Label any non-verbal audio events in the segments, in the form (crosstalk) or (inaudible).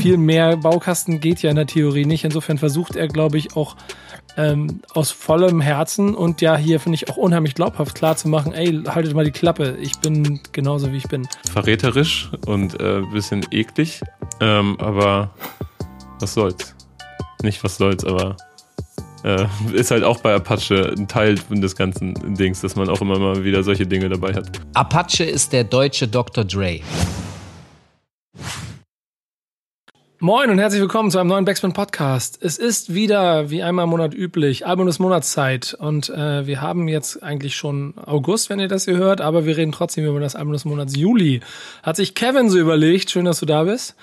viel mehr Baukasten geht ja in der Theorie nicht. Insofern versucht er, glaube ich, auch ähm, aus vollem Herzen und ja, hier finde ich auch unheimlich glaubhaft klar zu machen, ey, haltet mal die Klappe, ich bin genauso wie ich bin. Verräterisch und ein äh, bisschen eklig, ähm, aber was soll's. Nicht was soll's, aber äh, ist halt auch bei Apache ein Teil des ganzen Dings, dass man auch immer mal wieder solche Dinge dabei hat. Apache ist der deutsche Dr. Dre. Moin und herzlich willkommen zu einem neuen Backspin Podcast. Es ist wieder, wie einmal im Monat üblich, Album des Monatszeit. Und äh, wir haben jetzt eigentlich schon August, wenn ihr das hier hört, aber wir reden trotzdem über das Album des Monats Juli. Hat sich Kevin so überlegt, schön, dass du da bist.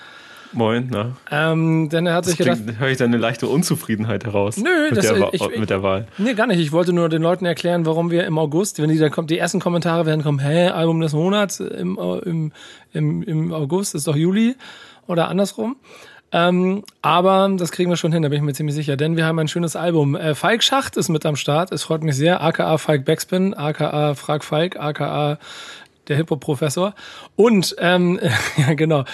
Moin, na. Ähm, denn er hat das sich gedacht. Höre ich da eine leichte Unzufriedenheit heraus? Nö, mit, das, der, ich, mit der Wahl. Nee, gar nicht. Ich wollte nur den Leuten erklären, warum wir im August, wenn die da kommt, die ersten Kommentare werden kommen, hä, Album des Monats im, im, im, im August, ist doch Juli oder andersrum. Ähm, aber das kriegen wir schon hin, da bin ich mir ziemlich sicher, denn wir haben ein schönes Album. Äh, Falk Schacht ist mit am Start, es freut mich sehr. AKA Falk Backspin, AKA Frag Falk, AKA der Hip-Hop-Professor. Und, ähm, (laughs) ja genau,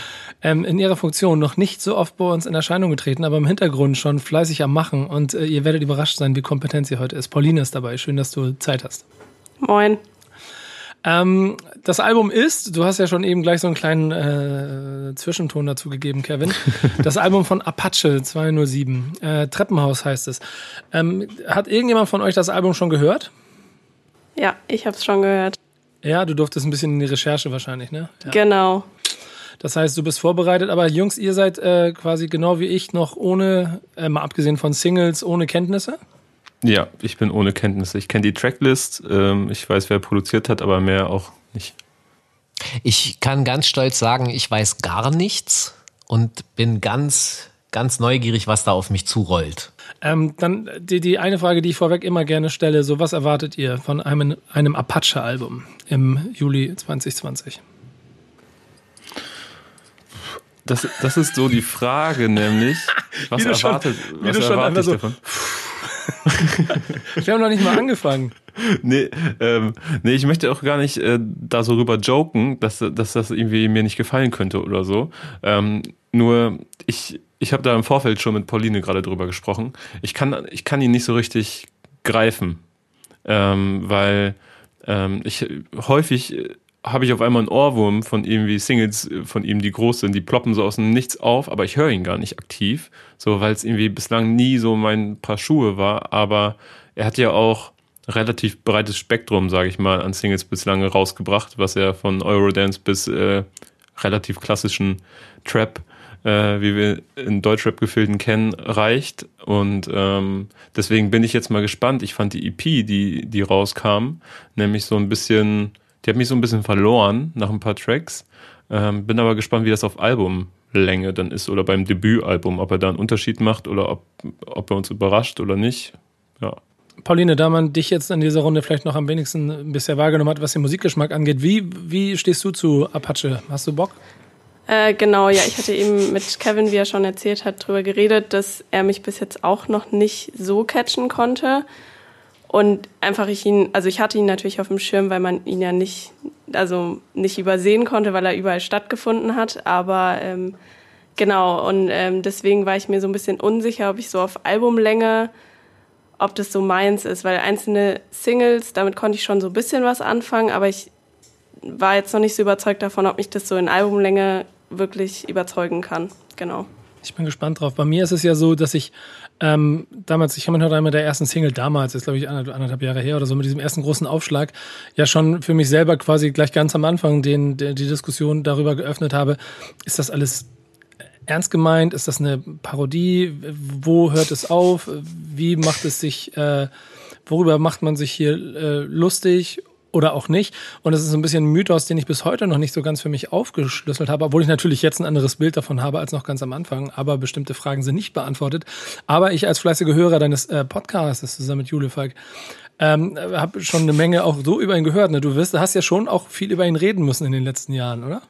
ähm, in ihrer Funktion noch nicht so oft bei uns in Erscheinung getreten, aber im Hintergrund schon fleißig am Machen. Und äh, ihr werdet überrascht sein, wie kompetent sie heute ist. Pauline ist dabei. Schön, dass du Zeit hast. Moin. Ähm, das Album ist, du hast ja schon eben gleich so einen kleinen äh, Zwischenton dazu gegeben, Kevin. (laughs) Das Album von Apache 207. Äh, Treppenhaus heißt es. Ähm, hat irgendjemand von euch das Album schon gehört? Ja, ich habe es schon gehört. Ja, du durftest ein bisschen in die Recherche wahrscheinlich, ne? Ja. Genau. Das heißt, du bist vorbereitet, aber Jungs, ihr seid äh, quasi genau wie ich noch ohne, äh, mal abgesehen von Singles, ohne Kenntnisse? Ja, ich bin ohne Kenntnisse. Ich kenne die Tracklist, ähm, ich weiß, wer produziert hat, aber mehr auch nicht. Ich kann ganz stolz sagen, ich weiß gar nichts und bin ganz, ganz neugierig, was da auf mich zurollt. Ähm, dann die, die eine Frage, die ich vorweg immer gerne stelle: So, was erwartet ihr von einem, einem Apache-Album im Juli 2020? Das, das ist so die Frage, nämlich, (laughs) was erwartet, schon, was erwarte ich so davon? (laughs) (laughs) Wir haben noch nicht mal angefangen. Nee, ähm, nee, ich möchte auch gar nicht äh, da so rüber joken, dass, dass das irgendwie mir nicht gefallen könnte oder so. Ähm, nur ich, ich habe da im Vorfeld schon mit Pauline gerade drüber gesprochen. Ich kann, ich kann ihn nicht so richtig greifen, ähm, weil ähm, ich häufig habe ich auf einmal einen Ohrwurm von irgendwie Singles von ihm, die groß sind, die ploppen so aus dem Nichts auf, aber ich höre ihn gar nicht aktiv, so weil es irgendwie bislang nie so mein Paar Schuhe war, aber er hat ja auch relativ breites Spektrum, sage ich mal, an Singles bislang rausgebracht, was er von Eurodance bis äh, relativ klassischen Trap, äh, wie wir in Deutschrap-Gefilden kennen, reicht. Und ähm, deswegen bin ich jetzt mal gespannt. Ich fand die EP, die, die rauskam, nämlich so ein bisschen die hat mich so ein bisschen verloren nach ein paar Tracks. Ähm, bin aber gespannt, wie das auf Albumlänge dann ist oder beim Debütalbum, ob er da einen Unterschied macht oder ob, ob er uns überrascht oder nicht. Ja. Pauline, da man dich jetzt in dieser Runde vielleicht noch am wenigsten bisher wahrgenommen hat, was den Musikgeschmack angeht, wie, wie stehst du zu Apache? Hast du Bock? Äh, genau, ja, ich hatte eben mit Kevin, wie er schon erzählt hat, darüber geredet, dass er mich bis jetzt auch noch nicht so catchen konnte. Und einfach ich ihn, also ich hatte ihn natürlich auf dem Schirm, weil man ihn ja nicht, also nicht übersehen konnte, weil er überall stattgefunden hat. Aber ähm, genau, und ähm, deswegen war ich mir so ein bisschen unsicher, ob ich so auf Albumlänge, ob das so meins ist, weil einzelne Singles, damit konnte ich schon so ein bisschen was anfangen, aber ich war jetzt noch nicht so überzeugt davon, ob mich das so in Albumlänge wirklich überzeugen kann. Genau. Ich bin gespannt drauf. Bei mir ist es ja so, dass ich ähm, damals, ich habe mich mit der ersten Single damals, ist glaube ich anderthalb Jahre her oder so, mit diesem ersten großen Aufschlag, ja schon für mich selber quasi gleich ganz am Anfang den, die Diskussion darüber geöffnet habe, ist das alles ernst gemeint? Ist das eine Parodie? Wo hört es auf? Wie macht es sich, äh, worüber macht man sich hier äh, lustig? Oder auch nicht. Und das ist so ein bisschen ein Mythos, den ich bis heute noch nicht so ganz für mich aufgeschlüsselt habe, obwohl ich natürlich jetzt ein anderes Bild davon habe als noch ganz am Anfang. Aber bestimmte Fragen sind nicht beantwortet. Aber ich als fleißiger Hörer deines äh, Podcasts zusammen mit Jule Falk ähm, habe schon eine Menge auch so über ihn gehört. Ne? Du wirst, hast ja schon auch viel über ihn reden müssen in den letzten Jahren, oder?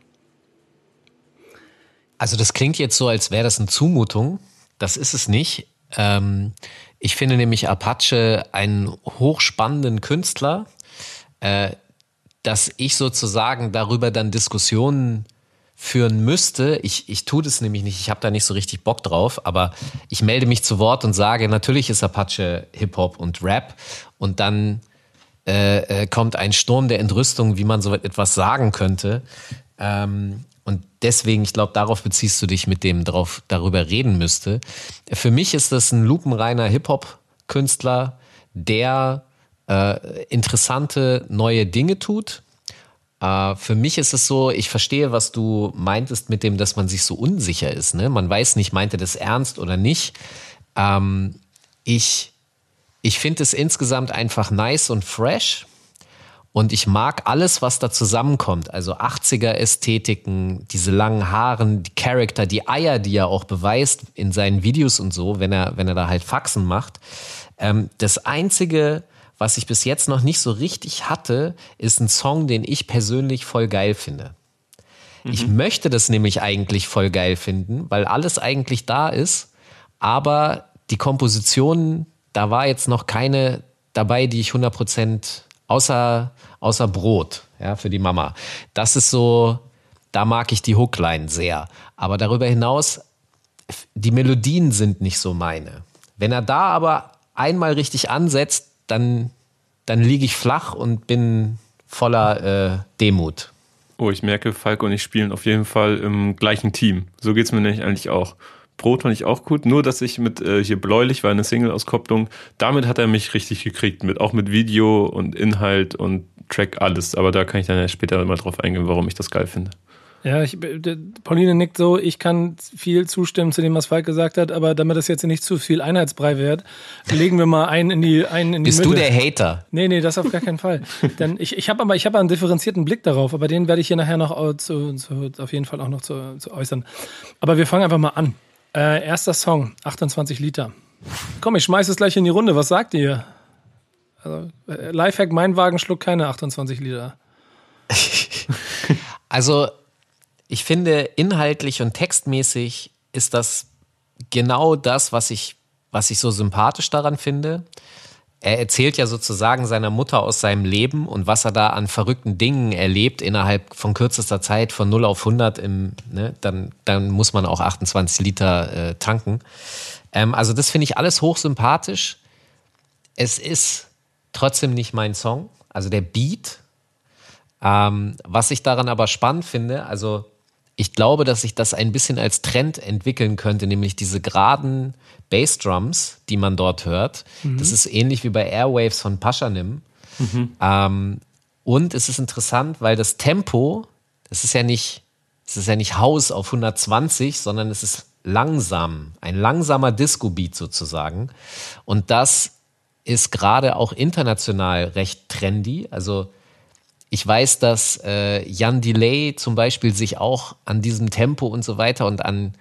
Also das klingt jetzt so, als wäre das eine Zumutung. Das ist es nicht. Ähm, ich finde nämlich Apache einen hochspannenden Künstler, äh, dass ich sozusagen darüber dann Diskussionen führen müsste, ich, ich tue das nämlich nicht, ich habe da nicht so richtig Bock drauf, aber ich melde mich zu Wort und sage, natürlich ist Apache Hip-Hop und Rap und dann äh, äh, kommt ein Sturm der Entrüstung, wie man so etwas sagen könnte. Ähm, und deswegen, ich glaube, darauf beziehst du dich mit dem drauf, darüber reden müsste. Für mich ist das ein lupenreiner Hip-Hop-Künstler, der äh, interessante neue Dinge tut. Äh, für mich ist es so, ich verstehe, was du meintest mit dem, dass man sich so unsicher ist. Ne? Man weiß nicht, meint er das ernst oder nicht. Ähm, ich ich finde es insgesamt einfach nice und fresh. Und ich mag alles, was da zusammenkommt. Also 80er-Ästhetiken, diese langen Haaren, die Charakter, die Eier, die er auch beweist in seinen Videos und so, wenn er, wenn er da halt Faxen macht. Ähm, das Einzige, was ich bis jetzt noch nicht so richtig hatte, ist ein Song, den ich persönlich voll geil finde. Mhm. Ich möchte das nämlich eigentlich voll geil finden, weil alles eigentlich da ist, aber die Kompositionen, da war jetzt noch keine dabei, die ich 100 Prozent außer, außer Brot, ja, für die Mama. Das ist so, da mag ich die Hookline sehr. Aber darüber hinaus, die Melodien sind nicht so meine. Wenn er da aber einmal richtig ansetzt, dann, dann liege ich flach und bin voller äh, Demut. Oh, ich merke, Falk und ich spielen auf jeden Fall im gleichen Team. So geht es mir nämlich eigentlich auch. Brot fand ich auch gut, nur dass ich mit äh, hier bläulich war eine Single-Auskopplung, damit hat er mich richtig gekriegt, mit auch mit Video und Inhalt und Track alles. Aber da kann ich dann ja später mal drauf eingehen, warum ich das geil finde. Ja, ich, Pauline nickt so, ich kann viel zustimmen zu dem, was Falk gesagt hat, aber damit das jetzt nicht zu viel Einheitsbrei wird, legen wir mal einen in die einen in Bist die Mitte. du der Hater? Nee, nee, das auf gar keinen Fall. (laughs) Denn ich, ich habe aber ich habe einen differenzierten Blick darauf, aber den werde ich hier nachher noch zu, zu, auf jeden Fall auch noch zu, zu äußern. Aber wir fangen einfach mal an. Äh, erster Song, 28 Liter. Komm, ich schmeiß es gleich in die Runde. Was sagt ihr? Also, äh, Lifehack, mein Wagen schluckt keine 28 Liter. (laughs) also, ich finde, inhaltlich und textmäßig ist das genau das, was ich, was ich so sympathisch daran finde er erzählt ja sozusagen seiner Mutter aus seinem Leben und was er da an verrückten Dingen erlebt innerhalb von kürzester Zeit von 0 auf 100 im, ne, dann, dann muss man auch 28 Liter äh, tanken. Ähm, also das finde ich alles hochsympathisch. Es ist trotzdem nicht mein Song, also der Beat. Ähm, was ich daran aber spannend finde, also ich glaube, dass sich das ein bisschen als Trend entwickeln könnte, nämlich diese geraden Bassdrums, die man dort hört. Mhm. Das ist ähnlich wie bei Airwaves von Paschanim. Mhm. Ähm, und es ist interessant, weil das Tempo, das ist ja nicht, es ist ja nicht Haus auf 120, sondern es ist langsam, ein langsamer Disco-Beat sozusagen. Und das ist gerade auch international recht trendy. Also ich weiß, dass äh, Jan Delay zum Beispiel sich auch an diesem Tempo und so weiter und an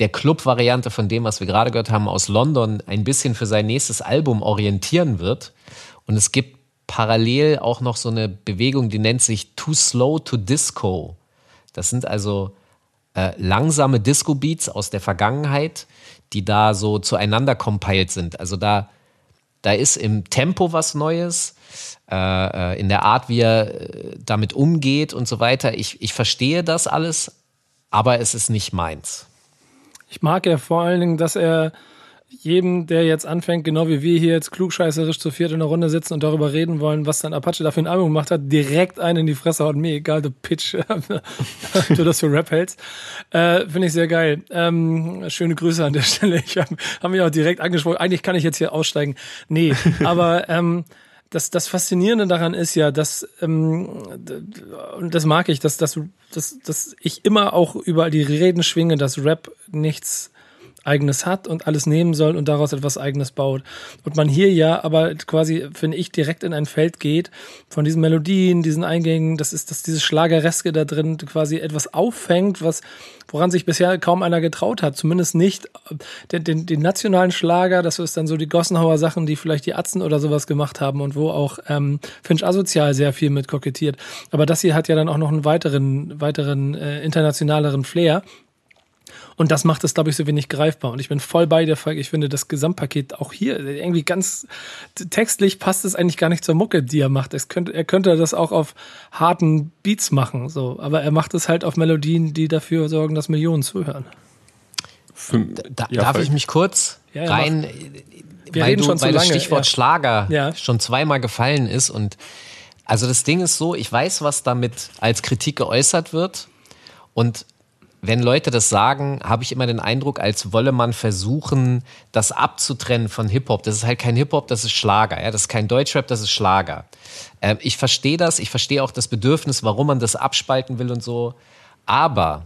der Club-Variante von dem, was wir gerade gehört haben aus London, ein bisschen für sein nächstes Album orientieren wird. Und es gibt parallel auch noch so eine Bewegung, die nennt sich Too Slow to Disco. Das sind also äh, langsame Disco-Beats aus der Vergangenheit, die da so zueinander compiled sind. Also da, da ist im Tempo was Neues, äh, äh, in der Art, wie er äh, damit umgeht und so weiter. Ich, ich verstehe das alles, aber es ist nicht meins. Ich mag ja vor allen Dingen, dass er jedem, der jetzt anfängt, genau wie wir hier jetzt klugscheißerisch zu viert in der Runde sitzen und darüber reden wollen, was dann Apache dafür ein Album gemacht hat, direkt einen in die Fresse haut. Mir egal, du Pitch, (laughs) du das für Rap hältst. Äh, Finde ich sehr geil. Ähm, schöne Grüße an der (laughs) Stelle. Ich habe hab mich auch direkt angesprochen. Eigentlich kann ich jetzt hier aussteigen. Nee, aber ähm, das, das Faszinierende daran ist ja, dass, ähm, das mag ich, dass, dass, dass, dass ich immer auch überall die Reden schwinge, dass Rap nichts eigenes hat und alles nehmen soll und daraus etwas eigenes baut. Und man hier ja aber quasi, finde ich, direkt in ein Feld geht von diesen Melodien, diesen Eingängen, das ist, dass dieses Schlagereske da drin quasi etwas auffängt, was, woran sich bisher kaum einer getraut hat. Zumindest nicht den, den, den nationalen Schlager, das ist dann so die Gossenhauer Sachen, die vielleicht die Atzen oder sowas gemacht haben und wo auch ähm, Finch Asozial sehr viel mit kokettiert. Aber das hier hat ja dann auch noch einen weiteren, weiteren äh, internationaleren Flair. Und das macht es, glaube ich, so wenig greifbar. Und ich bin voll bei der Frage. Ich finde das Gesamtpaket auch hier irgendwie ganz textlich passt es eigentlich gar nicht zur Mucke, die er macht. Es könnte, er könnte das auch auf harten Beats machen, so. Aber er macht es halt auf Melodien, die dafür sorgen, dass Millionen zuhören. Da, ja, darf ich mich kurz ja, rein, Wir weil, du, weil das Stichwort Schlager schon zweimal gefallen ist und also das Ding ist so, ich weiß, was damit als Kritik geäußert wird und wenn Leute das sagen, habe ich immer den Eindruck, als wolle man versuchen, das abzutrennen von Hip-Hop. Das ist halt kein Hip-Hop, das ist Schlager. Ja? Das ist kein Deutschrap, das ist Schlager. Ähm, ich verstehe das, ich verstehe auch das Bedürfnis, warum man das abspalten will und so. Aber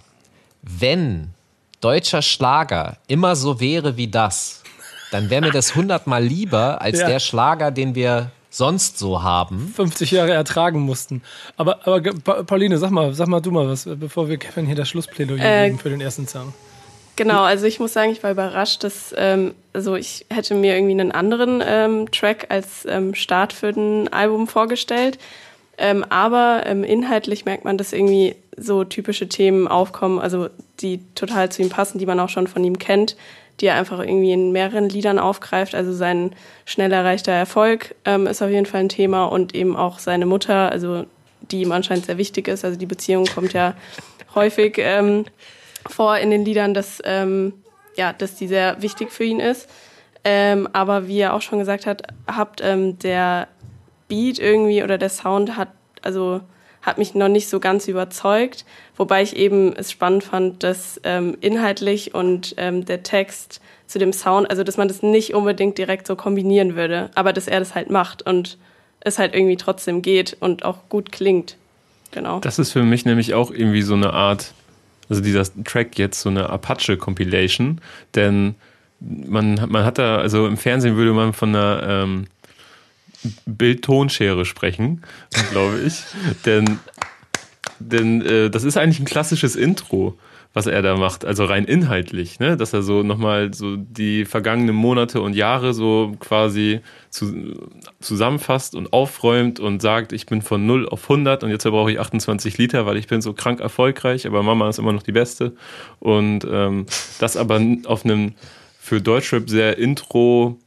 wenn deutscher Schlager immer so wäre wie das, dann wäre mir das hundertmal lieber als ja. der Schlager, den wir sonst so haben. 50 Jahre ertragen mussten. Aber, aber Pauline, sag mal, sag mal du mal was, bevor wir Kevin hier das Schlussplädoyer äh, geben für den ersten Song. Genau, also ich muss sagen, ich war überrascht, dass ähm, also ich hätte mir irgendwie einen anderen ähm, Track als ähm, Start für ein Album vorgestellt. Ähm, aber ähm, inhaltlich merkt man, dass irgendwie so typische Themen aufkommen, also die total zu ihm passen, die man auch schon von ihm kennt die er einfach irgendwie in mehreren Liedern aufgreift. Also sein schnell erreichter Erfolg ähm, ist auf jeden Fall ein Thema und eben auch seine Mutter, also die ihm anscheinend sehr wichtig ist. Also die Beziehung kommt ja häufig ähm, vor in den Liedern, dass, ähm, ja, dass die sehr wichtig für ihn ist. Ähm, aber wie er auch schon gesagt hat, habt ähm, der Beat irgendwie oder der Sound hat, also hat mich noch nicht so ganz überzeugt, wobei ich eben es spannend fand, dass ähm, inhaltlich und ähm, der Text zu dem Sound, also dass man das nicht unbedingt direkt so kombinieren würde, aber dass er das halt macht und es halt irgendwie trotzdem geht und auch gut klingt. Genau. Das ist für mich nämlich auch irgendwie so eine Art, also dieser Track jetzt so eine Apache-Compilation, denn man, man hat da, also im Fernsehen würde man von einer ähm, Bild-Tonschere sprechen, (laughs) glaube ich. denn denn äh, das ist eigentlich ein klassisches Intro, was er da macht, also rein inhaltlich, ne? dass er so nochmal so die vergangenen Monate und Jahre so quasi zu, zusammenfasst und aufräumt und sagt, ich bin von 0 auf 100 und jetzt brauche ich 28 Liter, weil ich bin so krank erfolgreich, aber Mama ist immer noch die Beste. Und ähm, das aber auf einem für Deutschrap sehr Intro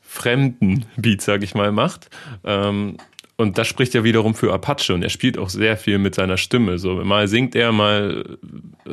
fremden Beat, sag ich mal, macht. Ähm, und das spricht ja wiederum für Apache und er spielt auch sehr viel mit seiner Stimme. So, mal singt er, mal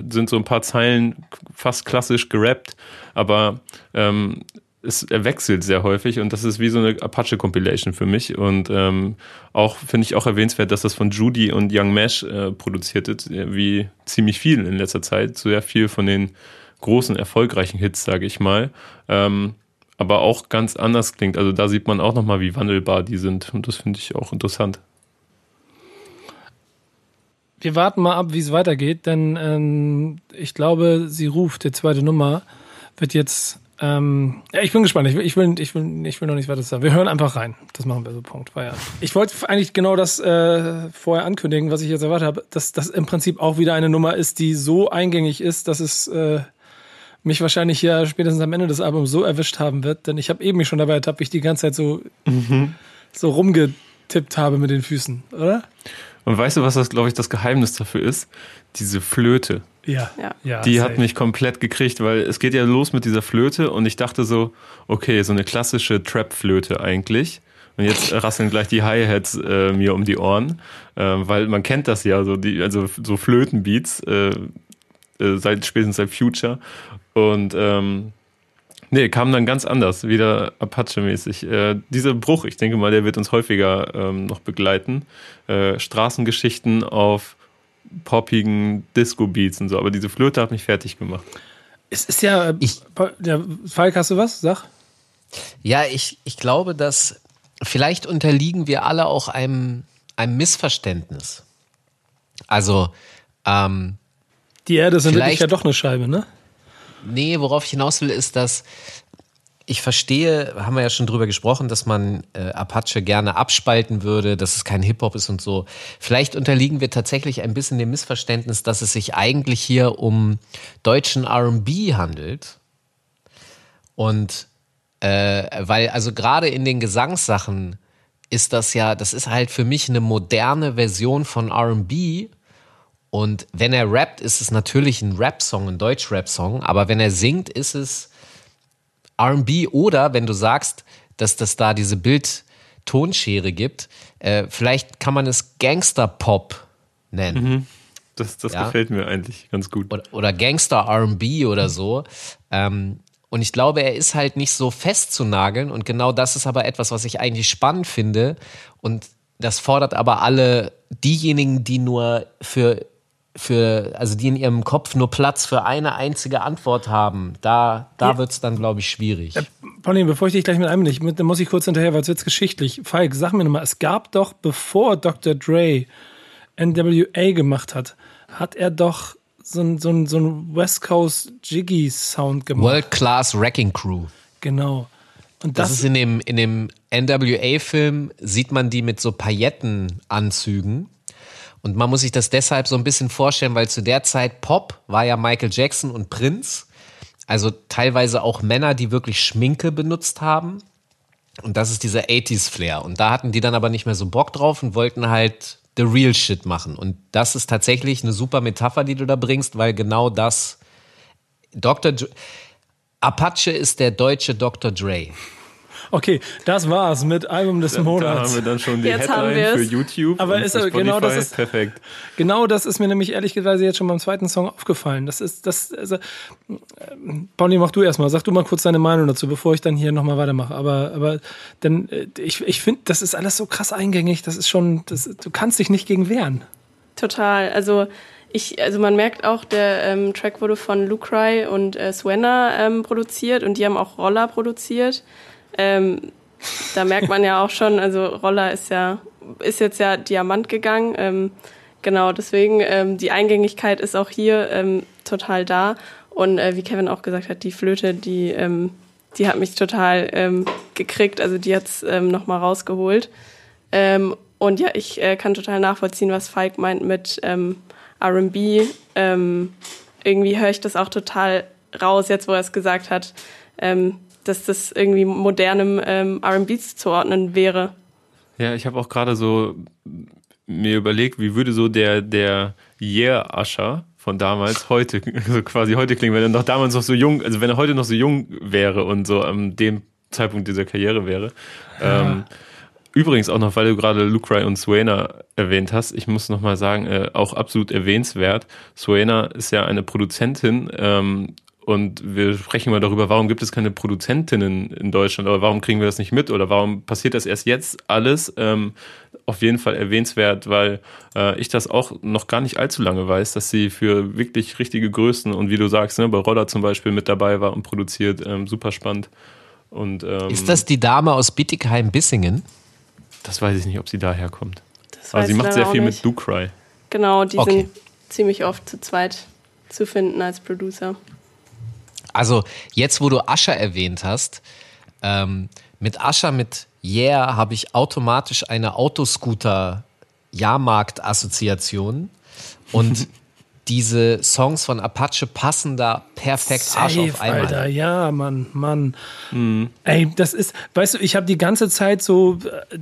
sind so ein paar Zeilen fast klassisch gerappt, aber ähm, es, er wechselt sehr häufig und das ist wie so eine Apache-Compilation für mich. Und ähm, auch finde ich auch erwähnenswert, dass das von Judy und Young Mesh äh, produziert ist, wie ziemlich viel in letzter Zeit. Sehr viel von den großen, erfolgreichen Hits, sage ich mal. Ähm, aber auch ganz anders klingt. Also da sieht man auch nochmal, wie wandelbar die sind. Und das finde ich auch interessant. Wir warten mal ab, wie es weitergeht, denn ähm, ich glaube, sie ruft, die zweite Nummer, wird jetzt. Ähm, ja, ich bin gespannt. Ich will, ich, will, ich, will, ich will noch nichts weiter sagen. Wir hören einfach rein. Das machen wir so. Punkt. War. Ich wollte eigentlich genau das äh, vorher ankündigen, was ich jetzt erwartet habe, dass das im Prinzip auch wieder eine Nummer ist, die so eingängig ist, dass es äh, mich wahrscheinlich ja spätestens am Ende des Albums so erwischt haben wird, denn ich habe eben mich schon dabei ertappt, wie ich die ganze Zeit so, mhm. so rumgetippt habe mit den Füßen, oder? Und weißt du, was das, glaube ich, das Geheimnis dafür ist? Diese Flöte. Ja, ja. Die hat mich komplett gekriegt, weil es geht ja los mit dieser Flöte und ich dachte so, okay, so eine klassische Trap-Flöte eigentlich. Und jetzt (laughs) rasseln gleich die Hi-Hats äh, mir um die Ohren, äh, weil man kennt das ja, so die, also so Flötenbeats, äh, äh, seit spätestens seit Future. Und ähm, nee, kam dann ganz anders, wieder Apache-mäßig. Äh, dieser Bruch, ich denke mal, der wird uns häufiger ähm, noch begleiten. Äh, Straßengeschichten auf poppigen Disco-Beats und so, aber diese Flöte hat mich fertig gemacht. Es ist ja, ich, ja Falk, hast du was? Sag. Ja, ich, ich glaube, dass vielleicht unterliegen wir alle auch einem, einem Missverständnis. Also, ähm, die Erde ist in ja doch eine Scheibe, ne? Nee, worauf ich hinaus will, ist, dass ich verstehe, haben wir ja schon drüber gesprochen, dass man äh, Apache gerne abspalten würde, dass es kein Hip-Hop ist und so. Vielleicht unterliegen wir tatsächlich ein bisschen dem Missverständnis, dass es sich eigentlich hier um deutschen RB handelt. Und äh, weil, also gerade in den Gesangssachen ist das ja, das ist halt für mich eine moderne Version von RB Und wenn er rappt, ist es natürlich ein Rap-Song, ein Deutsch-Rap-Song. Aber wenn er singt, ist es RB oder wenn du sagst, dass das da diese Bild-Tonschere gibt, äh, vielleicht kann man es Gangster-Pop nennen. Mhm. Das, das ja? gefällt mir eigentlich ganz gut. Oder, oder Gangster RB oder so. Ähm, und ich glaube, er ist halt nicht so festzunageln. Und genau das ist aber etwas, was ich eigentlich spannend finde. Und das fordert aber alle diejenigen, die nur für für, also die in ihrem Kopf nur Platz für eine einzige Antwort haben, da, da ja. wird es dann, glaube ich, schwierig. Äh, Pauline, bevor ich dich gleich mit einbinde, da muss ich kurz hinterher, weil es wird geschichtlich. Falk, sag mir nochmal, es gab doch, bevor Dr. Dre NWA gemacht hat, hat er doch so ein, so ein, so ein West Coast Jiggy Sound gemacht. World Class Wrecking Crew. Genau. Und das, das ist in dem, in dem NWA-Film, sieht man die mit so Paillettenanzügen und man muss sich das deshalb so ein bisschen vorstellen, weil zu der Zeit Pop war ja Michael Jackson und Prince. Also teilweise auch Männer, die wirklich Schminke benutzt haben. Und das ist dieser 80s-Flair. Und da hatten die dann aber nicht mehr so Bock drauf und wollten halt the real shit machen. Und das ist tatsächlich eine super Metapher, die du da bringst, weil genau das Dr. Dr. Apache ist der deutsche Dr. Dre. Okay, das war's mit Album des Monats. Da haben wir dann schon die jetzt Headline für YouTube. Aber ist Spotify. genau das ist perfekt. Genau das ist mir nämlich ehrlich gesagt jetzt schon beim zweiten Song aufgefallen. Das ist das. Also, Pauli, mach du erstmal. Sag du mal kurz deine Meinung dazu, bevor ich dann hier nochmal weitermache. Aber, aber denn äh, ich, ich finde, das ist alles so krass eingängig. Das ist schon, das, du kannst dich nicht gegen wehren. Total. Also ich, also man merkt auch, der ähm, Track wurde von Lucry und äh, Swenna ähm, produziert und die haben auch Roller produziert. Ähm, da merkt man ja auch schon, also Roller ist ja, ist jetzt ja Diamant gegangen. Ähm, genau, deswegen ähm, die Eingängigkeit ist auch hier ähm, total da. Und äh, wie Kevin auch gesagt hat, die Flöte, die, ähm, die hat mich total ähm, gekriegt. Also die hat's ähm, nochmal rausgeholt. Ähm, und ja, ich äh, kann total nachvollziehen, was Falk meint mit ähm, RB. Ähm, irgendwie höre ich das auch total raus, jetzt wo er es gesagt hat. Ähm, dass das irgendwie modernem ähm, RB zuordnen wäre. Ja, ich habe auch gerade so mir überlegt, wie würde so der, der Yeah-Usher von damals heute, (laughs) also quasi heute klingen, wenn er noch damals noch so jung, also wenn er heute noch so jung wäre und so an dem Zeitpunkt dieser Karriere wäre. Ja. Ähm, übrigens auch noch, weil du gerade Lucray und Suena erwähnt hast, ich muss noch mal sagen, äh, auch absolut erwähnenswert. Suena ist ja eine Produzentin ähm, und wir sprechen mal darüber, warum gibt es keine Produzentinnen in Deutschland oder warum kriegen wir das nicht mit oder warum passiert das erst jetzt alles? Ähm, auf jeden Fall erwähnenswert, weil äh, ich das auch noch gar nicht allzu lange weiß, dass sie für wirklich richtige Größen und wie du sagst, ne, bei Roller zum Beispiel mit dabei war und produziert, ähm, super spannend. Und, ähm, Ist das die Dame aus Bittigheim-Bissingen? Das weiß ich nicht, ob sie daher kommt. Aber sie macht sehr viel nicht. mit Do Cry. Genau, die okay. sind ziemlich oft zu zweit zu finden als Producer. Also jetzt, wo du Ascher erwähnt hast, ähm, mit Ascher, mit Yeah habe ich automatisch eine Autoscooter-Jahrmarkt-Assoziation und (laughs) diese Songs von Apache passen da perfekt Safe, Arsch auf einmal. Alter, ja, Mann, Mann. Mhm. Ey, das ist, weißt du, ich habe die ganze Zeit so,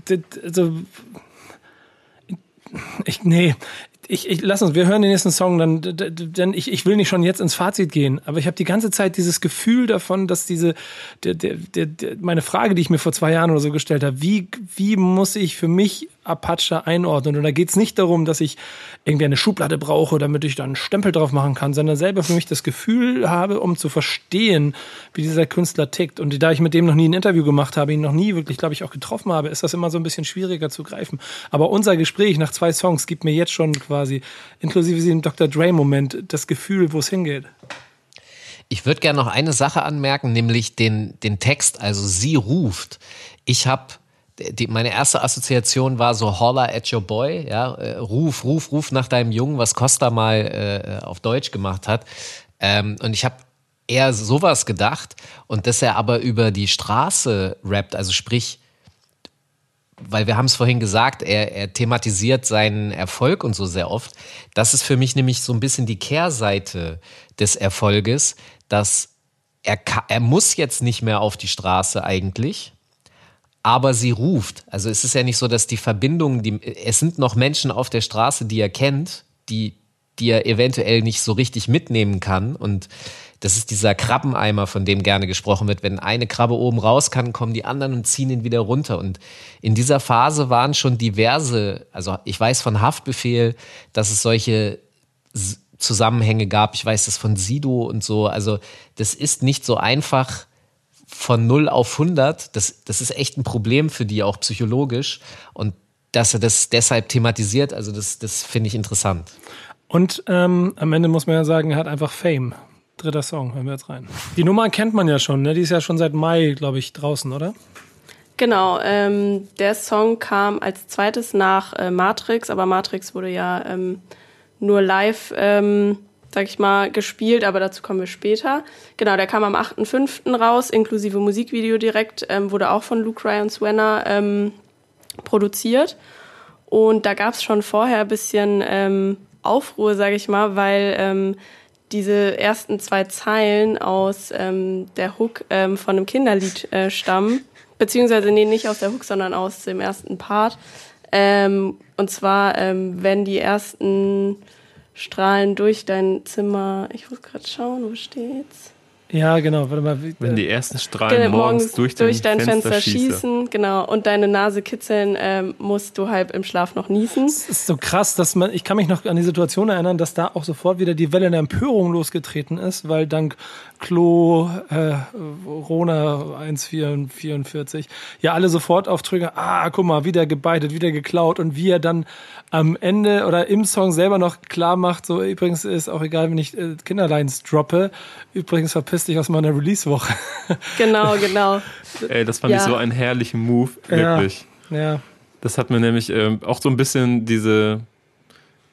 äh, so ich, nee, ich, ich lass uns, wir hören den nächsten Song, dann, denn ich, ich will nicht schon jetzt ins Fazit gehen, aber ich habe die ganze Zeit dieses Gefühl davon, dass diese, der, der, der, meine Frage, die ich mir vor zwei Jahren oder so gestellt habe, wie, wie muss ich für mich Apache einordnen? Und da geht es nicht darum, dass ich irgendwie eine Schublade brauche, damit ich da einen Stempel drauf machen kann, sondern selber für mich das Gefühl habe, um zu verstehen, wie dieser Künstler tickt. Und da ich mit dem noch nie ein Interview gemacht habe, ihn noch nie wirklich, glaube ich, auch getroffen habe, ist das immer so ein bisschen schwieriger zu greifen. Aber unser Gespräch nach zwei Songs gibt mir jetzt schon quasi, inklusive diesem Dr. Dre-Moment, das Gefühl, wo es hingeht. Ich würde gerne noch eine Sache anmerken, nämlich den, den Text, also sie ruft. Ich habe die, meine erste Assoziation war so Holler at your boy, ja, äh, ruf, ruf, ruf nach deinem Jungen, was Costa mal äh, auf Deutsch gemacht hat. Ähm, und ich habe eher sowas gedacht und dass er aber über die Straße rappt, also sprich, weil wir haben es vorhin gesagt, er, er thematisiert seinen Erfolg und so sehr oft. Das ist für mich nämlich so ein bisschen die Kehrseite des Erfolges, dass er, er muss jetzt nicht mehr auf die Straße eigentlich, aber sie ruft. Also es ist ja nicht so, dass die Verbindungen, die, es sind noch Menschen auf der Straße, die er kennt, die die er eventuell nicht so richtig mitnehmen kann. Und das ist dieser Krabbeneimer, von dem gerne gesprochen wird. Wenn eine Krabbe oben raus kann, kommen die anderen und ziehen ihn wieder runter. Und in dieser Phase waren schon diverse, also ich weiß von Haftbefehl, dass es solche Zusammenhänge gab. Ich weiß das von Sido und so. Also das ist nicht so einfach von 0 auf 100. Das, das ist echt ein Problem für die, auch psychologisch. Und dass er das deshalb thematisiert, also das, das finde ich interessant. Und ähm, am Ende muss man ja sagen, er hat einfach Fame. Dritter Song, hören wir jetzt rein. Die Nummer kennt man ja schon, ne? Die ist ja schon seit Mai, glaube ich, draußen, oder? Genau, ähm, der Song kam als zweites nach äh, Matrix, aber Matrix wurde ja ähm, nur live, ähm, sag ich mal, gespielt, aber dazu kommen wir später. Genau, der kam am 8.5. raus, inklusive Musikvideo direkt, ähm, wurde auch von Luke Ryan Swenner ähm, produziert. Und da gab es schon vorher ein bisschen ähm, Aufruhr, sage ich mal, weil ähm, diese ersten zwei Zeilen aus ähm, der Hook ähm, von einem Kinderlied äh, stammen. Beziehungsweise, nee, nicht aus der Hook, sondern aus dem ersten Part. Und zwar, wenn die ersten Strahlen durch dein Zimmer, ich muss gerade schauen, wo steht's? Ja, genau. Warte mal. Wenn die ersten Strahlen genau, morgens, durch dein, durch dein Fenster, Fenster schießen, genau, und deine Nase kitzeln, ähm, musst du halb im Schlaf noch niesen. Es ist so krass, dass man, ich kann mich noch an die Situation erinnern, dass da auch sofort wieder die Welle der Empörung losgetreten ist, weil dank Klo, äh, Rona 1444, ja alle sofort auf Trigger, ah, guck mal, wieder gebeitet, wieder geklaut und wie er dann am Ende oder im Song selber noch klar macht, so übrigens ist auch egal, wenn ich äh, Kinderlines droppe, übrigens verpiss dich aus meiner Release-Woche. (laughs) Genau, genau. Ey, das fand ja. ich so einen herrlichen Move, wirklich. Ja. ja. Das hat mir nämlich äh, auch so ein bisschen diese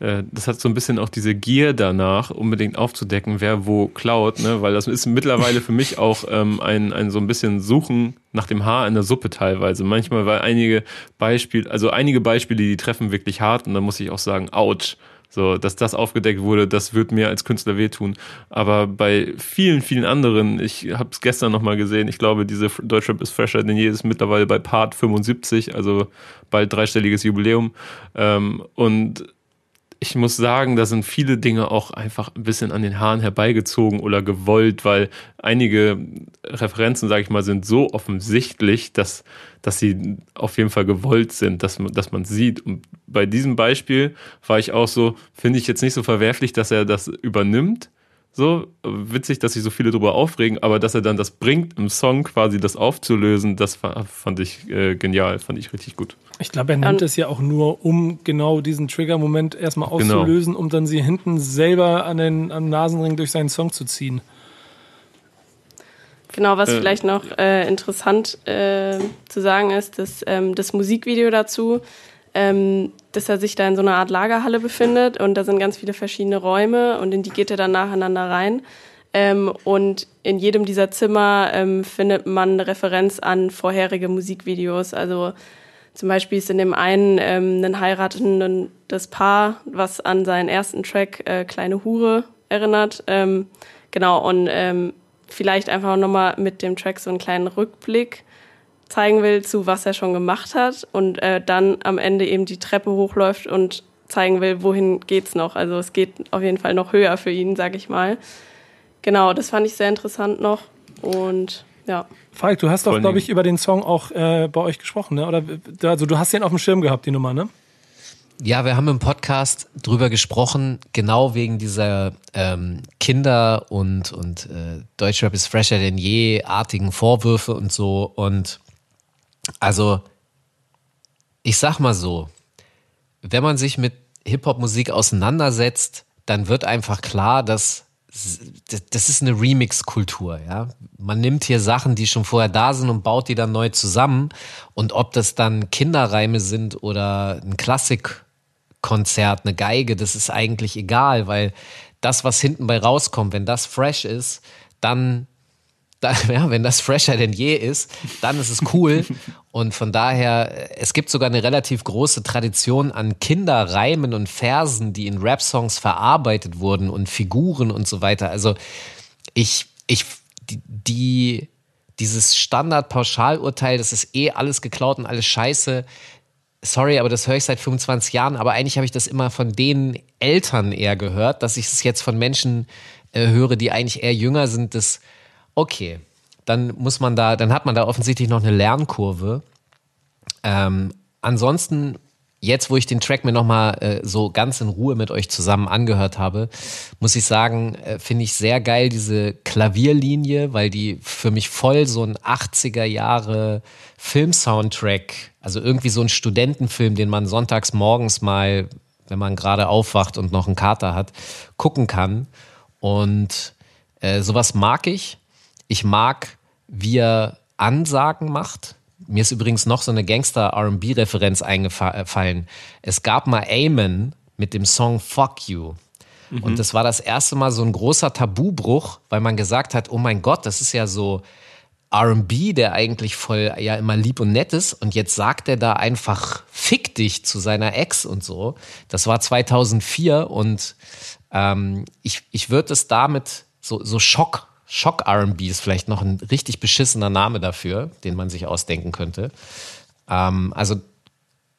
äh, das hat so ein bisschen auch diese Gier danach, unbedingt aufzudecken, wer wo klaut, ne? weil das ist mittlerweile für mich auch ähm, ein, ein so ein bisschen Suchen nach dem Haar in der Suppe teilweise. Manchmal, weil einige Beispiele, also einige Beispiele, die treffen wirklich hart und dann muss ich auch sagen, ouch. So, dass das aufgedeckt wurde, das wird mir als Künstler wehtun. Aber bei vielen, vielen anderen, ich habe es gestern nochmal gesehen, ich glaube, diese Deutschrap ist fresher denn je, ist mittlerweile bei Part 75, also bald dreistelliges Jubiläum. Ähm, und ich muss sagen, da sind viele Dinge auch einfach ein bisschen an den Haaren herbeigezogen oder gewollt, weil einige Referenzen, sage ich mal, sind so offensichtlich, dass, dass sie auf jeden Fall gewollt sind, dass man, dass man sieht. Und bei diesem Beispiel war ich auch so, finde ich jetzt nicht so verwerflich, dass er das übernimmt, so witzig, dass sich so viele darüber aufregen, aber dass er dann das bringt, im Song quasi das aufzulösen, das fand ich äh, genial, fand ich richtig gut. Ich glaube, er nimmt es ja auch nur, um genau diesen Trigger-Moment erstmal auszulösen, genau. um dann sie hinten selber an den am Nasenring durch seinen Song zu ziehen. Genau, was äh, vielleicht noch äh, interessant äh, zu sagen ist, dass ähm, das Musikvideo dazu ähm, dass er sich da in so einer Art Lagerhalle befindet und da sind ganz viele verschiedene Räume und in die geht er dann nacheinander rein. Ähm, und in jedem dieser Zimmer ähm, findet man eine Referenz an vorherige Musikvideos. Also zum Beispiel ist in dem einen ähm, ein heiratendes Paar, was an seinen ersten Track äh, Kleine Hure erinnert. Ähm, genau, und ähm, vielleicht einfach nochmal mit dem Track so einen kleinen Rückblick zeigen will, zu was er schon gemacht hat und äh, dann am Ende eben die Treppe hochläuft und zeigen will, wohin geht's noch. Also es geht auf jeden Fall noch höher für ihn, sag ich mal. Genau, das fand ich sehr interessant noch und ja. Falk, du hast doch, glaube ich, über den Song auch äh, bei euch gesprochen, ne? Oder also du hast den auf dem Schirm gehabt, die Nummer, ne? Ja, wir haben im Podcast drüber gesprochen, genau wegen dieser ähm, Kinder- und, und äh, Deutschrap ist fresher denn je artigen Vorwürfe und so. Und also, ich sag mal so, wenn man sich mit Hip-Hop-Musik auseinandersetzt, dann wird einfach klar, dass das ist eine Remix-Kultur, ja. Man nimmt hier Sachen, die schon vorher da sind und baut die dann neu zusammen. Und ob das dann Kinderreime sind oder ein Klassikkonzert, eine Geige, das ist eigentlich egal, weil das, was hinten bei rauskommt, wenn das fresh ist, dann da, (laughs) ja, wenn das fresher denn je ist, dann ist es cool. (laughs) Und von daher, es gibt sogar eine relativ große Tradition an Kinderreimen und Versen, die in Rap-Songs verarbeitet wurden und Figuren und so weiter. Also ich, ich, die, die dieses Standard-Pauschalurteil, das ist eh alles geklaut und alles scheiße, sorry, aber das höre ich seit 25 Jahren, aber eigentlich habe ich das immer von den Eltern eher gehört, dass ich es jetzt von Menschen äh, höre, die eigentlich eher jünger sind, das okay, dann muss man da, dann hat man da offensichtlich noch eine Lernkurve. Ähm, ansonsten jetzt, wo ich den Track mir nochmal äh, so ganz in Ruhe mit euch zusammen angehört habe, muss ich sagen, äh, finde ich sehr geil diese Klavierlinie, weil die für mich voll so ein 80er Jahre Film-Soundtrack, also irgendwie so ein Studentenfilm, den man sonntags morgens mal, wenn man gerade aufwacht und noch einen Kater hat, gucken kann. Und äh, sowas mag ich. Ich mag, wie er Ansagen macht mir ist übrigens noch so eine Gangster-RB-Referenz eingefallen. Es gab mal Amen mit dem Song Fuck You. Mhm. Und das war das erste Mal so ein großer Tabubruch, weil man gesagt hat, oh mein Gott, das ist ja so RB, der eigentlich voll ja immer lieb und nett ist. Und jetzt sagt er da einfach Fick dich zu seiner Ex und so. Das war 2004 und ähm, ich, ich würde es damit so, so Schock Schock RB ist vielleicht noch ein richtig beschissener Name dafür, den man sich ausdenken könnte. Ähm, also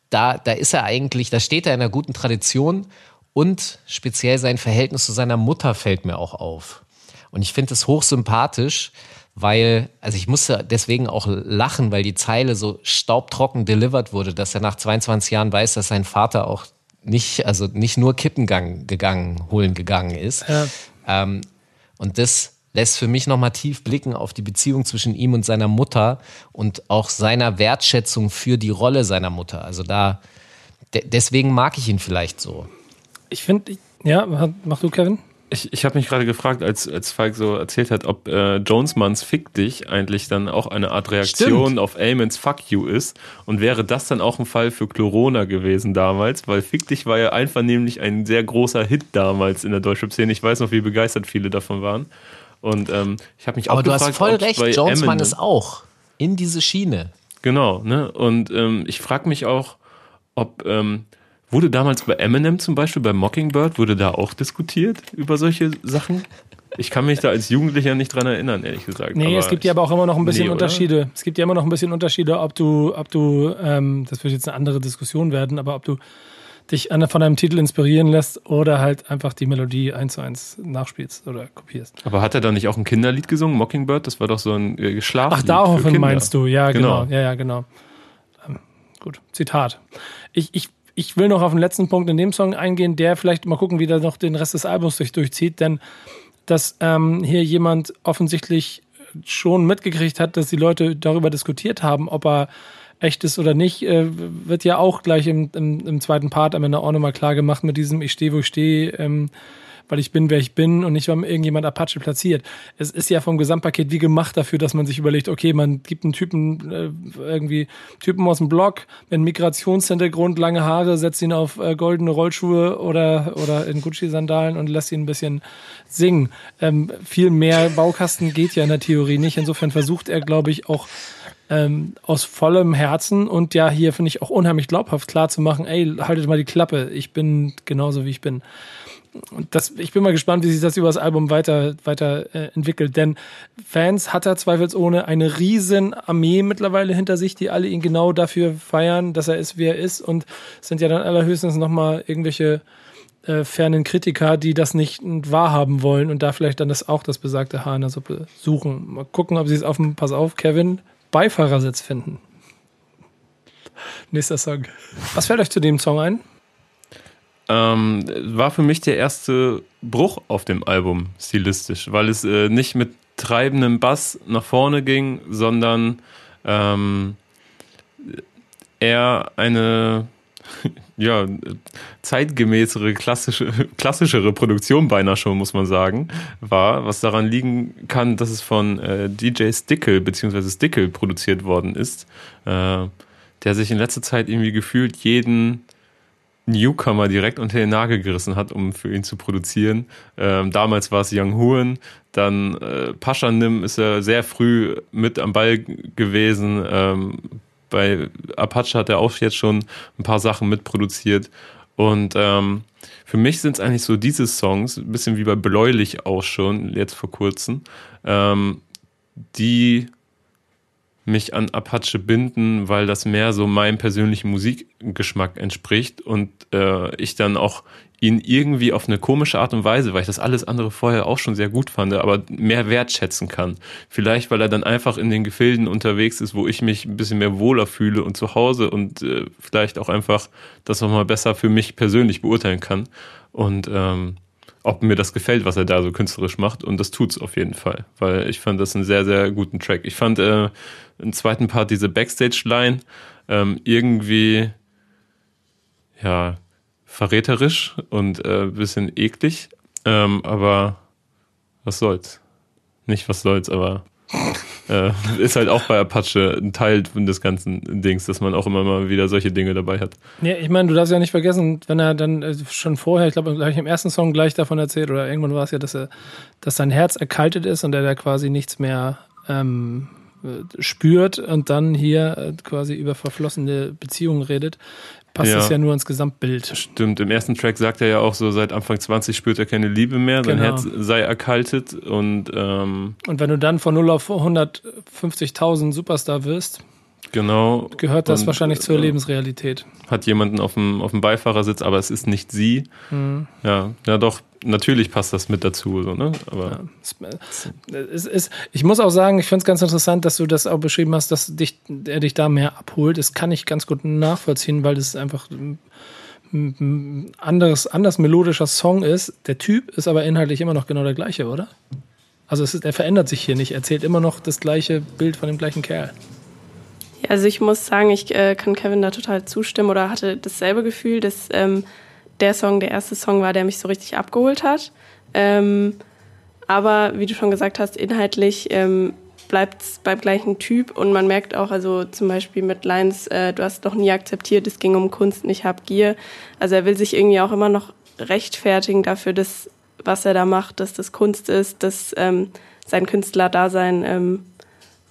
da, da ist er eigentlich, da steht er in einer guten Tradition und speziell sein Verhältnis zu seiner Mutter fällt mir auch auf. Und ich finde es hochsympathisch, weil, also ich musste deswegen auch lachen, weil die Zeile so staubtrocken delivered wurde, dass er nach 22 Jahren weiß, dass sein Vater auch nicht, also nicht nur Kippengang gegangen, holen gegangen ist. Ja. Ähm, und das lässt für mich nochmal tief blicken auf die Beziehung zwischen ihm und seiner Mutter und auch seiner Wertschätzung für die Rolle seiner Mutter. Also da, de deswegen mag ich ihn vielleicht so. Ich finde, ja, mach du, Kevin? Ich, ich habe mich gerade gefragt, als, als Falk so erzählt hat, ob äh, Jonesmans Fick dich eigentlich dann auch eine Art Reaktion Stimmt. auf Amons Fuck You ist. Und wäre das dann auch ein Fall für Chlorona gewesen damals? Weil Fick dich war ja einvernehmlich ein sehr großer Hit damals in der deutschen Szene. Ich weiß noch, wie begeistert viele davon waren. Und ähm, ich habe mich Aber auch gefragt, Aber du hast voll recht, Jonesman ist auch in diese Schiene. Genau, ne? Und ähm, ich frage mich auch, ob ähm, wurde damals bei Eminem zum Beispiel, bei Mockingbird, wurde da auch diskutiert über solche Sachen? Ich kann mich da als Jugendlicher nicht dran erinnern, ehrlich gesagt. Nee, aber es gibt ja aber auch immer noch ein bisschen nee, Unterschiede. Es gibt ja immer noch ein bisschen Unterschiede, ob du, ob du, ähm, das wird jetzt eine andere Diskussion werden, aber ob du dich von einem Titel inspirieren lässt oder halt einfach die Melodie eins zu eins nachspielst oder kopierst. Aber hat er da nicht auch ein Kinderlied gesungen, Mockingbird? Das war doch so ein äh, Schlaf. Ach, daraufhin meinst du, ja, genau. genau. Ja, ja, genau. Ähm, gut, Zitat. Ich, ich, ich will noch auf den letzten Punkt in dem Song eingehen, der vielleicht mal gucken, wie der noch den Rest des Albums sich durchzieht, denn dass ähm, hier jemand offensichtlich schon mitgekriegt hat, dass die Leute darüber diskutiert haben, ob er echt ist oder nicht, äh, wird ja auch gleich im, im, im zweiten Part am Ende auch nochmal klar gemacht mit diesem Ich stehe, wo ich stehe, ähm, weil ich bin, wer ich bin und nicht, weil irgendjemand Apache platziert. Es ist ja vom Gesamtpaket wie gemacht dafür, dass man sich überlegt, okay, man gibt einen Typen, äh, irgendwie Typen aus dem Blog mit Migrationshintergrund, lange Haare, setzt ihn auf äh, goldene Rollschuhe oder, oder in Gucci-Sandalen und lässt ihn ein bisschen singen. Ähm, viel mehr Baukasten geht ja in der Theorie nicht. Insofern versucht er, glaube ich, auch ähm, aus vollem Herzen und ja, hier finde ich auch unheimlich glaubhaft klar zu machen, ey, haltet mal die Klappe, ich bin genauso wie ich bin. Das, ich bin mal gespannt, wie sich das über das Album weiter, weiter äh, entwickelt. Denn Fans hat er zweifelsohne eine riesen Armee mittlerweile hinter sich, die alle ihn genau dafür feiern, dass er ist, wie er ist. Und sind ja dann allerhöchstens nochmal irgendwelche äh, fernen Kritiker, die das nicht wahrhaben wollen und da vielleicht dann das auch das besagte Haar in der Suppe suchen. Mal gucken, ob sie es auf dem, pass auf, Kevin, Beifahrersitz finden. Nächster Song. Was fällt euch zu dem Song ein? Ähm, war für mich der erste Bruch auf dem Album stilistisch, weil es äh, nicht mit treibendem Bass nach vorne ging, sondern ähm, eher eine (laughs) ja, zeitgemäßere, klassische, (laughs) klassischere Produktion beinahe schon, muss man sagen, war, was daran liegen kann, dass es von äh, DJ Stickle bzw. Stickle produziert worden ist, äh, der sich in letzter Zeit irgendwie gefühlt jeden Newcomer direkt unter den Nagel gerissen hat, um für ihn zu produzieren. Ähm, damals war es Young Huan, dann äh, Pascha Nim ist er sehr früh mit am Ball gewesen, ähm, bei Apache hat er auch jetzt schon ein paar Sachen mitproduziert. Und ähm, für mich sind es eigentlich so diese Songs, ein bisschen wie bei Bläulich auch schon, jetzt vor kurzem, ähm, die mich an Apache binden, weil das mehr so meinem persönlichen Musikgeschmack entspricht und äh, ich dann auch ihn irgendwie auf eine komische Art und Weise, weil ich das alles andere vorher auch schon sehr gut fand, aber mehr wertschätzen kann. Vielleicht, weil er dann einfach in den Gefilden unterwegs ist, wo ich mich ein bisschen mehr wohler fühle und zu Hause und äh, vielleicht auch einfach das nochmal besser für mich persönlich beurteilen kann. Und ähm, ob mir das gefällt, was er da so künstlerisch macht. Und das tut's auf jeden Fall, weil ich fand das einen sehr, sehr guten Track. Ich fand äh, im zweiten Part diese Backstage-Line ähm, irgendwie, ja, verräterisch und äh, bisschen eklig. Ähm, aber was soll's? Nicht was soll's, aber (laughs) äh, ist halt auch bei Apache ein Teil des ganzen Dings, dass man auch immer mal wieder solche Dinge dabei hat. Ja, ich meine, du darfst ja nicht vergessen, wenn er dann äh, schon vorher, ich glaube, gleich im ersten Song gleich davon erzählt, oder irgendwann war es ja, dass er, dass sein Herz erkaltet ist und er da quasi nichts mehr ähm, äh, spürt und dann hier äh, quasi über verflossene Beziehungen redet passt ja. es ja nur ins Gesamtbild. Stimmt, im ersten Track sagt er ja auch so, seit Anfang 20 spürt er keine Liebe mehr, sein genau. Herz sei erkaltet und ähm, Und wenn du dann von 0 auf 150.000 Superstar wirst, Genau. Gehört das und, wahrscheinlich zur äh, Lebensrealität. Hat jemanden auf dem, auf dem Beifahrersitz, aber es ist nicht sie. Mhm. Ja, ja doch, natürlich passt das mit dazu. So, ne? aber ja, es, es, ich muss auch sagen, ich finde es ganz interessant, dass du das auch beschrieben hast, dass dich, er dich da mehr abholt. Das kann ich ganz gut nachvollziehen, weil das einfach ein anderes, anders melodischer Song ist. Der Typ ist aber inhaltlich immer noch genau der gleiche, oder? Also es ist, er verändert sich hier nicht. Er erzählt immer noch das gleiche Bild von dem gleichen Kerl. Ja, also ich muss sagen, ich äh, kann Kevin da total zustimmen oder hatte dasselbe Gefühl, dass ähm, der Song der erste Song war, der mich so richtig abgeholt hat. Ähm, aber wie du schon gesagt hast, inhaltlich ähm, bleibt es beim gleichen Typ und man merkt auch, also zum Beispiel mit Lines, äh, du hast doch nie akzeptiert, es ging um Kunst und ich hab Gier. Also er will sich irgendwie auch immer noch rechtfertigen dafür, dass was er da macht, dass das Kunst ist, dass ähm, sein Künstlerdasein ähm,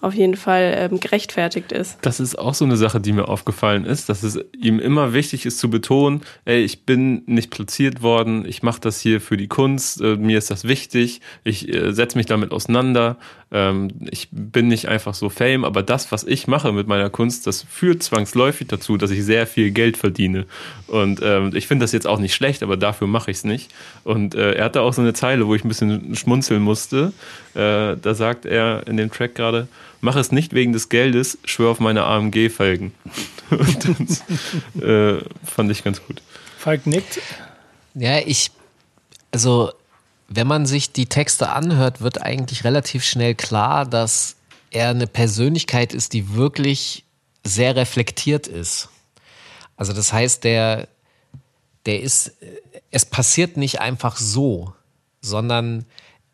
auf jeden Fall ähm, gerechtfertigt ist. Das ist auch so eine Sache, die mir aufgefallen ist, dass es ihm immer wichtig ist zu betonen, ey, ich bin nicht platziert worden, ich mache das hier für die Kunst, äh, mir ist das wichtig, ich äh, setze mich damit auseinander, ähm, ich bin nicht einfach so Fame, aber das, was ich mache mit meiner Kunst, das führt zwangsläufig dazu, dass ich sehr viel Geld verdiene. Und ähm, ich finde das jetzt auch nicht schlecht, aber dafür mache ich es nicht. Und äh, er hatte auch so eine Zeile, wo ich ein bisschen schmunzeln musste. Äh, da sagt er in dem Track gerade, mach es nicht wegen des Geldes, schwör auf meine AMG-Felgen. (laughs) das äh, fand ich ganz gut. Falk nickt. Ja, ich, also wenn man sich die Texte anhört, wird eigentlich relativ schnell klar, dass er eine Persönlichkeit ist, die wirklich sehr reflektiert ist. Also das heißt, der, der ist, es passiert nicht einfach so, sondern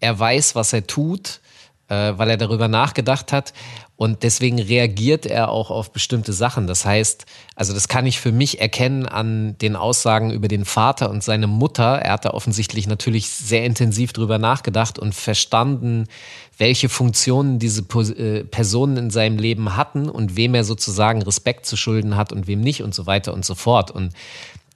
er weiß, was er tut, äh, weil er darüber nachgedacht hat. Und deswegen reagiert er auch auf bestimmte Sachen. Das heißt, also das kann ich für mich erkennen an den Aussagen über den Vater und seine Mutter. Er hat da offensichtlich natürlich sehr intensiv drüber nachgedacht und verstanden, welche Funktionen diese äh, Personen in seinem Leben hatten und wem er sozusagen Respekt zu schulden hat und wem nicht und so weiter und so fort. Und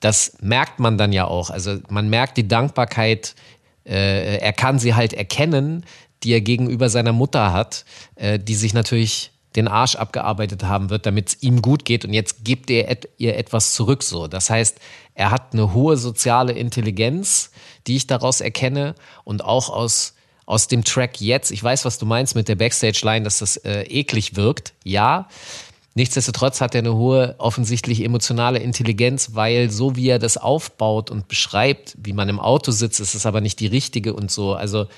das merkt man dann ja auch. Also man merkt die Dankbarkeit, äh, er kann sie halt erkennen, die er gegenüber seiner Mutter hat, äh, die sich natürlich den Arsch abgearbeitet haben wird, damit es ihm gut geht und jetzt gibt er et ihr etwas zurück so. Das heißt, er hat eine hohe soziale Intelligenz, die ich daraus erkenne und auch aus aus dem Track jetzt, ich weiß, was du meinst mit der Backstage-Line, dass das äh, eklig wirkt. Ja, nichtsdestotrotz hat er eine hohe offensichtlich emotionale Intelligenz, weil so wie er das aufbaut und beschreibt, wie man im Auto sitzt, ist es aber nicht die richtige und so. Also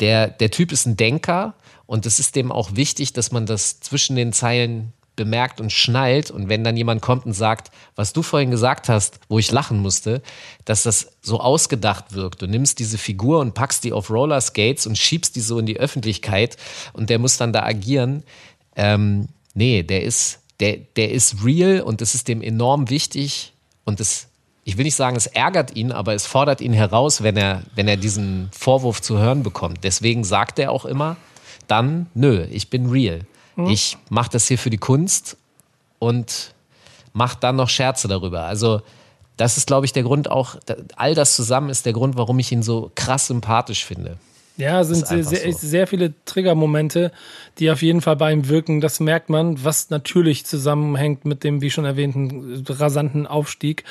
der, der Typ ist ein Denker und es ist dem auch wichtig, dass man das zwischen den Zeilen bemerkt und schnallt und wenn dann jemand kommt und sagt, was du vorhin gesagt hast, wo ich lachen musste, dass das so ausgedacht wirkt. Du nimmst diese Figur und packst die auf Roller Skates und schiebst die so in die Öffentlichkeit und der muss dann da agieren. Ähm, nee, der ist, der, der ist real und das ist dem enorm wichtig und das ich will nicht sagen, es ärgert ihn, aber es fordert ihn heraus, wenn er, wenn er diesen Vorwurf zu hören bekommt. Deswegen sagt er auch immer, dann, nö, ich bin real. Mhm. Ich mache das hier für die Kunst und mache dann noch Scherze darüber. Also das ist, glaube ich, der Grund auch, all das zusammen ist der Grund, warum ich ihn so krass sympathisch finde. Ja, sind sehr, sehr, so. sehr viele Triggermomente, die auf jeden Fall bei ihm wirken. Das merkt man, was natürlich zusammenhängt mit dem, wie schon erwähnten, rasanten Aufstieg.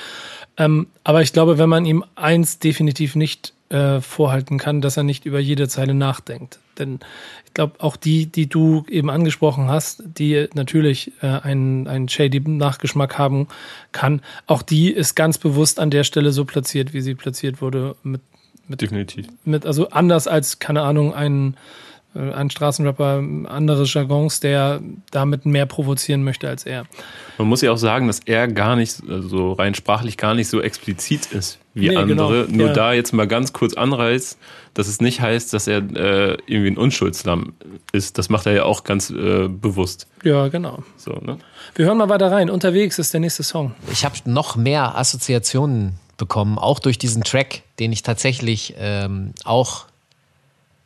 Ähm, aber ich glaube, wenn man ihm eins definitiv nicht äh, vorhalten kann, dass er nicht über jede Zeile nachdenkt. Denn ich glaube, auch die, die du eben angesprochen hast, die natürlich äh, einen, einen shady Nachgeschmack haben kann, auch die ist ganz bewusst an der Stelle so platziert, wie sie platziert wurde. Mit, mit, Definitiv. Mit, also anders als, keine Ahnung, ein, äh, ein Straßenrapper, andere Jargons, der damit mehr provozieren möchte als er. Man muss ja auch sagen, dass er gar nicht, also rein sprachlich gar nicht so explizit ist wie nee, andere. Genau. Nur ja. da jetzt mal ganz kurz anreißt, dass es nicht heißt, dass er äh, irgendwie ein Unschuldslamm ist. Das macht er ja auch ganz äh, bewusst. Ja, genau. So, ne? Wir hören mal weiter rein. Unterwegs ist der nächste Song. Ich habe noch mehr Assoziationen bekommen, auch durch diesen Track, den ich tatsächlich ähm, auch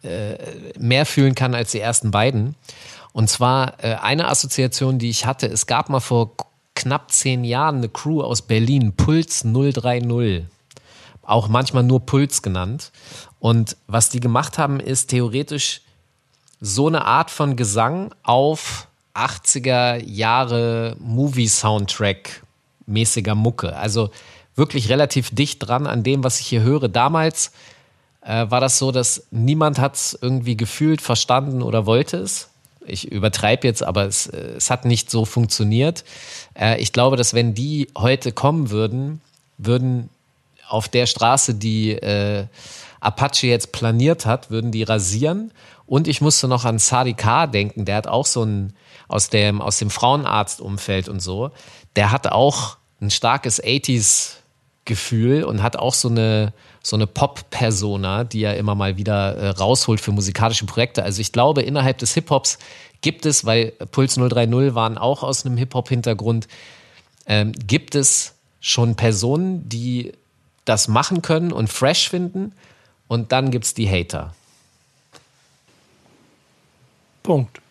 äh, mehr fühlen kann als die ersten beiden. Und zwar äh, eine Assoziation, die ich hatte, es gab mal vor knapp zehn Jahren eine Crew aus Berlin, Puls 030 auch manchmal nur Puls genannt. Und was die gemacht haben, ist theoretisch so eine Art von Gesang auf 80er Jahre Movie-Soundtrack mäßiger Mucke. Also wirklich relativ dicht dran an dem, was ich hier höre. Damals äh, war das so, dass niemand hat es irgendwie gefühlt, verstanden oder wollte es. Ich übertreibe jetzt, aber es, äh, es hat nicht so funktioniert. Äh, ich glaube, dass wenn die heute kommen würden, würden auf der Straße, die äh, Apache jetzt planiert hat, würden die rasieren. Und ich musste noch an Sadi denken, der hat auch so ein, aus dem, aus dem Frauenarztumfeld und so, der hat auch ein starkes 80s-Gefühl und hat auch so eine, so eine Pop-Persona, die er immer mal wieder äh, rausholt für musikalische Projekte. Also ich glaube, innerhalb des Hip-Hops gibt es, weil Puls 030 waren auch aus einem Hip-Hop-Hintergrund, ähm, gibt es schon Personen, die das machen können und fresh finden. Und dann gibt es die Hater. Punkt.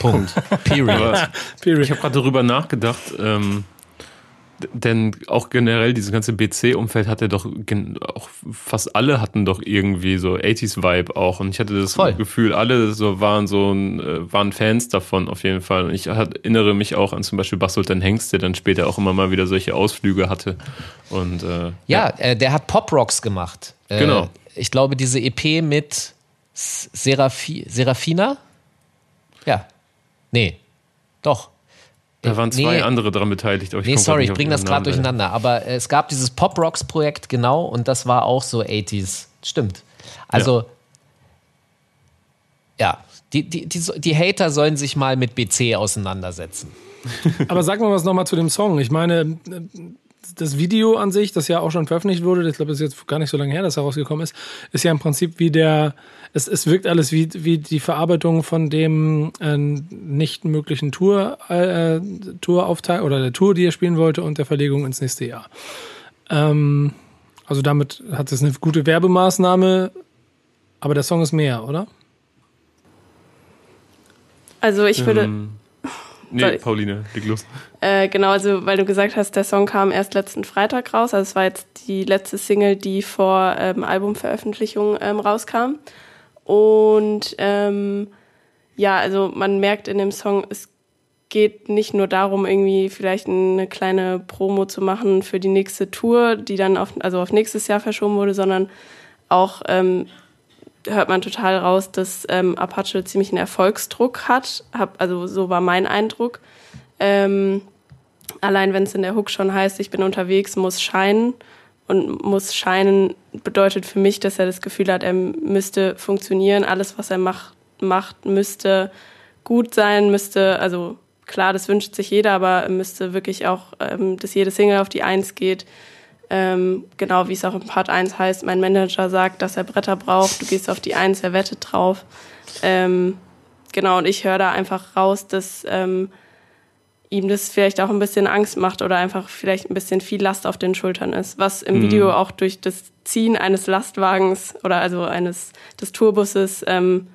Punkt. Period. (laughs) Period. Ich habe gerade darüber nachgedacht, ähm, denn auch generell dieses ganze BC-Umfeld hatte doch auch fast alle hatten doch irgendwie so 80s-Vibe auch und ich hatte das Voll. Gefühl, alle so waren so äh, waren Fans davon auf jeden Fall und ich erinnere mich auch an zum Beispiel Basultan Hengst, der dann später auch immer mal wieder solche Ausflüge hatte und äh, ja, ja. Äh, der hat Pop-Rocks gemacht. Äh, genau. Ich glaube diese EP mit Seraphi Serafina? Ja. Nee. Doch. Da waren zwei nee, andere daran beteiligt. nee, sorry, ich bringe das gerade durcheinander. Aber es gab dieses Pop Rocks Projekt, genau, und das war auch so 80s. Stimmt. Also, ja, ja die, die, die, die Hater sollen sich mal mit BC auseinandersetzen. Aber sag mal was nochmal zu dem Song. Ich meine, das Video an sich, das ja auch schon veröffentlicht wurde, ich glaube, es ist jetzt gar nicht so lange her, dass er rausgekommen ist, ist ja im Prinzip wie der, es, es wirkt alles wie, wie die Verarbeitung von dem äh, nicht möglichen Tour, äh, Touraufteil oder der Tour, die er spielen wollte und der Verlegung ins nächste Jahr. Ähm, also damit hat es eine gute Werbemaßnahme, aber der Song ist mehr, oder? Also ich würde, ähm, Nee, Pauline, leg los. Äh, genau, also weil du gesagt hast, der Song kam erst letzten Freitag raus. Also es war jetzt die letzte Single, die vor ähm, Albumveröffentlichung ähm, rauskam. Und ähm, ja, also man merkt in dem Song, es geht nicht nur darum, irgendwie vielleicht eine kleine Promo zu machen für die nächste Tour, die dann auf, also auf nächstes Jahr verschoben wurde, sondern auch ähm, hört man total raus, dass ähm, Apache ziemlich einen Erfolgsdruck hat. Hab, also so war mein Eindruck. Ähm, allein wenn es in der Hook schon heißt, ich bin unterwegs, muss scheinen. Und muss scheinen bedeutet für mich, dass er das Gefühl hat, er müsste funktionieren. Alles, was er macht, macht müsste gut sein, müsste, also klar, das wünscht sich jeder, aber müsste wirklich auch, ähm, dass jede Single auf die Eins geht ähm, genau wie es auch im Part 1 heißt, mein Manager sagt, dass er Bretter braucht, du gehst auf die 1, er wettet drauf. Ähm, genau, und ich höre da einfach raus, dass ähm, ihm das vielleicht auch ein bisschen Angst macht oder einfach vielleicht ein bisschen viel Last auf den Schultern ist, was im mhm. Video auch durch das Ziehen eines Lastwagens oder also eines des Tourbusses ähm,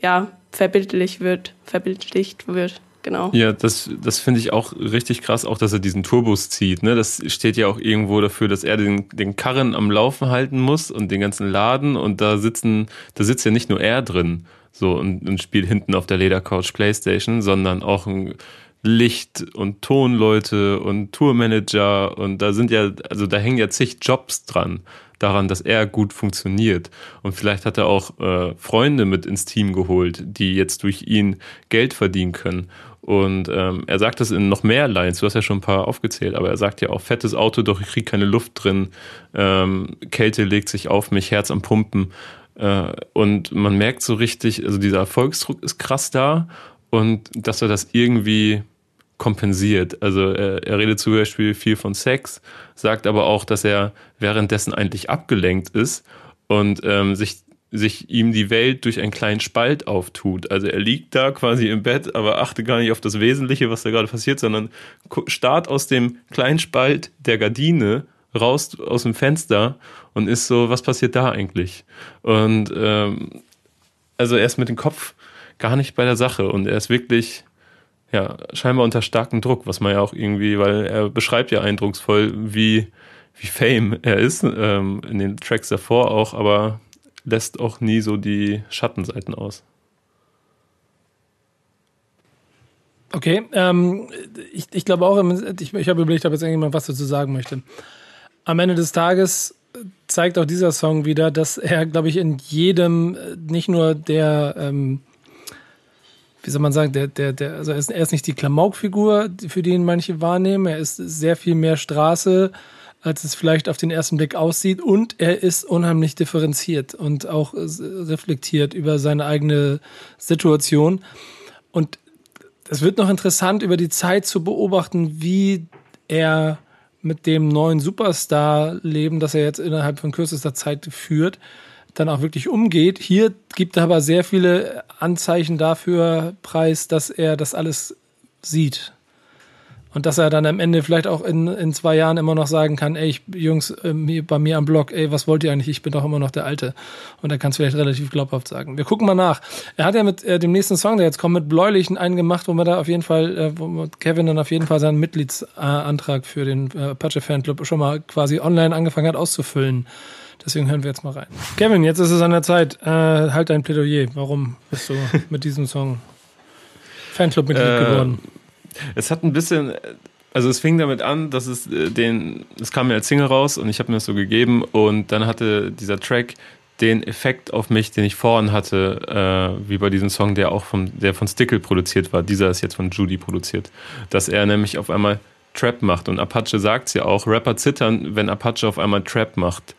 ja verbildlich wird, verbildlicht wird. Genau. Ja, das, das finde ich auch richtig krass, auch dass er diesen Turbus zieht. Ne? Das steht ja auch irgendwo dafür, dass er den, den Karren am Laufen halten muss und den ganzen Laden und da sitzen, da sitzt ja nicht nur er drin so und, und spielt hinten auf der Ledercouch Playstation, sondern auch ein Licht- und Tonleute und Tourmanager und da sind ja, also da hängen ja zig Jobs dran daran, dass er gut funktioniert. Und vielleicht hat er auch äh, Freunde mit ins Team geholt, die jetzt durch ihn Geld verdienen können. Und ähm, er sagt das in noch mehr Lines, du hast ja schon ein paar aufgezählt, aber er sagt ja auch, fettes Auto, doch ich kriege keine Luft drin, ähm, Kälte legt sich auf mich, Herz am Pumpen. Äh, und man merkt so richtig, also dieser Erfolgsdruck ist krass da und dass er das irgendwie kompensiert. Also er, er redet zum Beispiel viel von Sex, sagt aber auch, dass er währenddessen eigentlich abgelenkt ist und ähm, sich sich ihm die Welt durch einen kleinen Spalt auftut. Also er liegt da quasi im Bett, aber achte gar nicht auf das Wesentliche, was da gerade passiert, sondern starrt aus dem kleinen Spalt der Gardine raus aus dem Fenster und ist so, was passiert da eigentlich? Und ähm, also er ist mit dem Kopf gar nicht bei der Sache und er ist wirklich ja, scheinbar unter starkem Druck, was man ja auch irgendwie, weil er beschreibt ja eindrucksvoll, wie, wie Fame er ist, ähm, in den Tracks davor auch, aber lässt auch nie so die Schattenseiten aus. Okay, ähm, ich, ich glaube auch, ich, ich habe überlegt, ob jetzt irgendjemand was dazu sagen möchte. Am Ende des Tages zeigt auch dieser Song wieder, dass er, glaube ich, in jedem, nicht nur der, ähm, wie soll man sagen, der, der, der, also er ist, er ist nicht die Klamaukfigur, für die ihn manche wahrnehmen. Er ist sehr viel mehr Straße, als es vielleicht auf den ersten Blick aussieht. Und er ist unheimlich differenziert und auch reflektiert über seine eigene Situation. Und es wird noch interessant, über die Zeit zu beobachten, wie er mit dem neuen Superstar-Leben, das er jetzt innerhalb von kürzester Zeit führt, dann auch wirklich umgeht. Hier gibt er aber sehr viele Anzeichen dafür preis, dass er das alles sieht. Und dass er dann am Ende vielleicht auch in, in zwei Jahren immer noch sagen kann, ey, ich, Jungs, ähm, bei mir am Blog, ey, was wollt ihr eigentlich? Ich bin doch immer noch der Alte. Und er kann es vielleicht relativ glaubhaft sagen. Wir gucken mal nach. Er hat ja mit äh, dem nächsten Song, der jetzt kommt, mit Bläulichen einen gemacht, wo wir da auf jeden Fall, äh, wo Kevin dann auf jeden Fall seinen Mitgliedsantrag für den äh, Apache Fanclub schon mal quasi online angefangen hat auszufüllen. Deswegen hören wir jetzt mal rein. Kevin, jetzt ist es an der Zeit. Äh, halt dein Plädoyer. Warum bist du mit diesem Song Fanclub-Mitglied äh, geworden? Es hat ein bisschen, also es fing damit an, dass es äh, den, es kam mir als Single raus und ich habe mir das so gegeben und dann hatte dieser Track den Effekt auf mich, den ich vorhin hatte, äh, wie bei diesem Song, der auch vom, der von Stickle produziert war. Dieser ist jetzt von Judy produziert, dass er nämlich auf einmal Trap macht und Apache sagt es ja auch. Rapper zittern, wenn Apache auf einmal Trap macht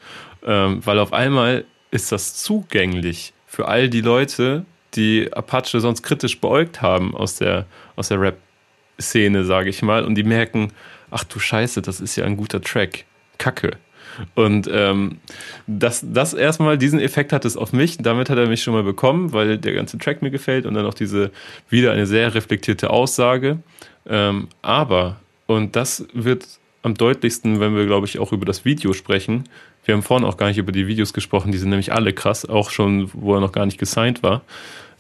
ähm, weil auf einmal ist das zugänglich für all die Leute, die Apache sonst kritisch beäugt haben aus der, aus der Rap-Szene, sage ich mal, und die merken, ach du Scheiße, das ist ja ein guter Track. Kacke. Und ähm, das, das erstmal, diesen Effekt hat es auf mich. Damit hat er mich schon mal bekommen, weil der ganze Track mir gefällt und dann auch diese wieder eine sehr reflektierte Aussage. Ähm, aber, und das wird am deutlichsten, wenn wir, glaube ich, auch über das Video sprechen, wir haben vorhin auch gar nicht über die Videos gesprochen, die sind nämlich alle krass, auch schon, wo er noch gar nicht gesigned war.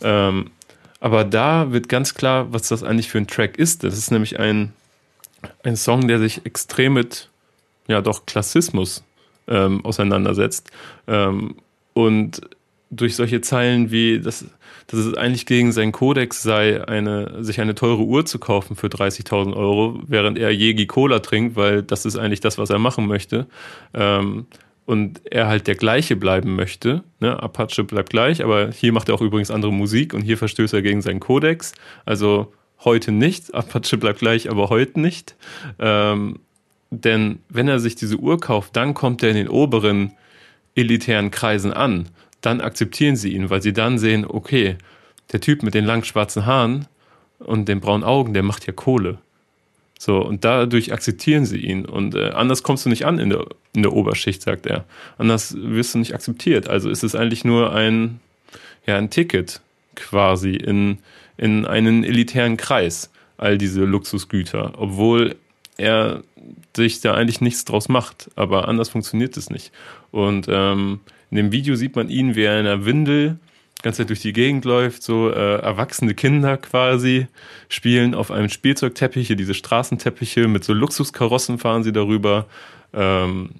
Ähm, aber da wird ganz klar, was das eigentlich für ein Track ist. Das ist nämlich ein, ein Song, der sich extrem mit, ja doch, Klassismus ähm, auseinandersetzt. Ähm, und durch solche Zeilen wie, dass, dass es eigentlich gegen seinen Kodex sei, eine, sich eine teure Uhr zu kaufen für 30.000 Euro, während er Jegi Cola trinkt, weil das ist eigentlich das, was er machen möchte. Ähm, und er halt der gleiche bleiben möchte. Ne? Apache bleibt gleich, aber hier macht er auch übrigens andere Musik und hier verstößt er gegen seinen Kodex. Also heute nicht, (laughs) Apache bleibt gleich, aber heute nicht. Ähm, denn wenn er sich diese Uhr kauft, dann kommt er in den oberen elitären Kreisen an. Dann akzeptieren sie ihn, weil sie dann sehen, okay, der Typ mit den langen schwarzen Haaren und den braunen Augen, der macht ja Kohle. So, und dadurch akzeptieren sie ihn. Und äh, anders kommst du nicht an in der, in der Oberschicht, sagt er. Anders wirst du nicht akzeptiert. Also ist es eigentlich nur ein, ja, ein Ticket quasi in, in einen elitären Kreis, all diese Luxusgüter, obwohl er sich da eigentlich nichts draus macht. Aber anders funktioniert es nicht. Und ähm, in dem Video sieht man ihn, wie er in einer Windel ganze Zeit durch die Gegend läuft, so äh, erwachsene Kinder quasi spielen auf einem Spielzeugteppich, hier diese Straßenteppiche mit so Luxuskarossen fahren sie darüber. Ähm,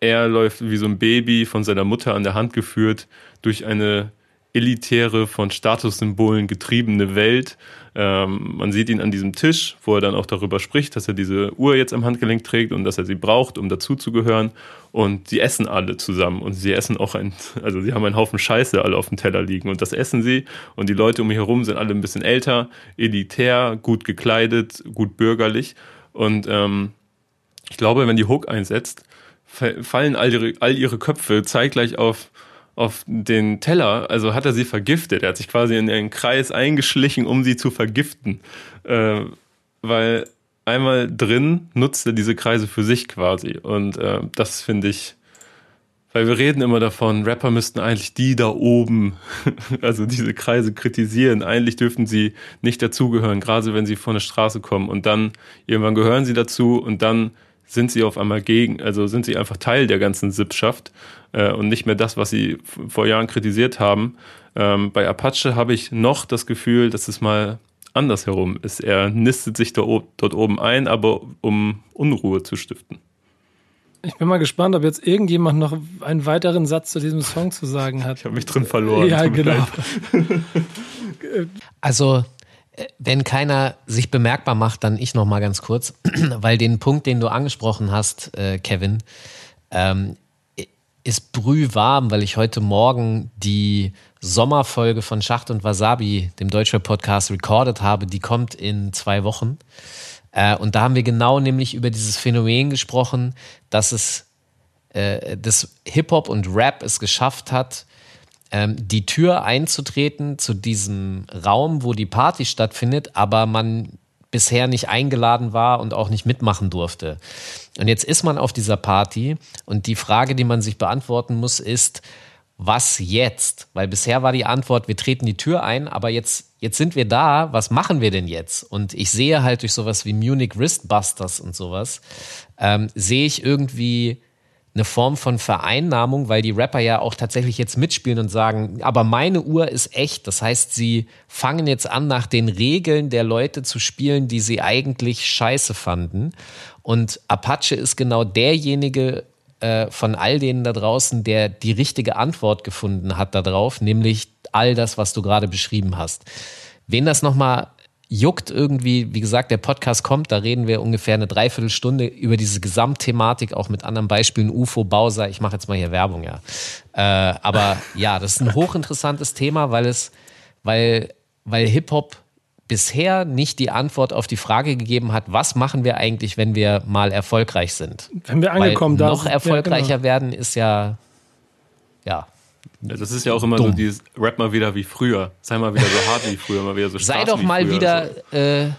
er läuft wie so ein Baby von seiner Mutter an der Hand geführt durch eine elitäre, von Statussymbolen getriebene Welt. Ähm, man sieht ihn an diesem Tisch, wo er dann auch darüber spricht, dass er diese Uhr jetzt am Handgelenk trägt und dass er sie braucht, um dazuzugehören. Und sie essen alle zusammen und sie essen auch ein, also sie haben einen Haufen Scheiße alle auf dem Teller liegen und das essen sie. Und die Leute um ihn herum sind alle ein bisschen älter, elitär, gut gekleidet, gut bürgerlich. Und ähm, ich glaube, wenn die Hook einsetzt, fallen all ihre, all ihre Köpfe zeitgleich auf auf den Teller, also hat er sie vergiftet. Er hat sich quasi in einen Kreis eingeschlichen, um sie zu vergiften. Äh, weil einmal drin nutzt er diese Kreise für sich quasi. Und äh, das finde ich, weil wir reden immer davon, Rapper müssten eigentlich die da oben, (laughs) also diese Kreise kritisieren. Eigentlich dürfen sie nicht dazugehören, gerade wenn sie von der Straße kommen. Und dann irgendwann gehören sie dazu und dann sind sie auf einmal gegen, also sind sie einfach Teil der ganzen Sippschaft äh, und nicht mehr das, was sie vor Jahren kritisiert haben. Ähm, bei Apache habe ich noch das Gefühl, dass es mal andersherum ist. Er nistet sich da, dort oben ein, aber um Unruhe zu stiften. Ich bin mal gespannt, ob jetzt irgendjemand noch einen weiteren Satz zu diesem Song zu sagen hat. Ich habe mich drin verloren. Ja, genau. (laughs) (laughs) also wenn keiner sich bemerkbar macht, dann ich noch mal ganz kurz, (clears throat) weil den Punkt, den du angesprochen hast, äh, Kevin, ähm, ist brühwarm, weil ich heute Morgen die Sommerfolge von Schacht und Wasabi, dem Deutscher Podcast, recorded habe. Die kommt in zwei Wochen. Äh, und da haben wir genau nämlich über dieses Phänomen gesprochen, dass es äh, das Hip-Hop und Rap es geschafft hat, die Tür einzutreten zu diesem Raum, wo die Party stattfindet, aber man bisher nicht eingeladen war und auch nicht mitmachen durfte. Und jetzt ist man auf dieser Party und die Frage, die man sich beantworten muss, ist, was jetzt? Weil bisher war die Antwort, wir treten die Tür ein, aber jetzt, jetzt sind wir da, was machen wir denn jetzt? Und ich sehe halt durch sowas wie Munich Wristbusters und sowas, ähm, sehe ich irgendwie eine Form von Vereinnahmung, weil die Rapper ja auch tatsächlich jetzt mitspielen und sagen, aber meine Uhr ist echt. Das heißt, sie fangen jetzt an, nach den Regeln der Leute zu spielen, die sie eigentlich scheiße fanden. Und Apache ist genau derjenige äh, von all denen da draußen, der die richtige Antwort gefunden hat darauf, nämlich all das, was du gerade beschrieben hast. Wen das nochmal juckt irgendwie, wie gesagt, der Podcast kommt, da reden wir ungefähr eine Dreiviertelstunde über diese Gesamtthematik, auch mit anderen Beispielen, UFO, Bowser, ich mache jetzt mal hier Werbung, ja. Äh, aber (laughs) ja, das ist ein hochinteressantes Thema, weil es, weil, weil Hip-Hop bisher nicht die Antwort auf die Frage gegeben hat, was machen wir eigentlich, wenn wir mal erfolgreich sind? Wenn wir angekommen Weil noch erfolgreicher ja, genau. werden ist ja, ja, das ist ja auch immer Dumm. so dieses Rap mal wieder wie früher. Sei mal wieder so hart wie früher, mal wieder so Sei doch mal wieder äh, äh,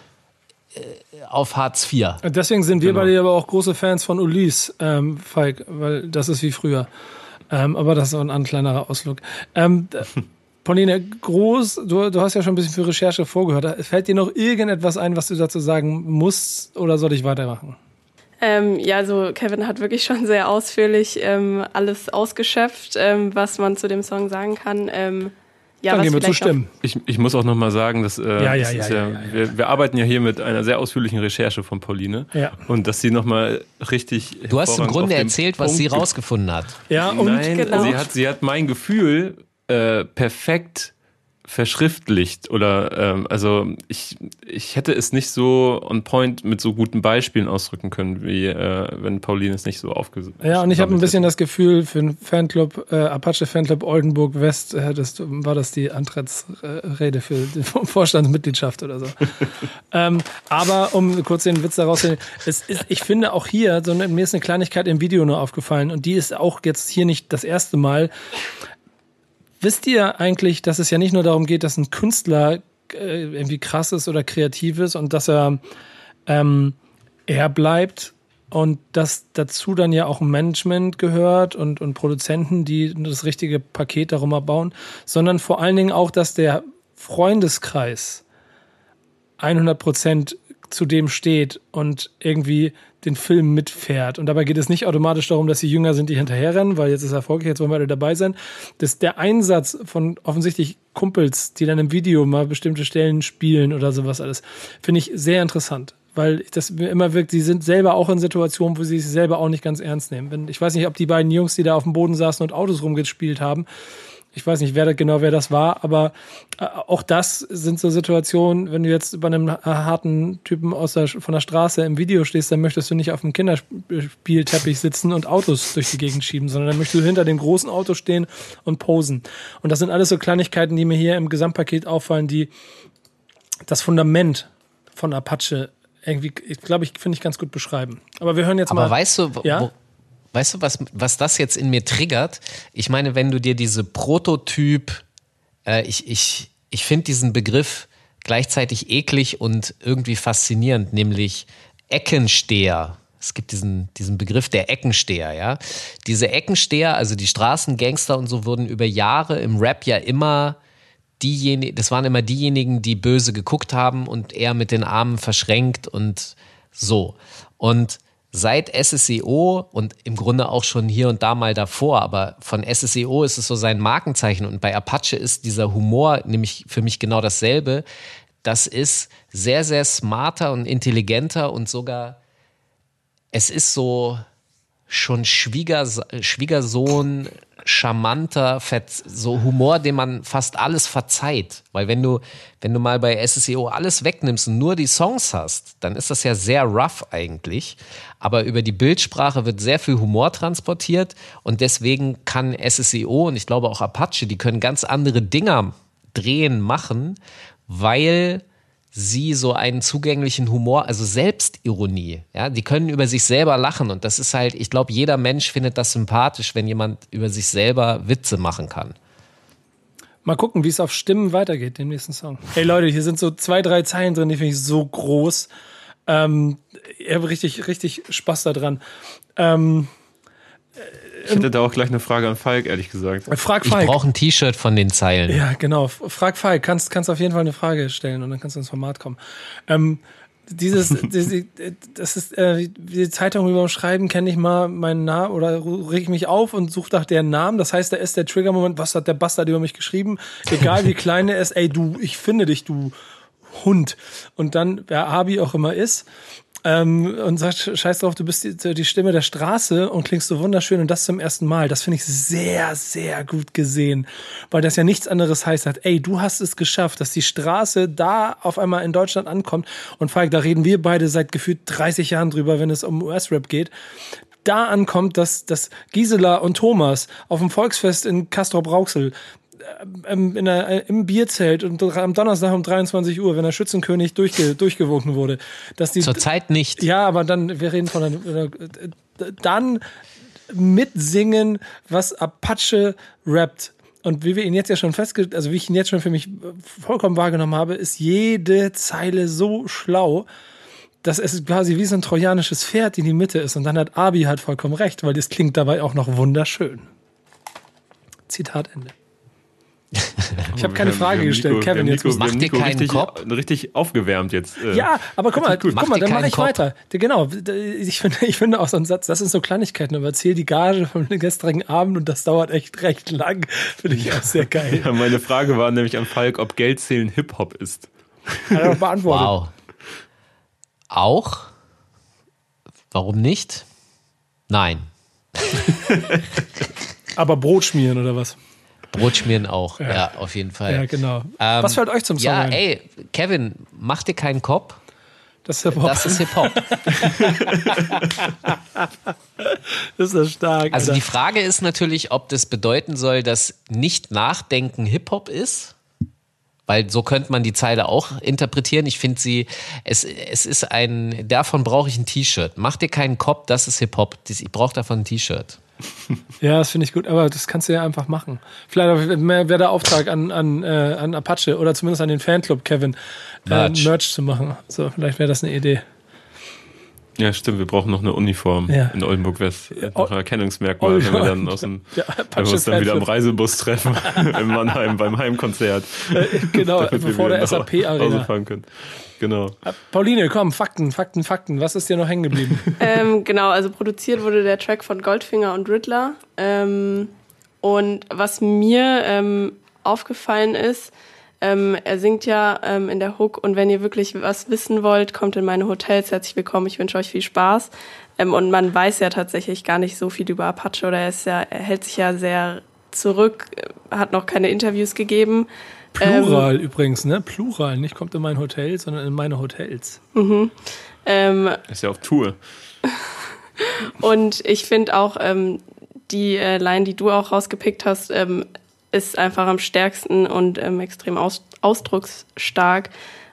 auf Hartz IV. Deswegen sind wir genau. beide aber auch große Fans von Ulysse, ähm, Falk, weil das ist wie früher. Ähm, aber das ist auch ein kleinerer Ausflug. Ähm, (laughs) Pauline, groß, du, du hast ja schon ein bisschen für Recherche vorgehört. Fällt dir noch irgendetwas ein, was du dazu sagen musst oder soll ich weitermachen? Ähm, ja, also Kevin hat wirklich schon sehr ausführlich ähm, alles ausgeschöpft, ähm, was man zu dem Song sagen kann. Ähm, ja, Dann gehen wir zustimmen. Ich, ich muss auch noch mal sagen, dass, äh, ja, ja, das ja, wir, wir, arbeiten ja hier mit einer sehr ausführlichen Recherche von Pauline. Ja. Und dass sie noch mal richtig. Du hast im Grunde erzählt, was Punkt sie rausgefunden hat. Ja, und Nein, genau. sie, hat, sie hat mein Gefühl äh, perfekt verschriftlicht oder ähm, also ich, ich hätte es nicht so on point mit so guten Beispielen ausdrücken können, wie äh, wenn Pauline es nicht so aufgesucht Ja, und ich habe ein bisschen hätte. das Gefühl, für einen Fanclub, äh, Apache Fanclub Oldenburg West, äh, das, war das die Antrittsrede für die (laughs) Vorstandsmitgliedschaft oder so. (laughs) ähm, aber um kurz den Witz daraus zu ich finde auch hier, so eine, mir ist eine Kleinigkeit im Video nur aufgefallen und die ist auch jetzt hier nicht das erste Mal. Wisst ihr eigentlich, dass es ja nicht nur darum geht, dass ein Künstler äh, irgendwie krass ist oder kreativ ist und dass er ähm, er bleibt und dass dazu dann ja auch Management gehört und, und Produzenten, die das richtige Paket darum erbauen, sondern vor allen Dingen auch, dass der Freundeskreis 100 Prozent zu dem steht und irgendwie den Film mitfährt. Und dabei geht es nicht automatisch darum, dass sie Jünger sind, die hinterherrennen, weil jetzt ist Erfolg, jetzt wollen wir alle dabei sein. Das, der Einsatz von offensichtlich Kumpels, die dann im Video mal bestimmte Stellen spielen oder sowas alles, finde ich sehr interessant. Weil das mir immer wirkt, sie sind selber auch in Situationen, wo sie sich selber auch nicht ganz ernst nehmen. Wenn, ich weiß nicht, ob die beiden Jungs, die da auf dem Boden saßen und Autos rumgespielt haben, ich weiß nicht, wer genau wer das war, aber äh, auch das sind so Situationen, wenn du jetzt bei einem harten Typen aus der, von der Straße im Video stehst, dann möchtest du nicht auf dem Kinderspielteppich sitzen und Autos durch die Gegend schieben, sondern dann möchtest du hinter dem großen Auto stehen und posen. Und das sind alles so Kleinigkeiten, die mir hier im Gesamtpaket auffallen, die das Fundament von Apache irgendwie, ich glaube, ich finde ich ganz gut beschreiben. Aber wir hören jetzt Aber mal. weißt du, ja? Weißt du, was, was das jetzt in mir triggert? Ich meine, wenn du dir diese Prototyp, äh, ich, ich, ich finde diesen Begriff gleichzeitig eklig und irgendwie faszinierend, nämlich Eckensteher. Es gibt diesen, diesen Begriff der Eckensteher, ja. Diese Eckensteher, also die Straßengangster und so, wurden über Jahre im Rap ja immer diejenigen, das waren immer diejenigen, die böse geguckt haben und eher mit den Armen verschränkt und so. Und seit SSEO und im Grunde auch schon hier und da mal davor, aber von SSEO ist es so sein Markenzeichen und bei Apache ist dieser Humor nämlich für mich genau dasselbe. Das ist sehr, sehr smarter und intelligenter und sogar, es ist so schon Schwiegers Schwiegersohn, charmanter, so Humor, dem man fast alles verzeiht. Weil wenn du, wenn du mal bei SSEO alles wegnimmst und nur die Songs hast, dann ist das ja sehr rough eigentlich. Aber über die Bildsprache wird sehr viel Humor transportiert und deswegen kann SSEO und ich glaube auch Apache, die können ganz andere Dinger drehen, machen, weil sie so einen zugänglichen Humor, also Selbstironie, ja, die können über sich selber lachen und das ist halt, ich glaube, jeder Mensch findet das sympathisch, wenn jemand über sich selber Witze machen kann. Mal gucken, wie es auf Stimmen weitergeht, den nächsten Song. Hey Leute, hier sind so zwei, drei Zeilen drin, die finde ich so groß. Ähm, ich habe richtig, richtig Spaß daran. Ähm, ich hätte da auch gleich eine Frage an Falk, ehrlich gesagt. Frag Falk. Ich brauche ein T-Shirt von den Zeilen. Ja, genau. Frag Falk. Kannst, kannst auf jeden Fall eine Frage stellen und dann kannst du ins Format kommen. Ähm, dieses, (laughs) diese, das ist äh, die Zeitung über Schreiben kenne ich mal meinen Namen oder reg ich mich auf und suche nach deren Namen. Das heißt, da ist der Trigger-Moment, was hat der Bastard über mich geschrieben? Egal wie (laughs) klein er ist, ey du, ich finde dich, du Hund. Und dann, wer Abi auch immer ist, ähm, und sagt, scheiß drauf, du bist die, die, Stimme der Straße und klingst so wunderschön und das zum ersten Mal. Das finde ich sehr, sehr gut gesehen, weil das ja nichts anderes heißt, hat, ey, du hast es geschafft, dass die Straße da auf einmal in Deutschland ankommt. Und Falk, da reden wir beide seit gefühlt 30 Jahren drüber, wenn es um US-Rap geht, da ankommt, dass, dass Gisela und Thomas auf dem Volksfest in Castrop-Rauxel ähm, in der, im Bierzelt und am Donnerstag um 23 Uhr, wenn der Schützenkönig durchge, durchgewunken wurde. Dass die, Zurzeit nicht. Ja, aber dann, wir reden von einer, dann mitsingen, was Apache rappt. Und wie wir ihn jetzt ja schon festgestellt, also wie ich ihn jetzt schon für mich vollkommen wahrgenommen habe, ist jede Zeile so schlau, dass es quasi wie so ein trojanisches Pferd in die Mitte ist. Und dann hat Abi halt vollkommen recht, weil das klingt dabei auch noch wunderschön. Zitat Ende. Ich habe keine Frage Nico, gestellt, Kevin. Nico, Jetzt muss Mach dir Nico keinen richtig, Kopf. richtig aufgewärmt jetzt. äh. ja, aber guck mal, guck Mach mal, dann mache ich Kopf. weiter. Genau, ich finde, ich finde auch so einen Satz, das sind so Kleinigkeiten, aber erzähl die Gage vom gestrigen Abend und das dauert echt recht lang. Finde ich auch sehr geil. Ja, meine Frage war nämlich an Falk, ob Geldzählen Hip-Hop ist. Hat er doch beantwortet. Wow. Auch? Warum nicht? Nein. Aber Brot schmieren oder was? Brot schmieren auch, ja, auf jeden Fall. Ja, genau. Ähm, was fällt euch zum Song Ja, ein? ey, Kevin, mach dir keinen Kopf. Das ist Hip-Hop. Das ist Hip-Hop. (laughs) Das ist ja stark. Also Alter. die Frage ist natürlich, ob das bedeuten soll, dass nicht nachdenken Hip-Hop ist. Weil so könnte man die Zeile auch interpretieren. Ich finde sie, es, es ist ein, davon brauche ich ein T-Shirt. Mach dir keinen Kopf, das ist Hip-Hop. Ich brauche davon ein T-Shirt. (laughs) Ja, das finde ich gut, aber das kannst du ja einfach machen. Vielleicht wäre der Auftrag an, an, äh, an Apache oder zumindest an den Fanclub, Kevin, äh, Merch. Merch zu machen. So, vielleicht wäre das eine Idee. Ja, stimmt, wir brauchen noch eine Uniform Ja. in Oldenburg West. Ja, Noch ein Erkennungsmerkmal, Ol- wenn wir dann aus dem, Ja, wenn wir uns dann wieder am Apache-Fanclub. Reisebus treffen, (laughs) in Mannheim beim Heimkonzert. Genau, damit wir bevor der Hause SAP-Arena. fahren können. Genau. Pauline, komm, Fakten, Fakten, Fakten. Was ist dir noch hängen geblieben? (laughs) ähm, genau, also produziert wurde der Track von Goldfinger und Riddler. Ähm, und was mir ähm, aufgefallen ist, ähm, er singt ja ähm, in der Hook und wenn ihr wirklich was wissen wollt, kommt in meine Hotels. Herzlich willkommen, ich wünsche euch viel Spaß. Ähm, und man weiß ja tatsächlich gar nicht so viel über Apache oder er, ist ja, er hält sich ja sehr zurück, äh, hat noch keine Interviews gegeben. Plural übrigens, ne? Plural. Nicht kommt in mein Hotel, sondern in meine Hotels. Ähm, Ist ja auf Tour. (laughs) Und ich finde auch, ähm, die äh, Line, die du auch rausgepickt hast, ähm, ist einfach am stärksten und ähm, extrem aus ausdrucksstark,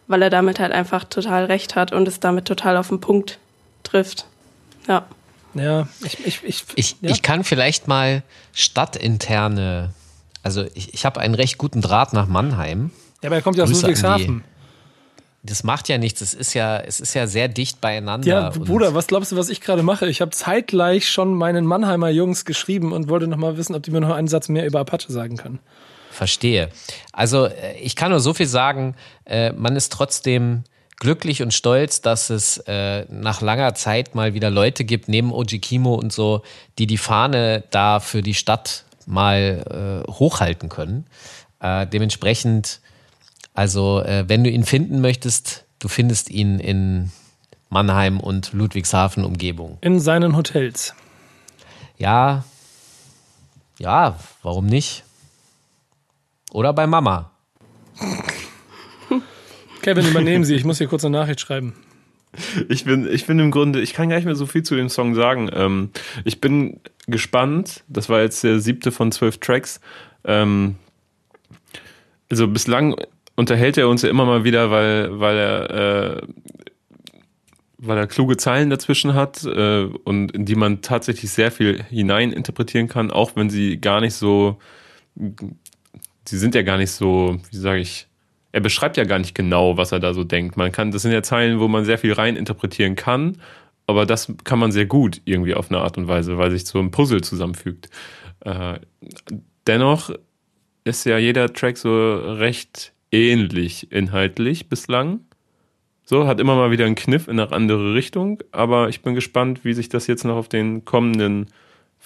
weil er damit halt einfach total recht hat und es damit total auf den Punkt trifft. Ja. Ja, ich, ich, ich, Ich, ja? ich kann vielleicht mal stadtinterne, also ich, ich habe einen recht guten Draht nach Mannheim. ja, aber er kommt ja aus Grüße Ludwigshafen. Das macht ja nichts, es ist ja, es ist ja sehr dicht beieinander. Ja, Bruder, was glaubst du, was ich gerade mache? Ich habe zeitgleich schon meinen Mannheimer Jungs geschrieben und wollte noch mal wissen, ob die mir noch einen Satz mehr über Apache sagen können. Verstehe. Also äh, ich kann nur so viel sagen, äh, man ist trotzdem glücklich und stolz, dass es äh, nach langer Zeit mal wieder Leute gibt, neben Oji Kimo und so, die die Fahne da für die Stadt mal äh, hochhalten können. Äh, dementsprechend, also äh, wenn du ihn finden möchtest, du findest ihn in Mannheim und Ludwigshafen Umgebung. In seinen Hotels. Ja, ja, warum nicht? Oder bei Mama. Kevin, übernehmen Sie. Ich muss hier kurz eine Nachricht schreiben. Ich bin, ich bin im Grunde, ich kann gar nicht mehr so viel zu dem Song sagen. Ähm, ich bin gespannt. Das war jetzt der siebte von zwölf Tracks. Ähm, also bislang unterhält er uns ja immer mal wieder, weil, weil er, äh, weil er kluge Zeilen dazwischen hat äh, und in die man tatsächlich sehr viel hineininterpretieren kann, auch wenn sie gar nicht so, sie sind ja gar nicht so, wie sage ich, er beschreibt ja gar nicht genau, was er da so denkt. Man kann, das sind ja Zeilen, wo man sehr viel rein interpretieren kann, aber das kann man sehr gut irgendwie auf eine Art und Weise, weil sich so ein Puzzle zusammenfügt. Äh, dennoch ist ja jeder Track so recht ähnlich inhaltlich bislang. So, hat immer mal wieder einen Kniff in eine andere Richtung, aber ich bin gespannt, wie sich das jetzt noch auf den kommenden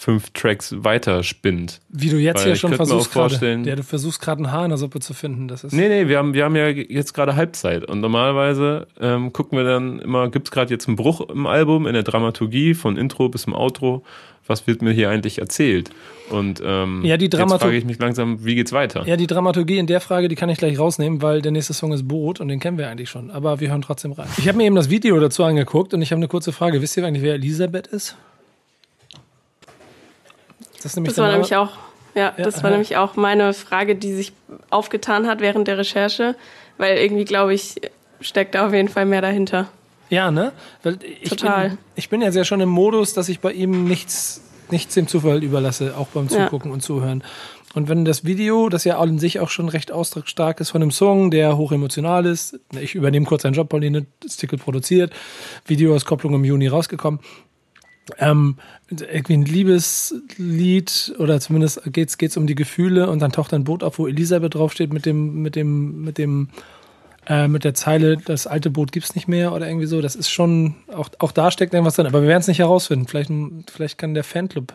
fünf Tracks weiterspinnt. Wie du jetzt Weil hier schon versuchst vorstellen- Ja, du versuchst gerade ein Haar in der Suppe zu finden. Das ist Nee, nee, wir haben, wir haben ja jetzt gerade Halbzeit und normalerweise ähm, gucken wir dann immer, gibt es gerade jetzt einen Bruch im Album, in der Dramaturgie, von Intro bis zum Outro, was wird mir hier eigentlich erzählt? Und ähm, Ja, die jetzt frage ich mich langsam, wie geht's weiter? Ja, die Dramaturgie in der Frage, die kann ich gleich rausnehmen, weil der nächste Song ist Boot und den kennen wir eigentlich schon. Aber wir hören trotzdem rein. Ich habe mir eben das Video dazu angeguckt und ich habe eine kurze Frage. Wisst ihr eigentlich, wer Elisabeth ist? Das, nämlich Das war Name- nämlich auch, ja, Ja, das war aha. nämlich auch meine Frage, die sich aufgetan hat während der Recherche, weil irgendwie glaube ich steckt da auf jeden Fall mehr dahinter. Ja, ne? Weil ich Total. Bin, ich bin jetzt ja schon im Modus, dass ich bei ihm nichts, nichts dem Zufall überlasse, auch beim Ja. Zugucken und Zuhören. Und wenn das Video, das ja an sich auch schon recht ausdrucksstark ist von einem Song, der hochemotional ist, ich übernehme kurz einen Job, Pauline Stickel produziert, Videoauskopplung im Juni rausgekommen, ähm, irgendwie ein Liebeslied oder zumindest geht's geht's um die Gefühle und dann taucht ein Boot auf, wo Elisabeth draufsteht mit dem mit dem mit dem äh, mit der Zeile das alte Boot gibt's nicht mehr oder irgendwie so. Das ist schon auch auch da steckt irgendwas drin, aber wir werden es nicht herausfinden. Vielleicht vielleicht kann der Fanclub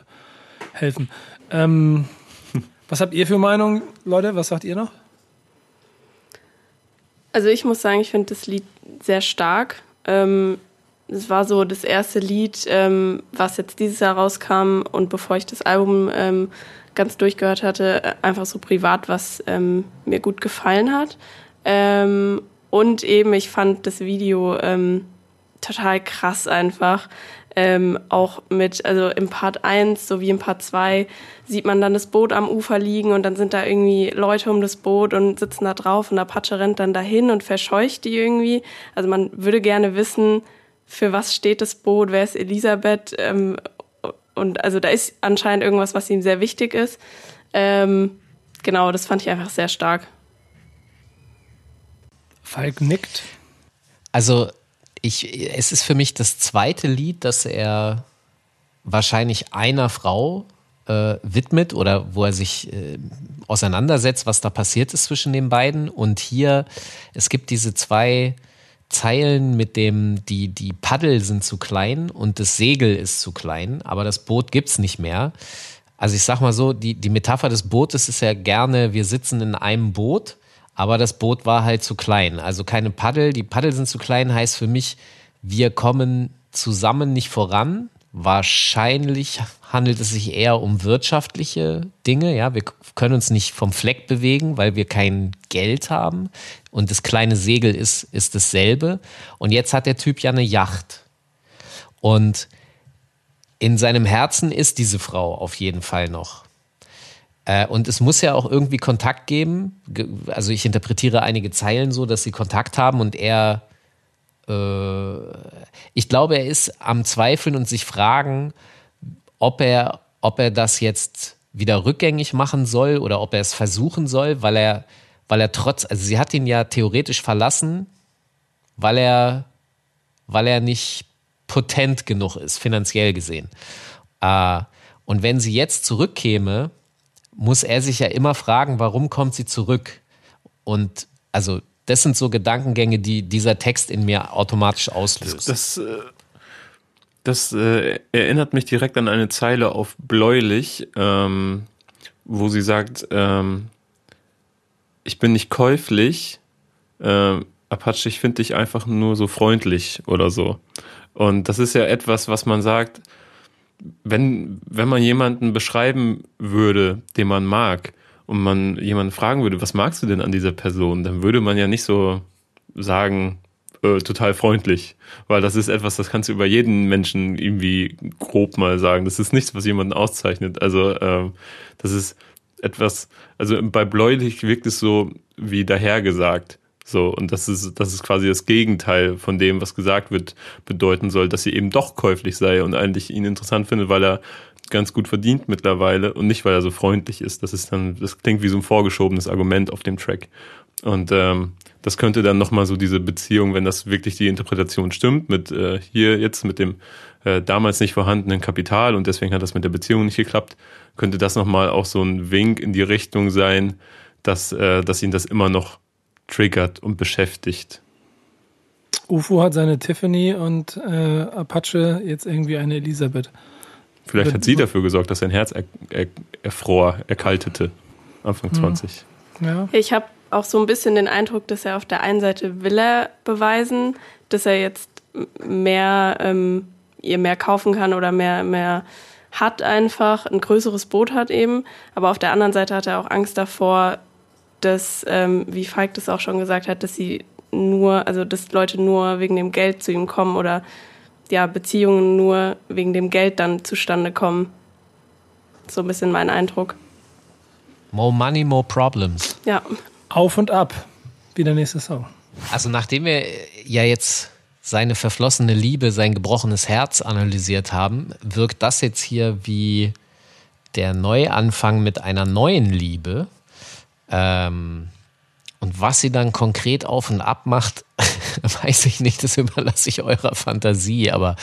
helfen. Ähm, (laughs) was habt ihr für Meinung, Leute? Was sagt ihr noch? Also ich muss sagen, ich finde das Lied sehr stark. Ähm, es war so das erste Lied, ähm, was jetzt dieses Jahr rauskam und bevor ich das Album ähm, ganz durchgehört hatte, einfach so privat, was ähm, mir gut gefallen hat. Ähm, und eben, ich fand das Video ähm, total krass einfach. Ähm, auch mit, also im Part 1 sowie im Part 2 sieht man dann das Boot am Ufer liegen und dann sind da irgendwie Leute um das Boot und sitzen da drauf und Apache rennt dann dahin und verscheucht die irgendwie. Also man würde gerne wissen, für was steht das Boot, wer ist Elisabeth ähm, und also da ist anscheinend irgendwas, was ihm sehr wichtig ist. Ähm, genau, das fand ich einfach sehr stark. Falk nickt. Also ich, es ist für mich das zweite Lied, das er wahrscheinlich einer Frau äh, widmet oder wo er sich äh, auseinandersetzt, was da passiert ist zwischen den beiden. Und hier, es gibt diese zwei Zeilen mit dem, die, die Paddel sind zu klein und das Segel ist zu klein, aber das Boot gibt es nicht mehr. Also ich sag mal so, die, die Metapher des Bootes ist ja gerne, wir sitzen in einem Boot, aber das Boot war halt zu klein. Also keine Paddel, die Paddel sind zu klein, heißt für mich, wir kommen zusammen nicht voran, Wahrscheinlich handelt es sich eher um wirtschaftliche Dinge. Ja, wir können uns nicht vom Fleck bewegen, weil wir kein Geld haben. Und das kleine Segel ist, ist dasselbe. Und jetzt hat der Typ ja eine Yacht. Und in seinem Herzen ist diese Frau auf jeden Fall noch. Äh, und es muss ja auch irgendwie Kontakt geben. Also ich interpretiere einige Zeilen so, dass sie Kontakt haben und er ich glaube, er ist am Zweifeln und sich fragen, ob er, ob er das jetzt wieder rückgängig machen soll oder ob er es versuchen soll, weil er, weil er trotz, also sie hat ihn ja theoretisch verlassen, weil er, weil er nicht potent genug ist, finanziell gesehen. Äh, und wenn sie jetzt zurückkäme, muss er sich ja immer fragen, warum kommt sie zurück? Und also das sind so Gedankengänge, die dieser Text in mir automatisch auslöst. Das, das, äh, das äh, erinnert mich direkt an eine Zeile auf Bläulich, ähm, wo sie sagt, ähm, ich bin nicht käuflich, äh, Apache, ich finde dich einfach nur so freundlich oder so. Und das ist ja etwas, was man sagt, wenn, wenn man jemanden beschreiben würde, den man mag, und man jemanden fragen würde, was magst du denn an dieser Person, dann würde man ja nicht so sagen, äh, total freundlich, weil das ist etwas, das kannst du über jeden Menschen irgendwie grob mal sagen. Das ist nichts, was jemanden auszeichnet. Also äh, das ist etwas, also bei Bläulich wirkt es so wie dahergesagt. So, und das ist, das ist quasi das Gegenteil von dem, was gesagt wird, bedeuten soll, dass sie eben doch käuflich sei und eigentlich ihn interessant findet, weil er ganz gut verdient mittlerweile und nicht, weil er so freundlich ist. Das ist dann, das klingt wie so ein vorgeschobenes Argument auf dem Track. Und ähm, das könnte dann nochmal so diese Beziehung, wenn das wirklich die Interpretation stimmt, mit äh, hier jetzt mit dem äh, damals nicht vorhandenen Kapital und deswegen hat das mit der Beziehung nicht geklappt, könnte das nochmal auch so ein Wink in die Richtung sein, dass, äh, dass ihn das immer noch triggert und beschäftigt. UFO hat seine Tiffany und äh, Apache jetzt irgendwie eine Elisabeth. Vielleicht hat sie dafür gesorgt, dass sein Herz er, er, erfror, erkaltete, Anfang hm. 20. Ja. Ich habe auch so ein bisschen den Eindruck, dass er auf der einen Seite will er beweisen, dass er jetzt mehr, ähm, ihr mehr kaufen kann oder mehr, mehr hat einfach, ein größeres Boot hat eben. Aber auf der anderen Seite hat er auch Angst davor, dass, ähm, wie Falk das auch schon gesagt hat, dass sie nur, also dass Leute nur wegen dem Geld zu ihm kommen oder ja, Beziehungen nur wegen dem Geld dann zustande kommen. So ein bisschen mein Eindruck. More money, more problems. Ja. Auf und ab. Wie der nächste Song. Also nachdem wir ja jetzt seine verflossene Liebe, sein gebrochenes Herz analysiert haben, wirkt das jetzt hier wie der Neuanfang mit einer neuen Liebe. Ähm, und was sie dann konkret auf und ab macht, (laughs) weiß ich nicht, das überlasse ich eurer Fantasie, aber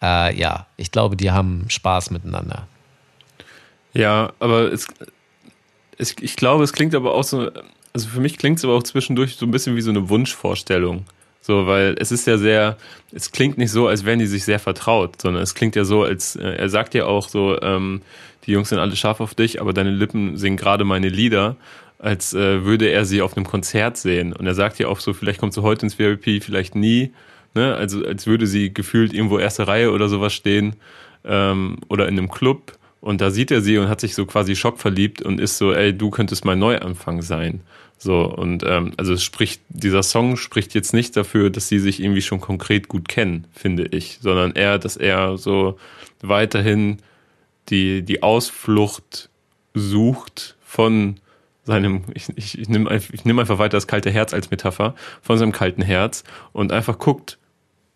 äh, ja, ich glaube, die haben Spaß miteinander. Ja, aber es, es, ich glaube, es klingt aber auch so, also für mich klingt es aber auch zwischendurch so ein bisschen wie so eine Wunschvorstellung. So, weil es ist ja sehr, es klingt nicht so, als wären die sich sehr vertraut, sondern es klingt ja so, als äh, er sagt ja auch so, ähm, die Jungs sind alle scharf auf dich, aber deine Lippen singen gerade meine Lieder als äh, würde er sie auf einem Konzert sehen. Und er sagt ja auch so, vielleicht kommt sie heute ins VIP, vielleicht nie. Ne? Also als würde sie gefühlt irgendwo erste Reihe oder sowas stehen ähm, oder in einem Club. Und da sieht er sie und hat sich so quasi schockverliebt und ist so, ey, du könntest mein Neuanfang sein. So, und ähm, also es spricht, dieser Song spricht jetzt nicht dafür, dass sie sich irgendwie schon konkret gut kennen, finde ich, sondern eher, dass er so weiterhin die, die Ausflucht sucht von seinem, ich, ich, ich nehme ich nehm einfach weiter das kalte Herz als Metapher, von seinem kalten Herz und einfach guckt,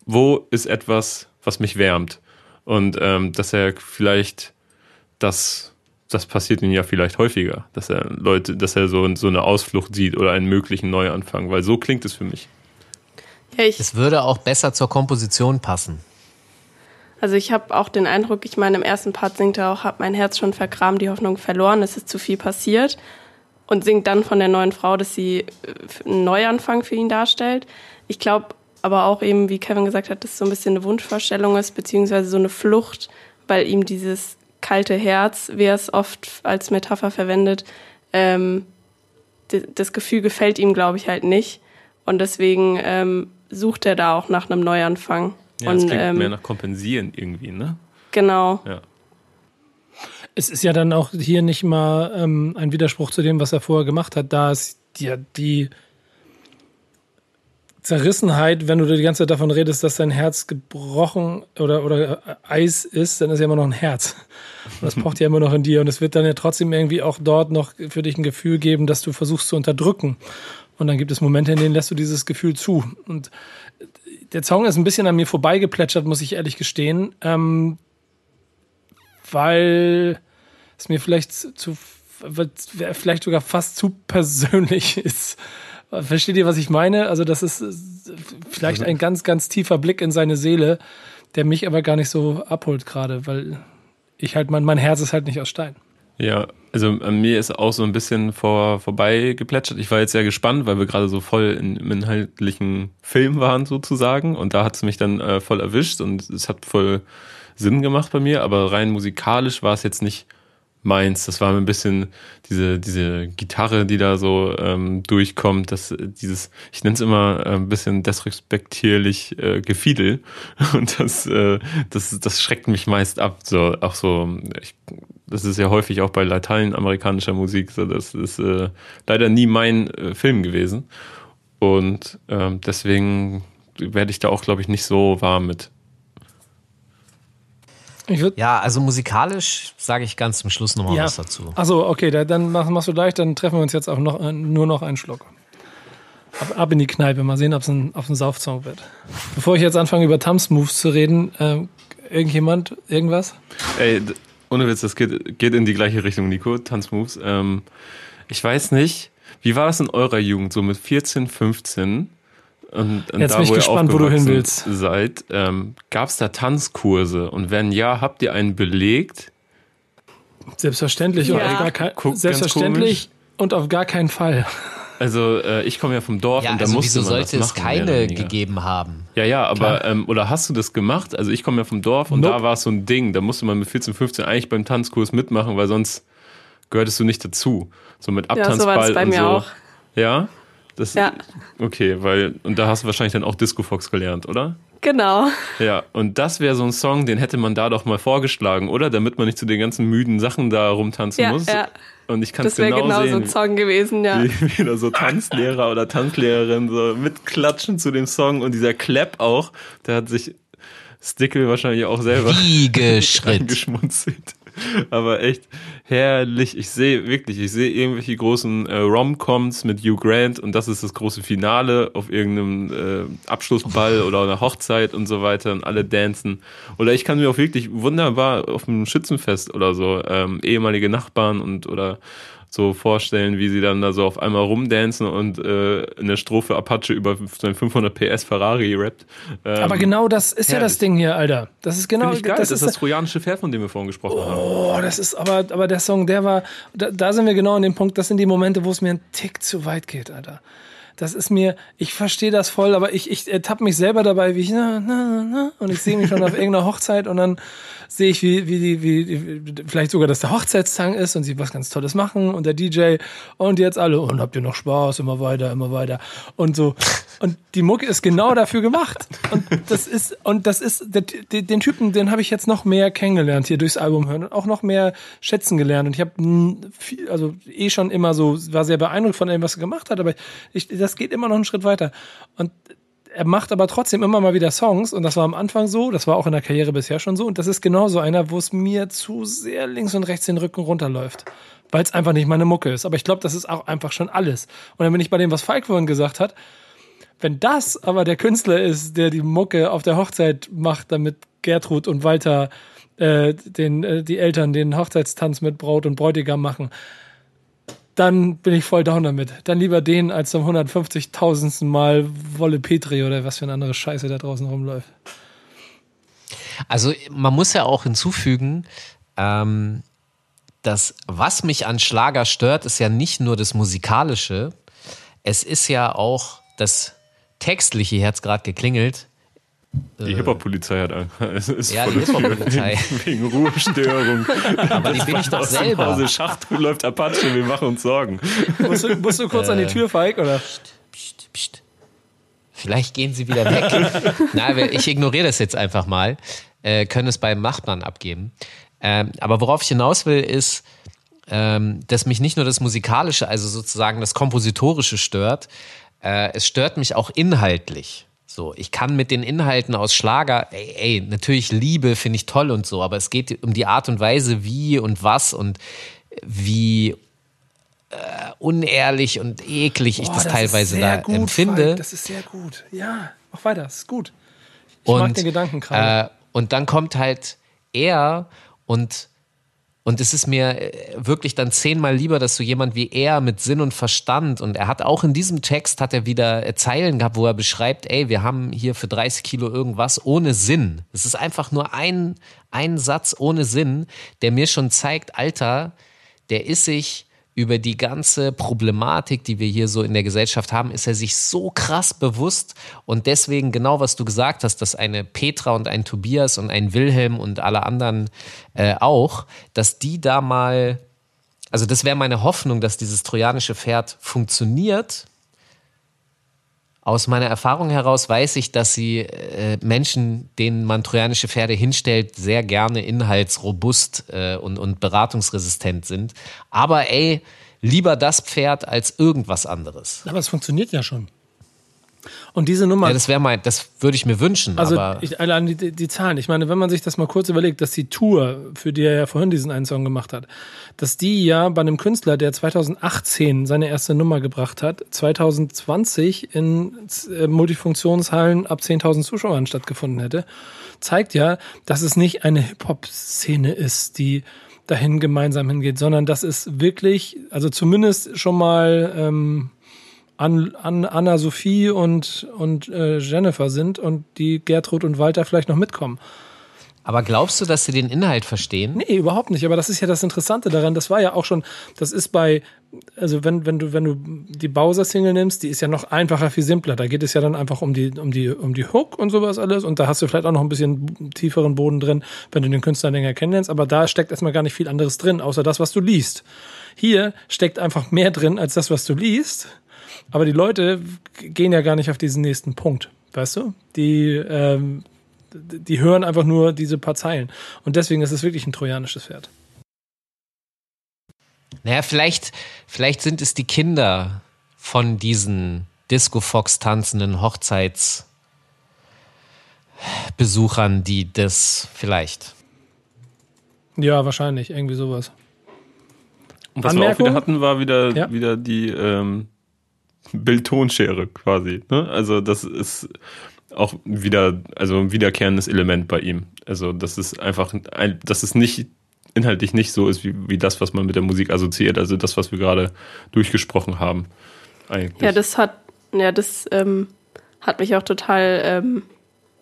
wo ist etwas, was mich wärmt. Und ähm, dass er vielleicht das, das passiert ihm ja vielleicht häufiger, dass er Leute, dass er so, so eine Ausflucht sieht oder einen möglichen Neuanfang, weil so klingt es für mich. Ja, ich, Es würde auch besser zur Komposition passen. also ich habe auch den Eindruck, ich meine, im ersten Part singt er auch, hab mein Herz schon vergraben, die Hoffnung verloren, es ist zu viel passiert. Und singt dann von der neuen Frau, dass sie äh, einen Neuanfang für ihn darstellt. Ich glaube aber auch eben, wie Kevin gesagt hat, dass es so ein bisschen eine Wunschvorstellung ist, beziehungsweise so eine Flucht, weil ihm dieses kalte Herz, wie er es oft als Metapher verwendet, ähm, das Gefühl gefällt ihm, glaube ich, halt nicht. Und deswegen ähm, sucht er da auch nach einem Neuanfang. Ja, das und klingt ähm, mehr nach Kompensieren irgendwie, ne? genau. Ja. Es ist ja dann auch hier nicht mal ähm, ein Widerspruch zu dem, was er vorher gemacht hat. Da ist ja die Zerrissenheit, wenn du die ganze Zeit davon redest, dass dein Herz gebrochen oder, oder äh, Eis ist, dann ist ja immer noch ein Herz. Und das pocht ja immer noch in dir. Und es wird dann ja trotzdem irgendwie auch dort noch für dich ein Gefühl geben, dass du versuchst zu unterdrücken. Und dann gibt es Momente, in denen lässt du dieses Gefühl zu. Und der Song ist ein bisschen an mir vorbeigeplätschert, muss ich ehrlich gestehen. Ähm, weil es mir vielleicht zu, vielleicht sogar fast zu persönlich (laughs) ist. Versteht ihr, was ich meine? Also, das ist vielleicht ein ganz, ganz tiefer Blick in seine Seele, der mich aber gar nicht so abholt gerade, weil ich halt, mein, mein Herz ist halt nicht aus Stein. Ja, also an mir ist auch so ein bisschen vor, vorbei geplätschert. Ich war jetzt sehr gespannt, weil wir gerade so voll in, im inhaltlichen Film waren sozusagen und da hat es mich dann äh, voll erwischt und es hat voll Sinn gemacht bei mir, aber rein musikalisch war es jetzt nicht meins. Das war ein bisschen diese, diese Gitarre, die da so ähm, durchkommt, das, dieses, ich nenne es immer äh, ein bisschen desrespektierlich äh, Gefiedel. (laughs) Und das, äh, das, das schreckt mich meist ab. So, auch so, ich, das ist ja häufig auch bei lateinamerikanischer Musik, so, das ist äh, leider nie mein äh, Film gewesen. Und ähm, deswegen werde ich da auch, glaube ich, nicht so warm mit. Ja, also musikalisch sage ich ganz zum Schluss nochmal was dazu. Achso, okay, da, dann mach, machst du gleich, dann treffen wir uns jetzt auch noch, äh, nur noch einen Schluck. Ab, ab in die Kneipe, mal sehen, ob es ein, ob's ein Saufsong wird. Bevor ich jetzt anfange, über Tanzmoves zu reden, ähm, irgendjemand, irgendwas? Ey, ohne Witz, das geht, geht in die gleiche Richtung, Nico, Tanzmoves. Ähm, ich weiß nicht, wie war das in eurer Jugend, so mit 14, 15? Und, und Jetzt da, bin ich wo gespannt, wo du hin willst. Seid, ähm, Gab es da Tanzkurse? Und wenn ja, habt ihr einen belegt? Selbstverständlich und Ja. auf gar kein, selbstverständlich und auf gar keinen Fall. Also äh, ich komme ja vom Dorf Ja, und da also musste wieso man das sollte es machen, mehr oder keine gegeben haben? Ja, ja, aber ähm, oder hast du das gemacht? Also ich komme ja vom Dorf und Nope. da war es so ein Ding. Da musste man mit 14, 15 eigentlich beim Tanzkurs mitmachen, weil sonst gehörtest du nicht dazu. So mit Ja, so Abtanzball war das bei und mir so. auch. Ja? Das, Ja. Okay, weil, und da hast du wahrscheinlich dann auch Disco Fox gelernt, oder? Genau. Ja, und das wäre so ein Song, den hätte man da doch mal vorgeschlagen, oder? Damit man nicht zu den ganzen müden Sachen da rumtanzen Ja, muss. ja. Und ich kann es Das wäre genau, genau, so sehen, ein Song gewesen, ja. wie wieder so Tanzlehrer oder Tanzlehrerin so mitklatschen zu dem Song und dieser Clap auch, der hat sich Stickle wahrscheinlich auch selber Wiegeschritt. (laughs) angeschmunzelt. Aber echt herrlich. Ich sehe wirklich, ich sehe irgendwelche großen äh, Rom-Coms mit Hugh Grant und das ist das große Finale auf irgendeinem äh, Abschlussball oder einer Hochzeit und so weiter und alle dancen. Oder ich kann mir auch wirklich wunderbar auf einem Schützenfest oder so ähm, ehemalige Nachbarn und oder so vorstellen, wie sie dann da so auf einmal rumdancen und äh, in der Strophe Apache über seinen 500 PS Ferrari rappt. Ähm, Aber genau das ist ja herrlich. das Ding hier, Alter. Das ist genau geil. das Das, ist das trojanische Pferd, von dem wir vorhin gesprochen haben. Oh, das ist aber, aber der Song, der war, da, da sind wir genau an dem Punkt, das sind die Momente, wo es mir ein Tick zu weit geht, Alter. Das ist mir, ich verstehe das voll, aber ich, ich ertappe mich selber dabei, wie ich, na, na, na, und ich sehe mich schon auf (laughs) irgendeiner Hochzeit und dann sehe ich, wie, wie, wie, wie, vielleicht sogar, dass der Hochzeitstang ist und sie was ganz Tolles machen und der DJ und jetzt alle, und habt ihr noch Spaß, immer weiter, immer weiter und so. Und die Mucke ist genau dafür gemacht. Und das ist, und das ist, den, Typen, den habe ich jetzt noch mehr kennengelernt hier durchs Album hören und auch noch mehr schätzen gelernt. Und ich habe also eh schon immer so, war sehr beeindruckt von dem, was er gemacht hat, aber ich, das geht immer noch einen Schritt weiter. Und er macht aber trotzdem immer mal wieder Songs und das war am Anfang so, das war auch in der Karriere bisher schon so und das ist genauso einer, wo es mir zu sehr links und rechts den Rücken runterläuft, weil es einfach nicht meine Mucke ist. Aber ich glaube, das ist auch einfach schon alles. Und dann bin ich bei dem, was Falk vorhin gesagt hat, wenn das aber der Künstler ist, der die Mucke auf der Hochzeit macht, damit Gertrud und Walter äh, den, äh, die Eltern den Hochzeitstanz mit Braut und Bräutigam machen, dann bin ich voll down damit. Dann lieber den als zum 150.000. Mal Wolle Petri oder was für eine andere Scheiße da draußen rumläuft. Also man muss ja auch hinzufügen, ähm, dass was mich an Schlager stört, ist ja nicht nur das Musikalische, es ist ja auch das Textliche, hier hat es gerade geklingelt. Die Hip-Hop-Polizei hat an. (laughs) Es ist Ja, vor die der Tür Hip-Hop-Polizei. (laughs) Wegen, Ruhestörung. (laughs) Aber die bin ich doch Aus dem selber. Hause Schacht läuft Apache, wir machen uns Sorgen. Musst du, musst du kurz an die Tür, Falk, oder? Psst, psst. Vielleicht gehen sie wieder weg. Na, wir- ich ignoriere das jetzt einfach mal. Äh, können es beim Nachbarn abgeben. Ähm, aber worauf ich hinaus will, ist, ähm, dass mich nicht nur das Musikalische, also sozusagen das Kompositorische stört, äh, es stört mich auch inhaltlich. So, ich kann mit den Inhalten aus Schlager, ey, ey natürlich Liebe finde ich toll und so, aber es geht um die Art und Weise, wie und was und wie äh, unehrlich und eklig ich Boah, das ist teilweise sehr da gut, empfinde. Falk, das ist sehr gut. Ja, mach weiter, ist gut. Ich mag Und, den Gedanken gerade. Äh, und dann kommt halt er und und es ist mir äh, wirklich dann zehnmal lieber, dass so jemand wie er mit Sinn und Verstand und er hat auch in diesem Text hat er wieder äh, Zeilen gehabt, wo er beschreibt, ey, wir haben hier für 30 Kilo irgendwas ohne Sinn. Es ist einfach nur ein, ein Satz ohne Sinn, der mir schon zeigt, Alter, der ist sich über die ganze Problematik, die wir hier so in der Gesellschaft haben, ist er sich so krass bewusst und deswegen genau, was du gesagt hast, dass eine Petra und ein Tobias und ein Wilhelm und alle anderen äh, auch, dass die da mal, also das wäre meine Hoffnung, dass dieses trojanische Pferd funktioniert. Aus meiner Erfahrung heraus weiß ich, dass sie äh, Menschen, denen man trojanische Pferde hinstellt, sehr gerne inhaltsrobust äh, und, und beratungsresistent sind. Aber ey, lieber das Pferd als irgendwas anderes. Aber es funktioniert ja schon. Und diese Nummer, Ja, das wäre mein, das würde ich mir wünschen, also aber ich, allein die, die Zahlen, ich meine, wenn man sich das mal kurz überlegt, dass die Tour, für die er ja vorhin diesen einen Song gemacht hat, dass die ja bei einem Künstler, der 2018 seine erste Nummer gebracht hat, 2020 in äh, Multifunktionshallen ab 10.000 Zuschauern stattgefunden hätte, zeigt ja, dass es nicht eine Hip-Hop-Szene ist, die dahin gemeinsam hingeht, sondern dass es wirklich, also zumindest schon mal ähm, an, an Anna Sophie und, und äh, Jennifer sind und die Gertrud und Walter vielleicht noch mitkommen. aber glaubst du, dass sie den Inhalt verstehen? Nee, überhaupt nicht. Aber das ist ja das Interessante daran. Das war ja auch schon, das ist bei, also wenn, wenn du, wenn du die Bowser-Single nimmst, die ist ja noch einfacher, viel simpler. Da geht es ja dann einfach um die, um die, um die Hook und sowas alles. Und da hast du vielleicht auch noch ein bisschen tieferen Boden drin, wenn du den Künstler länger kennenlernst. Aber da steckt erstmal gar nicht viel anderes drin, außer das, was du liest. Hier steckt einfach mehr drin als das, was du liest. Aber die Leute gehen ja gar nicht auf diesen nächsten Punkt. Weißt du? Die, ähm, die hören einfach nur diese paar Zeilen. Und deswegen ist es wirklich ein trojanisches Pferd. Naja, vielleicht, vielleicht sind es die Kinder von diesen Disco-Fox tanzenden Hochzeitsbesuchern, die das vielleicht. Ja, wahrscheinlich, irgendwie sowas. Und was wir auch Anmerkung? wieder hatten, war wieder, Ja. wieder die ähm, Bild-Ton-Schere quasi. Ne? Also das ist auch wieder, also ein wiederkehrendes Element bei ihm. Also das ist einfach, ein, dass es nicht inhaltlich nicht so ist wie, wie das, was man mit der Musik assoziiert. Also das, was wir gerade durchgesprochen haben. Eigentlich. Ja, das hat, ja, das ähm, hat mich auch total ähm,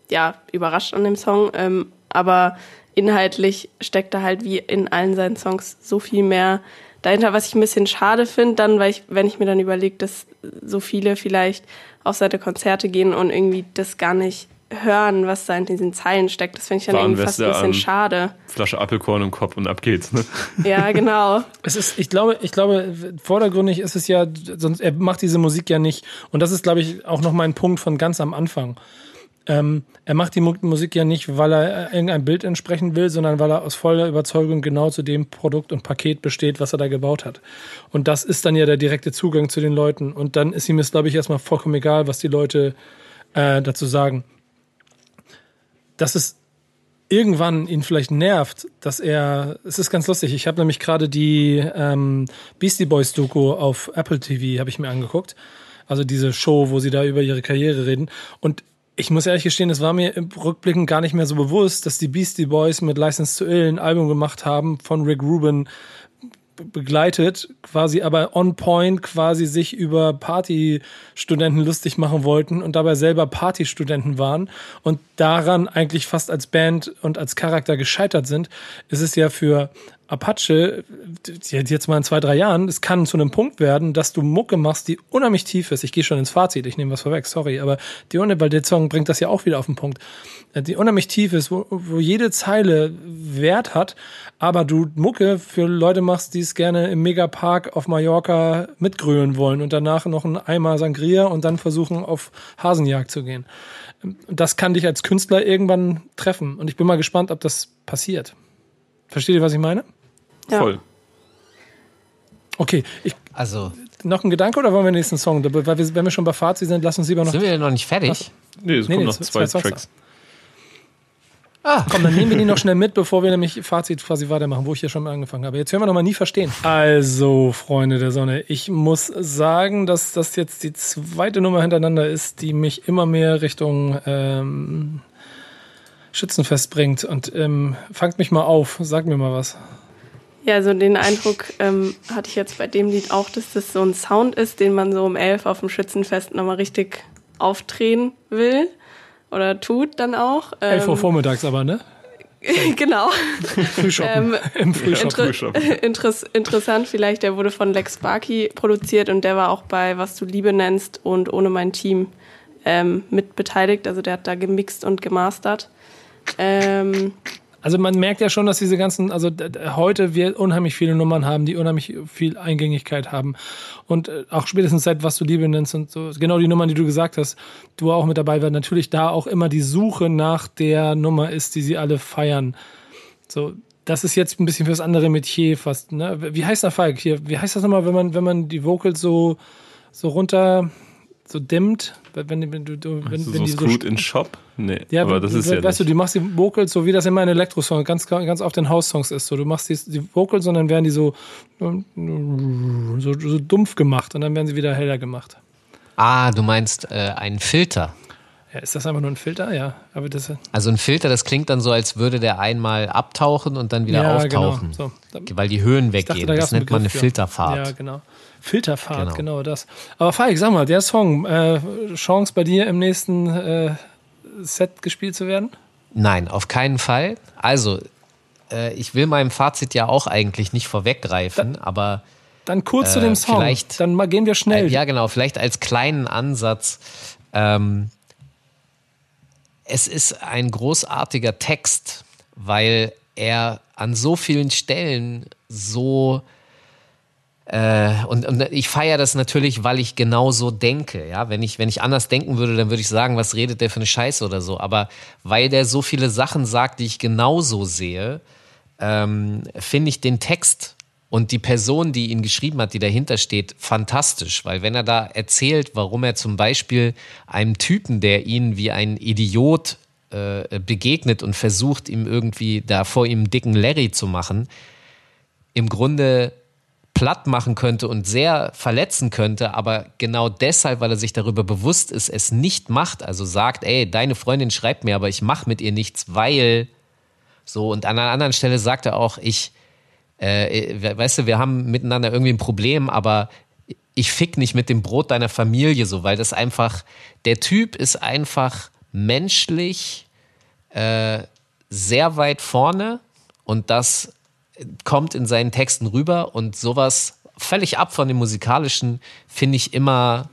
ja, überrascht an dem Song. Ähm, aber inhaltlich steckt da halt wie in allen seinen Songs so viel mehr dahinter, was ich ein bisschen schade finde, dann, weil ich, wenn ich mir dann überlege, dass so viele vielleicht auf seine Konzerte gehen und irgendwie das gar nicht hören, was da in diesen Zeilen steckt. Das finde ich dann Waren irgendwie fast ein bisschen schade. Flasche Apfelkorn im Kopf und ab geht's. Ne? (laughs) Ja, genau. Es ist, ich glaube, ich glaube, vordergründig ist es ja, sonst er macht diese Musik ja nicht. Und das ist, glaube ich, auch noch mein Punkt von ganz am Anfang. Ähm, er macht die Mu- Musik ja nicht, weil er äh, irgendein Bild entsprechen will, sondern weil er aus voller Überzeugung genau zu dem Produkt und Paket besteht, was er da gebaut hat. Und das ist dann ja der direkte Zugang zu den Leuten. Und dann ist ihm es, glaube ich, erstmal vollkommen egal, was die Leute äh, dazu sagen. Dass es irgendwann ihn vielleicht nervt, dass er, es ist ganz lustig, ich habe nämlich gerade die ähm, Beastie Boys Doku auf Apple TV, habe ich mir angeguckt. Also diese Show, wo sie da über ihre Karriere reden. Und ich muss ehrlich gestehen, es war mir im Rückblicken gar nicht mehr so bewusst, dass die Beastie Boys mit License to Ill ein Album gemacht haben von Rick Rubin, begleitet, quasi aber on point quasi sich über Partystudenten lustig machen wollten und dabei selber Partystudenten waren und daran eigentlich fast als Band und als Charakter gescheitert sind, ist es ja für Apache, jetzt mal in zwei, drei Jahren, es kann zu einem Punkt werden, dass du Mucke machst, die unheimlich tief ist. Ich gehe schon ins Fazit, ich nehme was vorweg, sorry, aber die weil der Song bringt das ja auch wieder auf den Punkt. Die unheimlich tief ist, wo, wo jede Zeile Wert hat, aber du Mucke für Leute machst, die es gerne im Megapark auf Mallorca mitgrölen wollen und danach noch ein Eimer Sangria und dann versuchen, auf Hasenjagd zu gehen. Das kann dich als Künstler irgendwann treffen und ich bin mal gespannt, ob das passiert. Versteht ihr, was ich meine? Ja. Voll. Okay, ich, also noch ein Gedanke oder wollen wir den nächsten Song? Weil wir, wenn wir schon bei Fazit sind, lass uns lieber noch. Sind wir denn noch nicht fertig? Was? Nee, es nee, kommen nee, noch zwei, zwei Tracks. Ah. Komm, dann nehmen wir die noch schnell mit, bevor wir nämlich Fazit quasi weitermachen, wo ich ja schon mal angefangen habe. Jetzt hören wir noch mal nie verstehen. Also, Freunde der Sonne, ich muss sagen, dass das jetzt die zweite Nummer hintereinander ist, die mich immer mehr Richtung ähm, Schützenfest bringt. Und ähm, fangt mich mal auf, sag mir mal was. Ja, also den Eindruck ähm, hatte ich jetzt bei dem Lied auch, dass das so ein Sound ist, den man so um elf auf dem Schützenfest nochmal richtig aufdrehen will oder tut dann auch. Ähm, elf Uhr vormittags aber, ne? (laughs) genau. Frühshoppen. Ähm, (laughs) Im Frühshoppen. Inter (laughs) Interess interessant vielleicht, der wurde von Lex Sparky produziert und der war auch bei Was du Liebe nennst und Ohne mein Team ähm, mit beteiligt. Also der hat da gemixt und gemastert. Ähm, also man merkt ja schon, dass diese ganzen, also heute wir unheimlich viele Nummern haben, die unheimlich viel Eingängigkeit haben. Und äh, auch spätestens seit was du Liebe nennst und so, genau die Nummern, die du gesagt hast, du auch mit dabei, weil natürlich da auch immer die Suche nach der Nummer ist, die sie alle feiern. So, das ist jetzt ein bisschen fürs andere Metier fast, ne? Wie heißt der Falk hier? Wie heißt das nochmal, wenn man, wenn man die Vocals so, so runter, so dimmt? Wenn, wenn, du, wenn, wenn so die so in Shop? Nee, ja, aber das ist ja Weißt nicht. du, die machst die Vocals so, wie das immer in Elektro-Song ganz, ganz oft in House-Songs ist. So, du machst die, die Vocals und dann werden die so, so, so dumpf gemacht und dann werden sie wieder heller gemacht. Ah, du meinst äh, einen Filter. Ja, ist das einfach nur ein Filter? Ja, aber das. Also ein Filter, das klingt dann so, als würde der einmal abtauchen und dann wieder ja, genau. auftauchen. Genau. So. Weil die Höhen weggehen. Dachte, da das nennt man eine Filterfahrt. Ja, genau. Filterfahrt, genau. genau, das. Aber Falk, sag mal, der Song, äh, Chance bei dir im nächsten äh, Set gespielt zu werden? Nein, auf keinen Fall. Also, äh, ich will meinem Fazit ja auch eigentlich nicht vorweggreifen, da, aber. Dann kurz zu dem äh, Song. Vielleicht, dann mal gehen wir schnell. ja, genau, vielleicht als kleinen Ansatz. Ähm, es ist ein großartiger Text, weil er an so vielen Stellen so äh, und, und ich feiere das natürlich, weil ich genau so denke. Ja, wenn ich, wenn ich anders denken würde, dann würde ich sagen, was redet der für eine Scheiße oder so. Aber weil der so viele Sachen sagt, die ich genauso sehe, ähm, finde ich den Text und die Person, die ihn geschrieben hat, die dahinter steht, fantastisch. Weil wenn er da erzählt, warum er zum Beispiel einem Typen, der ihn wie ein Idiot äh, begegnet und versucht, ihm irgendwie da vor ihm dicken Larry zu machen, im Grunde platt machen könnte und sehr verletzen könnte, aber genau deshalb, weil er sich darüber bewusst ist, es nicht macht, also sagt, ey, deine Freundin schreibt mir, aber ich mache mit ihr nichts, weil so und an einer anderen Stelle sagt er auch, ich, äh, weißt du, wir haben miteinander irgendwie ein Problem, aber ich fick nicht mit dem Brot deiner Familie so, weil das einfach, der Typ ist einfach menschlich äh, sehr weit vorne und das kommt in seinen Texten rüber und sowas völlig ab von dem musikalischen finde ich immer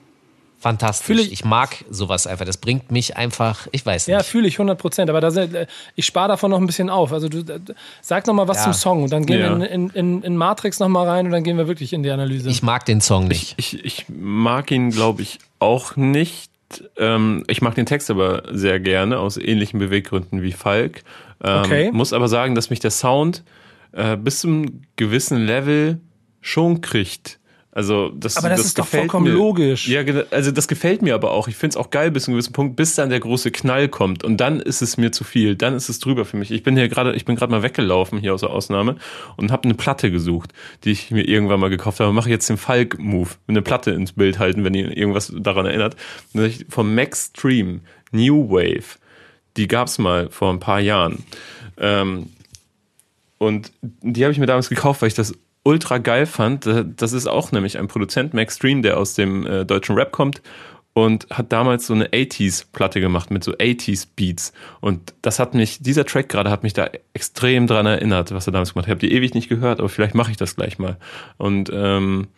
fantastisch. Ich, ich, mag sowas einfach. Das bringt mich einfach, ich weiß nicht. Ja, fühle ich 100 Prozent. Aber sind, äh, ich spare davon noch ein bisschen auf. Also du äh, sag noch mal was ja. zum Song und dann gehen ja. wir in, in, in, Matrix noch mal rein und dann gehen wir wirklich in die Analyse. Ich mag den Song nicht. Ich, ich, ich mag ihn, glaube ich, auch nicht. Ähm, ich mag den Text aber sehr gerne aus ähnlichen Beweggründen wie Falk. Ähm, okay. Muss aber sagen, dass mich der Sound äh, bis zum gewissen Level schon kriegt. Also das, aber das, das ist doch vollkommen mir. logisch. Ja, also das gefällt mir aber auch. Ich finde es auch geil bis zu einem gewissen Punkt, bis dann der große Knall kommt. Und dann ist es mir zu viel. Dann ist es drüber für mich. Ich bin hier gerade, ich bin gerade mal weggelaufen hier aus der Ausnahme und habe eine Platte gesucht, die ich mir irgendwann mal gekauft habe. Mache jetzt den Falk-Move, eine Platte ins Bild halten, wenn ihr irgendwas daran erinnert. Vom Max Stream New Wave. Die gab's mal vor ein paar Jahren. Ähm, und die habe ich mir damals gekauft, weil ich das ultra geil fand, das ist auch nämlich ein Produzent, Max Stream, der aus dem äh, deutschen Rap kommt und hat damals so eine 80s-Platte gemacht mit so 80s-Beats. Und das hat mich, dieser Track gerade hat mich da extrem dran erinnert, was er damals gemacht hat. Ich habe die ewig nicht gehört, aber vielleicht mache ich das gleich mal. Und ähm,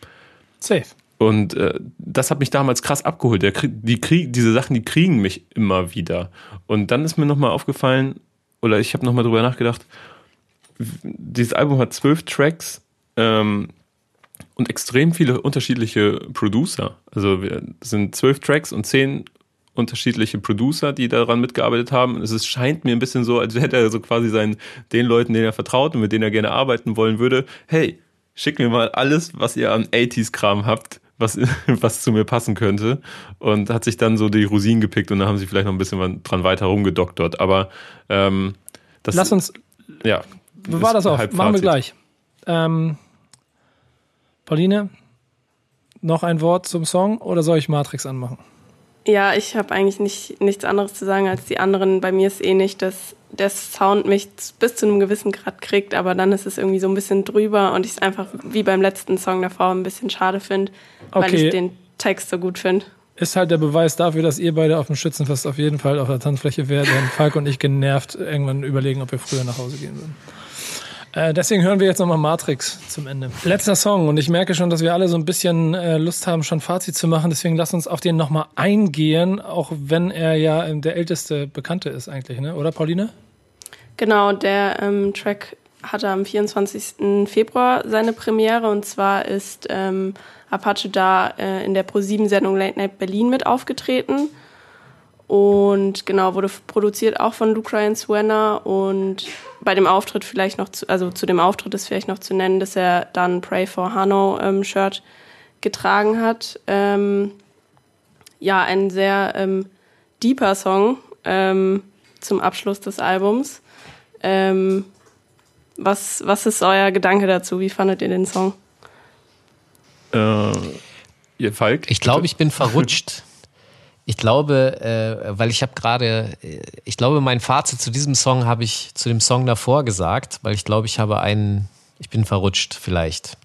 Safe. Und äh, das hat mich damals krass abgeholt. Der, die krieg, diese Sachen, die kriegen mich immer wieder. Und dann ist mir nochmal aufgefallen, oder ich habe nochmal drüber nachgedacht, dieses Album hat zwölf Tracks ähm, und extrem viele unterschiedliche Producer. Also es sind zwölf Tracks und zehn unterschiedliche Producer, die daran mitgearbeitet haben. Es ist, scheint mir ein bisschen so, als hätte er so quasi seinen, den Leuten, denen er vertraut und mit denen er gerne arbeiten wollen würde, hey, schick mir mal alles, was ihr an 80s-Kram habt, was, (laughs) was zu mir passen könnte. Und hat sich dann so die Rosinen gepickt und dann haben sie vielleicht noch ein bisschen dran weiter rumgedoktert. Aber ähm, das Lass uns. Ja. Bewahr das auf. Machen wir gleich. Ähm, Pauline, noch ein Wort zum Song oder soll ich Matrix anmachen? Ja, ich habe eigentlich nicht, nichts anderes zu sagen als die anderen. Bei mir ist eh nicht, dass der Sound mich bis zu einem gewissen Grad kriegt, aber dann ist es irgendwie so ein bisschen drüber und ich es einfach wie beim letzten Song davor ein bisschen schade finde, okay. weil ich den Text so gut finde. Ist halt der Beweis dafür, dass ihr beide auf dem Schützenfest auf jeden Fall auf der Tanzfläche wärt, wenn Falk und ich genervt irgendwann überlegen, ob wir früher nach Hause gehen würden. Äh, deswegen hören wir jetzt nochmal Matrix zum Ende. Letzter Song und ich merke schon, dass wir alle so ein bisschen äh, Lust haben, schon Fazit zu machen. Deswegen lass uns auf den nochmal eingehen, auch wenn er ja der älteste Bekannte ist eigentlich, ne? oder Pauline? Genau, der ähm, Track hatte am 24. Februar seine Premiere und zwar ist ähm, Apache da äh, in der Pro7-Sendung Late Night Berlin mit aufgetreten. Und genau, wurde produziert auch von Luke Ryan Swenner. Und bei dem Auftritt vielleicht noch, zu, also zu dem Auftritt ist vielleicht noch zu nennen, dass er dann Pray for Hano ähm, Shirt getragen hat. Ähm, ja, ein sehr ähm, deeper Song ähm, zum Abschluss des Albums. Ähm, was, was ist euer Gedanke dazu? Wie fandet ihr den Song? Äh, ihr Falk? Ich glaube, ich bin verrutscht. (laughs) Ich glaube, äh, weil ich habe gerade, äh, ich glaube, mein Fazit zu diesem Song habe ich zu dem Song davor gesagt, weil ich glaube, ich habe einen, ich bin verrutscht vielleicht.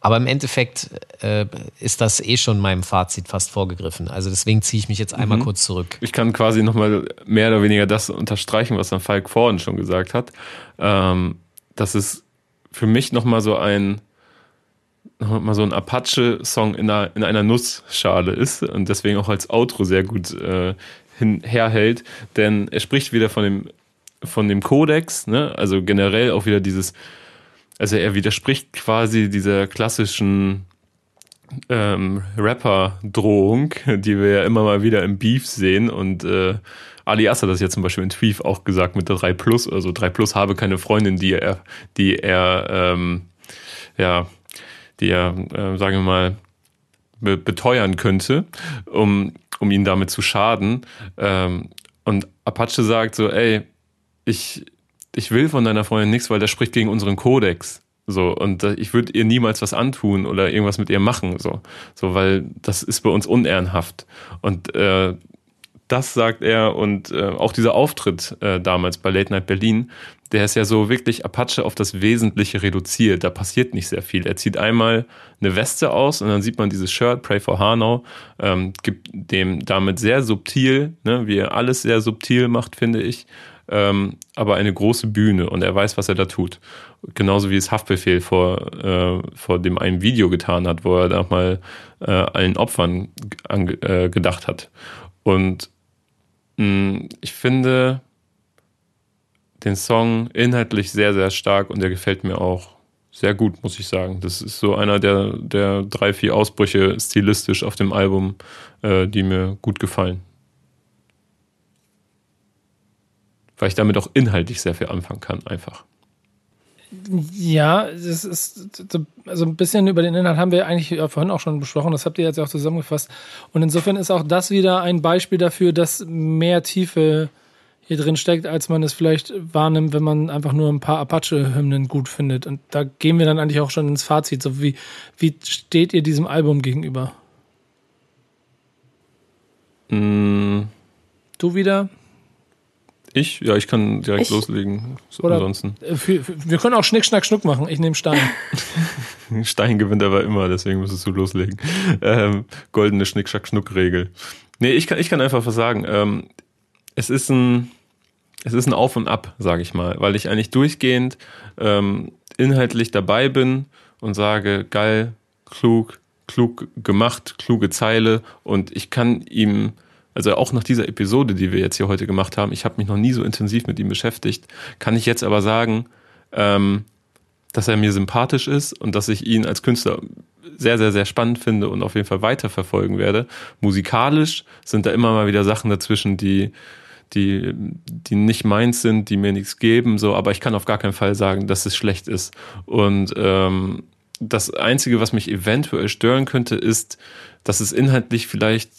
Aber im Endeffekt äh, ist das eh schon meinem Fazit fast vorgegriffen. Also deswegen ziehe ich mich jetzt einmal mhm. kurz zurück. Ich kann quasi nochmal mehr oder weniger das unterstreichen, was dann Falk vorhin schon gesagt hat. Ähm, dass es für mich nochmal so ein mal so ein Apache-Song in einer, in einer Nussschale ist und deswegen auch als Outro sehr gut äh, herhält, denn er spricht wieder von dem, von dem Kodex, ne? also generell auch wieder dieses, also er widerspricht quasi dieser klassischen ähm, Rapper-Drohung, die wir ja immer mal wieder im Beef sehen und äh, Alias hat das jetzt zum Beispiel in Tweef auch gesagt mit der 3 Plus, also 3 Plus habe keine Freundin, die er, die er ähm, ja die er, äh, sagen wir mal, be beteuern könnte, um, um ihn damit zu schaden. Ähm, und Apache sagt so, ey, ich, ich will von deiner Freundin nichts, weil das spricht gegen unseren Kodex. So, und äh, ich würde ihr niemals was antun oder irgendwas mit ihr machen, so. So, weil das ist bei uns unehrenhaft. Und äh, das sagt er und äh, auch dieser Auftritt äh, damals bei Late Night Berlin, der ist ja so wirklich Apache auf das Wesentliche reduziert. Da passiert nicht sehr viel. Er zieht einmal eine Weste aus und dann sieht man dieses Shirt, Pray for Hanau, ähm, gibt dem damit sehr subtil, ne, wie er alles sehr subtil macht, finde ich, ähm, aber eine große Bühne und er weiß, was er da tut. Genauso wie es Haftbefehl vor, äh, vor dem einen Video getan hat, wo er da mal äh, allen Opfern äh, gedacht hat. Und mh, ich finde, den Song inhaltlich sehr, sehr stark und der gefällt mir auch sehr gut, muss ich sagen. Das ist so einer der, der drei, vier Ausbrüche stilistisch auf dem Album, äh, die mir gut gefallen. Weil ich damit auch inhaltlich sehr viel anfangen kann, einfach. Ja, das ist also ein bisschen über den Inhalt haben wir eigentlich vorhin auch schon besprochen. Das habt ihr jetzt auch zusammengefasst. Und insofern ist auch das wieder ein Beispiel dafür, dass mehr Tiefe hier drin steckt, als man es vielleicht wahrnimmt, wenn man einfach nur ein paar Apache-Hymnen gut findet. Und da gehen wir dann eigentlich auch schon ins Fazit. So wie, wie steht ihr diesem Album gegenüber? Mm. Du wieder? Ich? Ja, ich kann direkt ich? loslegen. So Oder ansonsten. Für, für, wir können auch Schnick, Schnack, Schnuck machen. Ich nehme Stein. (laughs) (laughs) Stein gewinnt aber immer, deswegen müsstest du loslegen. Ähm, goldene Schnick-Schnack-Schnuck-Regel. Nee, ich kann, ich kann einfach was sagen. Ähm, es ist ein, es ist ein Auf und Ab, sage ich mal, weil ich eigentlich durchgehend ähm, inhaltlich dabei bin und sage, geil, klug, klug gemacht, kluge Zeile und ich kann ihm, also auch nach dieser Episode, die wir jetzt hier heute gemacht haben, ich habe mich noch nie so intensiv mit ihm beschäftigt, kann ich jetzt aber sagen, ähm, dass er mir sympathisch ist und dass ich ihn als Künstler sehr, sehr, sehr spannend finde und auf jeden Fall weiterverfolgen werde. Musikalisch sind da immer mal wieder Sachen dazwischen, die, die, die nicht meins sind, die mir nichts geben, so, aber ich kann auf gar keinen Fall sagen, dass es schlecht ist. Und ähm, das Einzige, was mich eventuell stören könnte, ist, dass es inhaltlich vielleicht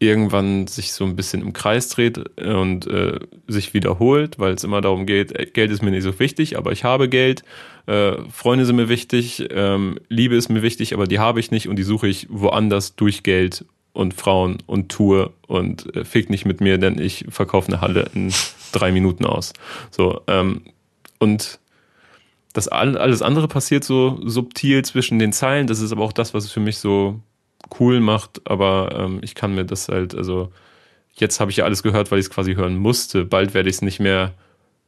irgendwann sich so ein bisschen im Kreis dreht und äh, sich wiederholt, weil es immer darum geht, äh, Geld ist mir nicht so wichtig, aber ich habe Geld, äh, Freunde sind mir wichtig, ähm, Liebe ist mir wichtig, aber die habe ich nicht und die suche ich woanders durch Geld und Frauen und Tour und äh, fick nicht mit mir, denn ich verkaufe eine Halle in drei Minuten aus. So, ähm, und das alles andere passiert so subtil zwischen den Zeilen. Das ist aber auch das, was es für mich so cool macht. Aber ähm, ich kann mir das halt, also jetzt habe ich ja alles gehört, weil ich es quasi hören musste. Bald werde ich es nicht mehr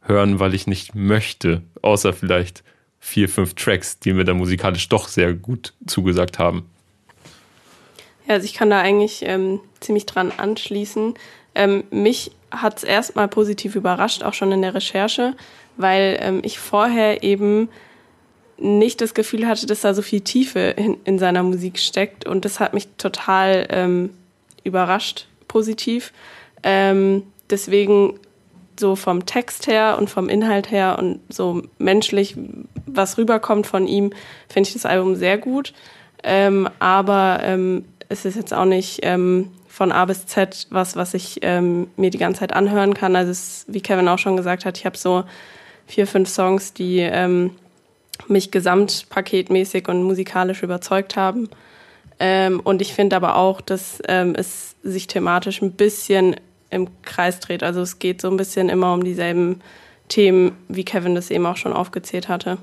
hören, weil ich nicht möchte. Außer vielleicht vier, fünf Tracks, die mir da musikalisch doch sehr gut zugesagt haben. Ja, also ich kann da eigentlich ähm, ziemlich dran anschließen. Ähm, mich hat es erstmal positiv überrascht, auch schon in der Recherche, weil ähm, ich vorher eben nicht das Gefühl hatte, dass da so viel Tiefe in, in seiner Musik steckt. Und das hat mich total ähm, überrascht, positiv. Ähm, deswegen so vom Text her und vom Inhalt her und so menschlich, was rüberkommt von ihm, finde ich das Album sehr gut. Ähm, aber ähm, es ist jetzt auch nicht ähm, von A bis Z was, was ich ähm, mir die ganze Zeit anhören kann. Also es, wie Kevin auch schon gesagt hat, ich habe so vier, fünf Songs, die ähm, mich gesamtpaketmäßig und musikalisch überzeugt haben. Ähm, und ich finde aber auch, dass ähm, es sich thematisch ein bisschen im Kreis dreht. Also es geht so ein bisschen immer um dieselben Themen, wie Kevin das eben auch schon aufgezählt hatte.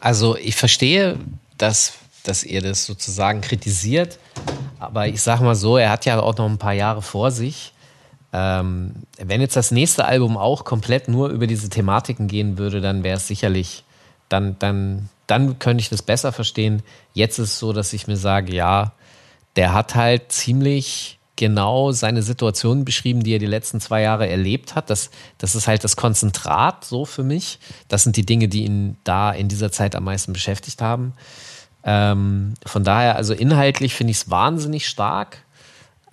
Also ich verstehe, dass, dass ihr das sozusagen kritisiert, aber ich sage mal so, er hat ja auch noch ein paar Jahre vor sich. Ähm, wenn jetzt das nächste Album auch komplett nur über diese Thematiken gehen würde, dann wäre es sicherlich, dann, dann, dann könnte ich das besser verstehen. Jetzt ist es so, dass ich mir sage, ja, der hat halt ziemlich genau seine Situation beschrieben, die er die letzten zwei Jahre erlebt hat. Das, das ist halt das Konzentrat so für mich. Das sind die Dinge, die ihn da in dieser Zeit am meisten beschäftigt haben. Ähm, von daher, also inhaltlich finde ich es wahnsinnig stark.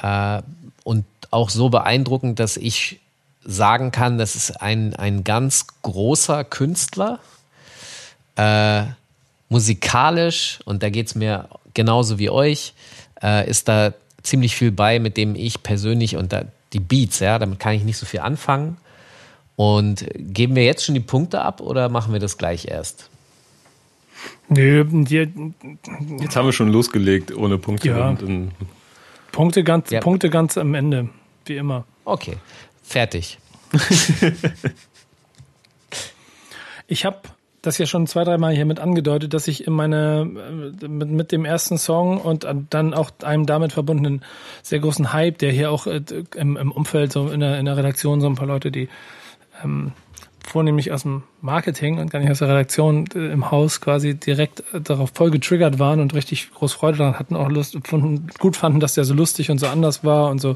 Äh, und auch so beeindruckend, dass ich sagen kann, das ist ein, ein ganz großer Künstler. Äh, musikalisch, und da geht es mir genauso wie euch, äh, ist da ziemlich viel bei, mit dem ich persönlich und da, die Beats, ja, damit kann ich nicht so viel anfangen. Und geben wir jetzt schon die Punkte ab oder machen wir das gleich erst? Nö, die, jetzt haben wir schon losgelegt ohne Punkte. Ja. Und, und Punkte ganz, ja. Punkte ganz am Ende, wie immer. Okay, fertig. (laughs) ich habe das ja schon zwei, dreimal hier mit angedeutet, dass ich in meine, äh, mit, mit dem ersten Song und dann auch einem damit verbundenen sehr großen Hype, der hier auch äh, im, im Umfeld, so in der, in der Redaktion, so ein paar Leute, die ähm, vornehmlich aus dem Marketing und gar nicht aus der Redaktion äh, im Haus quasi direkt äh, darauf voll getriggert waren und richtig groß Freude daran hatten, auch Lust, fanden, gut fanden, dass der so lustig und so anders war und so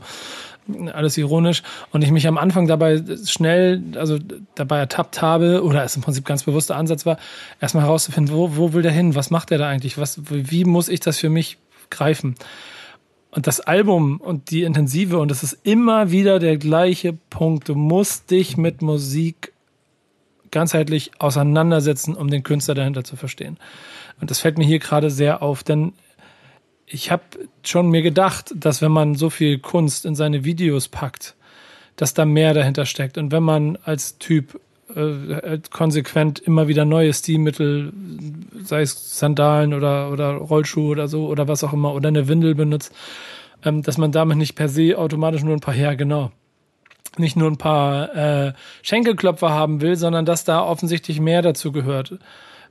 äh, alles ironisch und ich mich am Anfang dabei schnell, also dabei ertappt habe oder es im Prinzip ganz bewusster Ansatz war, erstmal herauszufinden, wo, wo will der hin, was macht der da eigentlich, was, wie muss ich das für mich greifen? Und das Album und die Intensive und es ist immer wieder der gleiche Punkt. Du musst dich mit Musik ganzheitlich auseinandersetzen, um den Künstler dahinter zu verstehen. Und das fällt mir hier gerade sehr auf, denn ich habe schon mir gedacht, dass wenn man so viel Kunst in seine Videos packt, dass da mehr dahinter steckt. Und wenn man als Typ äh, konsequent immer wieder neue Stilmittel, sei es Sandalen oder, oder Rollschuhe oder so oder was auch immer, oder eine Windel benutzt, ähm, dass man damit nicht per se automatisch nur ein paar, ja genau, nicht nur ein paar äh, Schenkelklopfer haben will, sondern dass da offensichtlich mehr dazu gehört.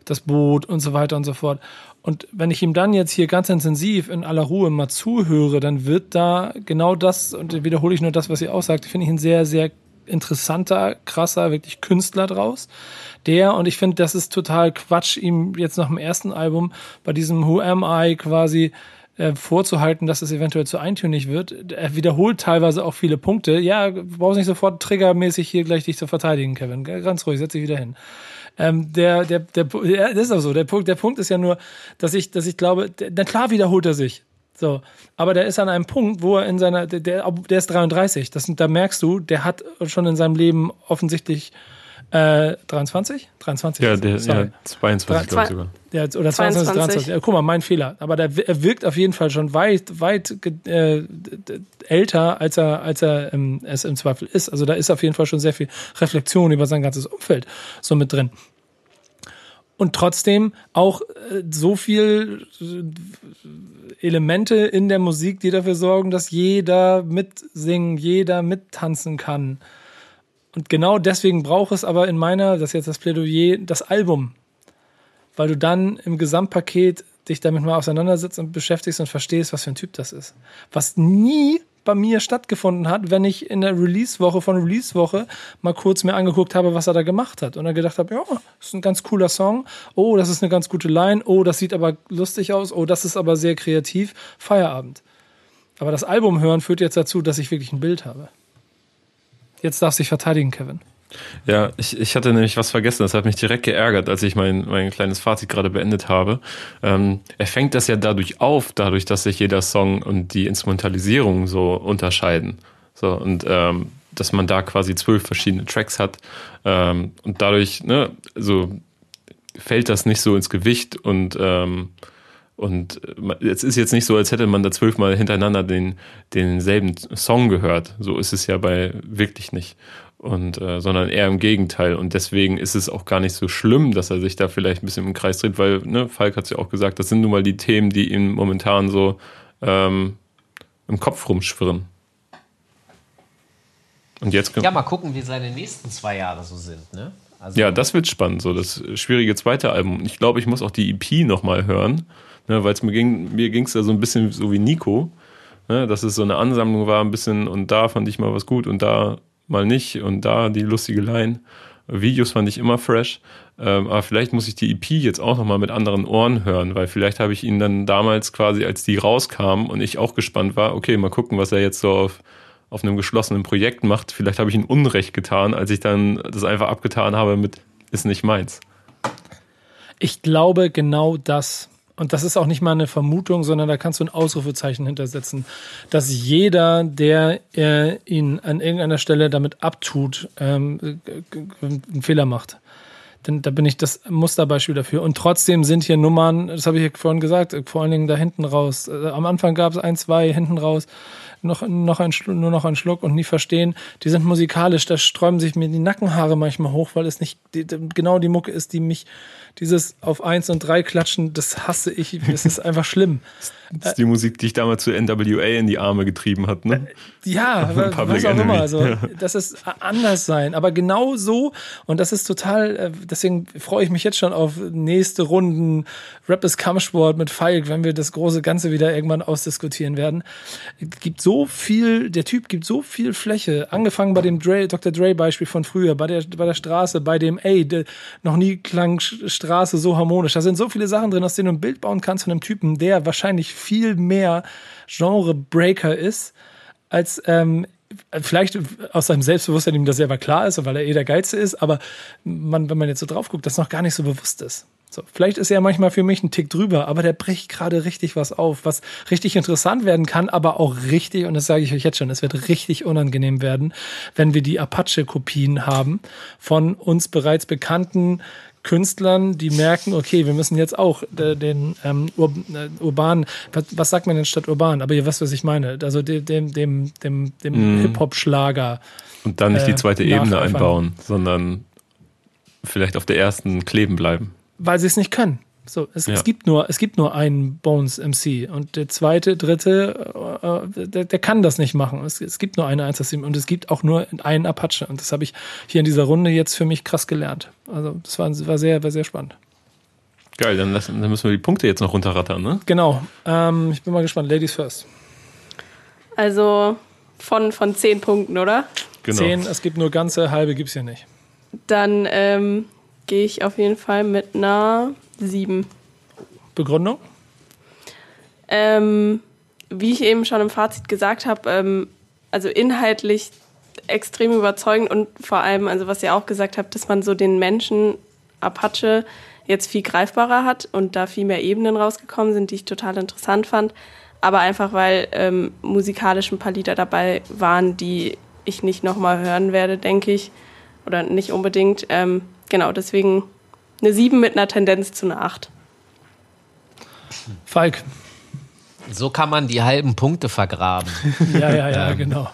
das Boot und so weiter und so fort. Und wenn ich ihm dann jetzt hier ganz intensiv in aller Ruhe mal zuhöre, dann wird da genau das, und wiederhole ich nur das, was ihr auch sagt, finde ich ein sehr, sehr interessanter, krasser, wirklich Künstler draus. Der, und ich finde, das ist total Quatsch, ihm jetzt nach dem ersten Album bei diesem Who Am I quasi äh, vorzuhalten, dass es eventuell zu eintönig wird. Er wiederholt teilweise auch viele Punkte. Ja, brauchst nicht sofort triggermäßig hier gleich dich zu verteidigen, Kevin. Ganz ruhig, setz dich wieder hin. Ähm, der, der, der, ja, das ist auch so. Der Punkt, der Punkt ist ja nur, dass ich, dass ich glaube, na klar wiederholt er sich. So, aber der ist an einem Punkt, wo er in seiner, der, der ist 33. Das, da merkst du, der hat schon in seinem Leben offensichtlich äh, 23? 23. Ja, der, ja 22, glaube ich sogar. Ja, oder 22, 23. Ja, guck mal, mein Fehler. Aber der, er wirkt auf jeden Fall schon weit, weit äh, älter, als er, als er ähm, es im Zweifel ist. Also da ist auf jeden Fall schon sehr viel Reflexion über sein ganzes Umfeld so mit drin. Und trotzdem auch äh, so viel äh, Elemente in der Musik, die dafür sorgen, dass jeder mitsingen, jeder mittanzen kann. Und genau deswegen braucht es aber in meiner, das ist jetzt das Plädoyer, das Album. Weil du dann im Gesamtpaket dich damit mal auseinandersetzt und beschäftigst und verstehst, was für ein Typ das ist. Was nie bei mir stattgefunden hat, wenn ich in der Release-Woche von Release-Woche mal kurz mir angeguckt habe, was er da gemacht hat. Und dann gedacht habe, ja, das ist ein ganz cooler Song. Oh, das ist eine ganz gute Line. Oh, das sieht aber lustig aus. Oh, das ist aber sehr kreativ. Feierabend. Aber das Album hören führt jetzt dazu, dass ich wirklich ein Bild habe. Jetzt darfst du dich verteidigen, Kevin. Ja, ich, ich hatte nämlich was vergessen. Das hat mich direkt geärgert, als ich mein, mein kleines Fazit gerade beendet habe. Ähm, er fängt das ja dadurch auf, dadurch, dass sich jeder Song und die Instrumentalisierung so unterscheiden. So, und ähm, dass man da quasi zwölf verschiedene Tracks hat. Ähm, und dadurch, ne, so fällt das nicht so ins Gewicht und ähm, und es ist jetzt nicht so, als hätte man da zwölfmal hintereinander den, denselben Song gehört. So ist es ja bei wirklich nicht. Und, äh, sondern eher im Gegenteil. Und deswegen ist es auch gar nicht so schlimm, dass er sich da vielleicht ein bisschen im Kreis dreht, weil, ne, Falk hat es ja auch gesagt, das sind nun mal die Themen, die ihm momentan so ähm, im Kopf rumschwirren. Und jetzt ja, mal gucken, wie seine nächsten zwei Jahre so sind, ne? Also ja, das wird spannend, so das schwierige zweite Album. Ich glaube, ich muss auch die EP nochmal hören ne, weil es mir ging, mir ging es ja so ein bisschen so wie Nico, ne, dass es so eine Ansammlung war, ein bisschen und da fand ich mal was gut und da mal nicht und da die lustige Line. Videos fand ich immer fresh, ähm, aber vielleicht muss ich die EP jetzt auch nochmal mit anderen Ohren hören, weil vielleicht habe ich ihn dann damals quasi, als die rauskam und ich auch gespannt war, okay, mal gucken, was er jetzt so auf, auf einem geschlossenen Projekt macht. Vielleicht habe ich ihm Unrecht getan, als ich dann das einfach abgetan habe mit, ist nicht meins. Ich glaube genau das und das ist auch nicht mal eine Vermutung, sondern da kannst du ein Ausrufezeichen hintersetzen, dass jeder, der äh, ihn an irgendeiner Stelle damit abtut, ähm, einen Fehler macht. Denn da bin ich das Musterbeispiel dafür. Und trotzdem sind hier Nummern, das habe ich ja vorhin gesagt, vor allen Dingen da hinten raus. Äh, am Anfang gab es ein, zwei, hinten raus noch, noch ein, nur noch einen Schluck und nie verstehen. Die sind musikalisch, da sträuben sich mir die Nackenhaare manchmal hoch, weil es nicht die, genau die Mucke ist, die mich dieses auf eins und drei klatschen, das hasse ich. Das ist einfach schlimm. Das ist die Musik, die ich damals zu NWA in die Arme getrieben hat, ne? Ja, (laughs) was auch immer. Also, ja. das ist anders sein. Aber genau so, und das ist total, äh, deswegen freue ich mich jetzt schon auf nächste Runden Rap ist Kampfsport mit Falk, wenn wir das große Ganze wieder irgendwann ausdiskutieren werden. Gibt so viel, der Typ gibt so viel Fläche, angefangen bei dem Dre, Dr. Dre Beispiel von früher, bei der, bei der Straße, bei dem, ey, de, noch nie klang Straße so harmonisch. Da sind so viele Sachen drin, aus denen du ein Bild bauen kannst von einem Typen, der wahrscheinlich viel mehr Genre-Breaker ist, als ähm, vielleicht aus seinem Selbstbewusstsein ihm das selber klar ist, weil er eh der Geilste ist, aber man, wenn man jetzt so drauf guckt, das noch gar nicht so bewusst ist. So, vielleicht ist er manchmal für mich ein Tick drüber, aber der bricht gerade richtig was auf, was richtig interessant werden kann, aber auch richtig, und das sage ich euch jetzt schon, es wird richtig unangenehm werden, wenn wir die Apache-Kopien haben von uns bereits bekannten Künstlern, die merken, okay, wir müssen jetzt auch äh, den ähm, Ur äh, urbanen, was, was, sagt man denn statt urban? Aber ihr wisst, was ich meine. Also dem, dem, dem, dem, mm. Hip-Hop-Schlager. Und dann nicht die äh, zweite äh, Ebene einbauen, sondern vielleicht auf der ersten kleben bleiben. Weil sie es nicht können. So, es, ja. es, gibt nur, es gibt nur einen Bones MC und der zweite, dritte, äh, der, der, kann das nicht machen. Es, es gibt nur eine 1 und es gibt auch nur einen Apache und das habe ich hier in dieser Runde jetzt für mich krass gelernt. Also das war, war sehr, war sehr spannend. Geil, dann, lassen, dann müssen wir die Punkte jetzt noch runterrattern, ne? Genau. Ähm, ich bin mal gespannt. Ladies first. Also von, von zehn Punkten, oder? Genau. Zehn, es gibt nur ganze, halbe gibt's hier nicht. Dann ähm, gehe ich auf jeden Fall mit einer sieben. Begründung? Ähm, wie ich eben schon im Fazit gesagt habe, ähm, also inhaltlich extrem überzeugend und vor allem, also was ihr auch gesagt habt, dass man so den Menschen Apache jetzt viel greifbarer hat und da viel mehr Ebenen rausgekommen sind, die ich total interessant fand. Aber einfach, weil ähm, musikalisch ein paar Lieder dabei waren, die ich nicht nochmal hören werde, denke ich. Oder nicht unbedingt. Ähm, genau, deswegen eine 7 mit einer Tendenz zu einer 8. Falk. So kann man die halben Punkte vergraben. (laughs) Ja, ja, ja, genau.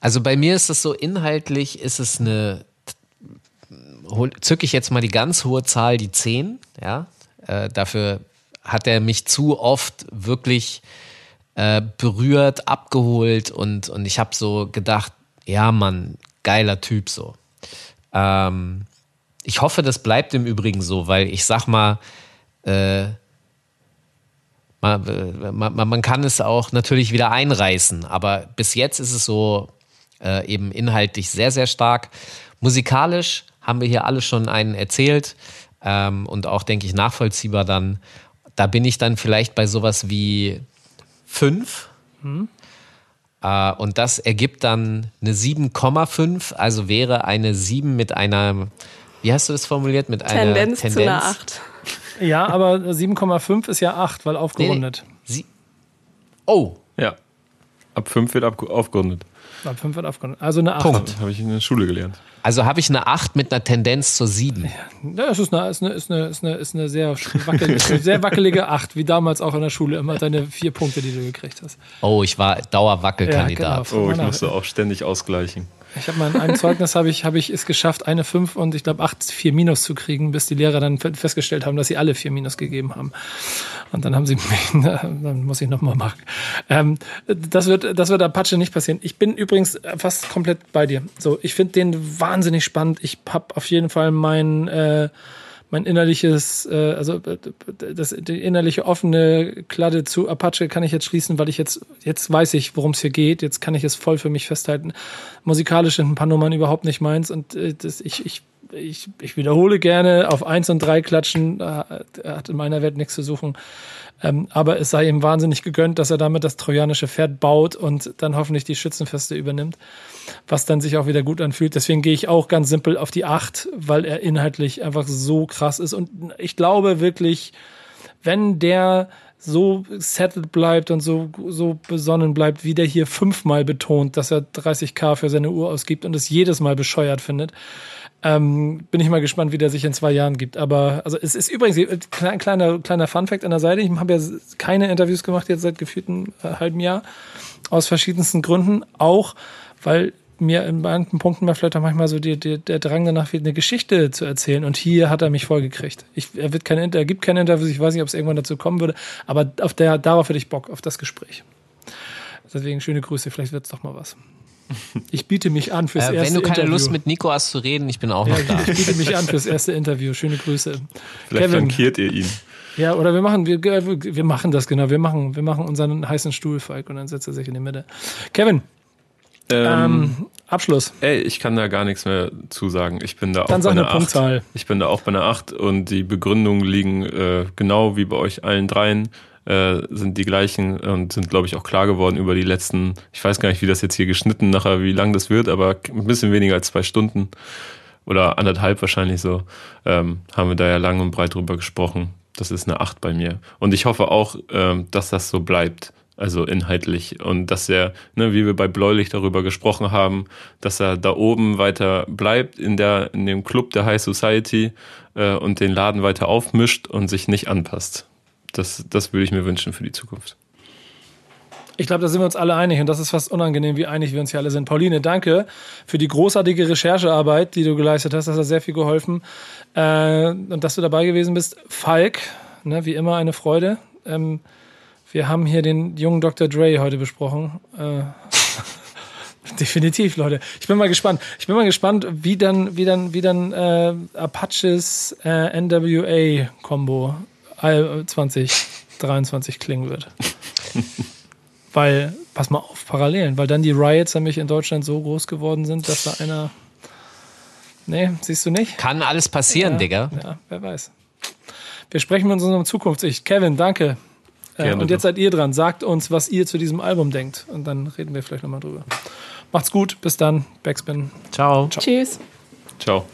Also bei mir ist es so, inhaltlich ist es eine, zücke ich jetzt mal die ganz hohe Zahl, die 10, ja. Äh, dafür hat er mich zu oft wirklich äh, berührt, abgeholt und, und ich habe so gedacht, ja Mann, geiler Typ so. Ähm, ich hoffe, das bleibt im Übrigen so, weil ich sag mal, äh, man, man, man kann es auch natürlich wieder einreißen, aber bis jetzt ist es so äh, eben inhaltlich sehr, sehr stark. Musikalisch haben wir hier alle schon einen erzählt ähm, und auch, denke ich, nachvollziehbar dann. Da bin ich dann vielleicht bei sowas wie fünf. Äh, und das ergibt dann eine 7,5, also wäre eine 7 mit einer, wie hast du das formuliert? Mit einer Tendenz, Tendenz. zu einer 8. Ja, aber 7,5 ist ja 8, weil aufgerundet. Sie oh, Ja. Ab 5 wird ab, aufgerundet. Ab 5 wird aufgerundet. Also eine 8. Punkt. Habe ich in der Schule gelernt. also habe ich eine 8 mit einer Tendenz zur 7. Ja, es ist eine, ist eine, ist eine, ist eine, ist eine sehr, wackelige, (laughs) sehr wackelige 8, wie damals auch in der Schule. Immer deine vier Punkte, die du gekriegt hast. Oh, ich war Dauerwackelkandidat. Ja, genau. Oh, ich musste auch ständig ausgleichen. Ich habe mal in einem Zeugnis habe ich, habe ich es geschafft, eine 5 und ich glaube 8 4 Minus zu kriegen, bis die Lehrer dann fe- festgestellt haben, dass sie alle 4 Minus gegeben haben. Und dann haben sie (laughs) mich, dann muss ich nochmal machen. Ähm, das wird, das wird Apache nicht passieren. Ich bin übrigens fast komplett bei dir. So, ich finde den wahnsinnig spannend. Ich habe auf jeden Fall mein, äh, mein innerliches, äh, also äh, das die innerliche offene Kladde zu Apache kann ich jetzt schließen, weil ich jetzt jetzt weiß ich, worum es hier geht. Jetzt kann ich es voll für mich festhalten. Musikalisch sind ein paar Nummern überhaupt nicht meins und äh, das, ich, ich ich, ich wiederhole gerne, auf eins und drei klatschen, äh, hat in meiner Welt nichts zu suchen. Ähm, aber es sei ihm wahnsinnig gegönnt, dass er damit das trojanische Pferd baut und dann hoffentlich die Schützenfeste übernimmt, was dann sich auch wieder gut anfühlt. Deswegen gehe ich auch ganz simpel auf die acht, weil er inhaltlich einfach so krass ist. Und ich glaube wirklich, wenn der so settled bleibt und so, so besonnen bleibt, wie der hier fünfmal betont, dass er 30k für seine Uhr ausgibt und es jedes Mal bescheuert findet, ähm, bin ich mal gespannt, wie der sich in zwei Jahren gibt. Aber also es ist übrigens ein kleiner, kleiner Funfact an der Seite. Ich habe ja keine Interviews gemacht jetzt seit gefühlten äh, halben Jahr. Aus verschiedensten Gründen. Auch, weil mir in manchen Punkten mal vielleicht auch manchmal so die, die, der Drang danach wird, eine Geschichte zu erzählen. Und hier hat er mich vollgekriegt. Ich, er, wird keine, er gibt keine Interviews, ich weiß nicht, ob es irgendwann dazu kommen würde, aber auf der, darauf hätte ich Bock, auf das Gespräch. Deswegen schöne Grüße, vielleicht wird es doch mal was. Ich biete mich an fürs Äh, erste wenn du keine Interview. Lust mit Nico hast zu reden, ich bin auch ja, noch da. ich biete mich an fürs erste Interview. Schöne Grüße. Vielleicht Kevin. flankiert ihr ihn. Ja, oder wir machen, wir, wir machen das genau. Wir machen, wir machen unseren heißen Stuhl, Falk, und dann setzt er sich in die Mitte. Kevin, Ähm, ähm, Abschluss. ey, ich kann da gar nichts mehr zu sagen. Ich bin da auch Dann sag bei eine einer 8. Punktzahl. Ich bin da auch bei einer 8 und die Begründungen liegen äh, genau wie bei euch allen dreien, äh, sind die gleichen und sind, glaube ich, auch klar geworden über die letzten, ich weiß gar nicht, wie das jetzt hier geschnitten nachher, wie lang das wird, aber ein bisschen weniger als zwei Stunden oder anderthalb wahrscheinlich so, ähm, haben wir da ja lang und breit drüber gesprochen. Das ist eine 8 bei mir. Und ich hoffe auch, ähm, dass das so bleibt. Also inhaltlich. Und dass er, ne, wie wir bei Bläulich darüber gesprochen haben, dass er da oben weiter bleibt in der, in dem Club der High Society äh, und den Laden weiter aufmischt und sich nicht anpasst. Das, das würde ich mir wünschen für die Zukunft. Ich glaube, da sind wir uns alle einig und das ist fast unangenehm, wie einig wir uns hier alle sind. Pauline, danke für die großartige Recherchearbeit, die du geleistet hast. Das hat sehr viel geholfen. Äh, und dass du dabei gewesen bist. Falk, ne, wie immer eine Freude. Ähm, wir haben hier den jungen Dr. Dre heute besprochen. Äh, (laughs) Definitiv, Leute. Ich bin mal gespannt. Ich bin mal gespannt, wie dann, wie dann, wie dann äh, Apaches äh, NWA-Kombo 2023 klingen wird. (laughs) weil, pass mal auf, Parallelen, weil dann die Riots nämlich in Deutschland so groß geworden sind, dass da einer. Nee, siehst du nicht? Kann alles passieren, ja, Digga. Ja, wer weiß. Wir sprechen mit unserem Zukunfts-Ich. Kevin, danke. Äh, und jetzt seid ihr dran. Sagt uns, was ihr zu diesem Album denkt. Und dann reden wir vielleicht nochmal drüber. Macht's gut. Bis dann. Backspin. Ciao. Ciao. Tschüss. Ciao.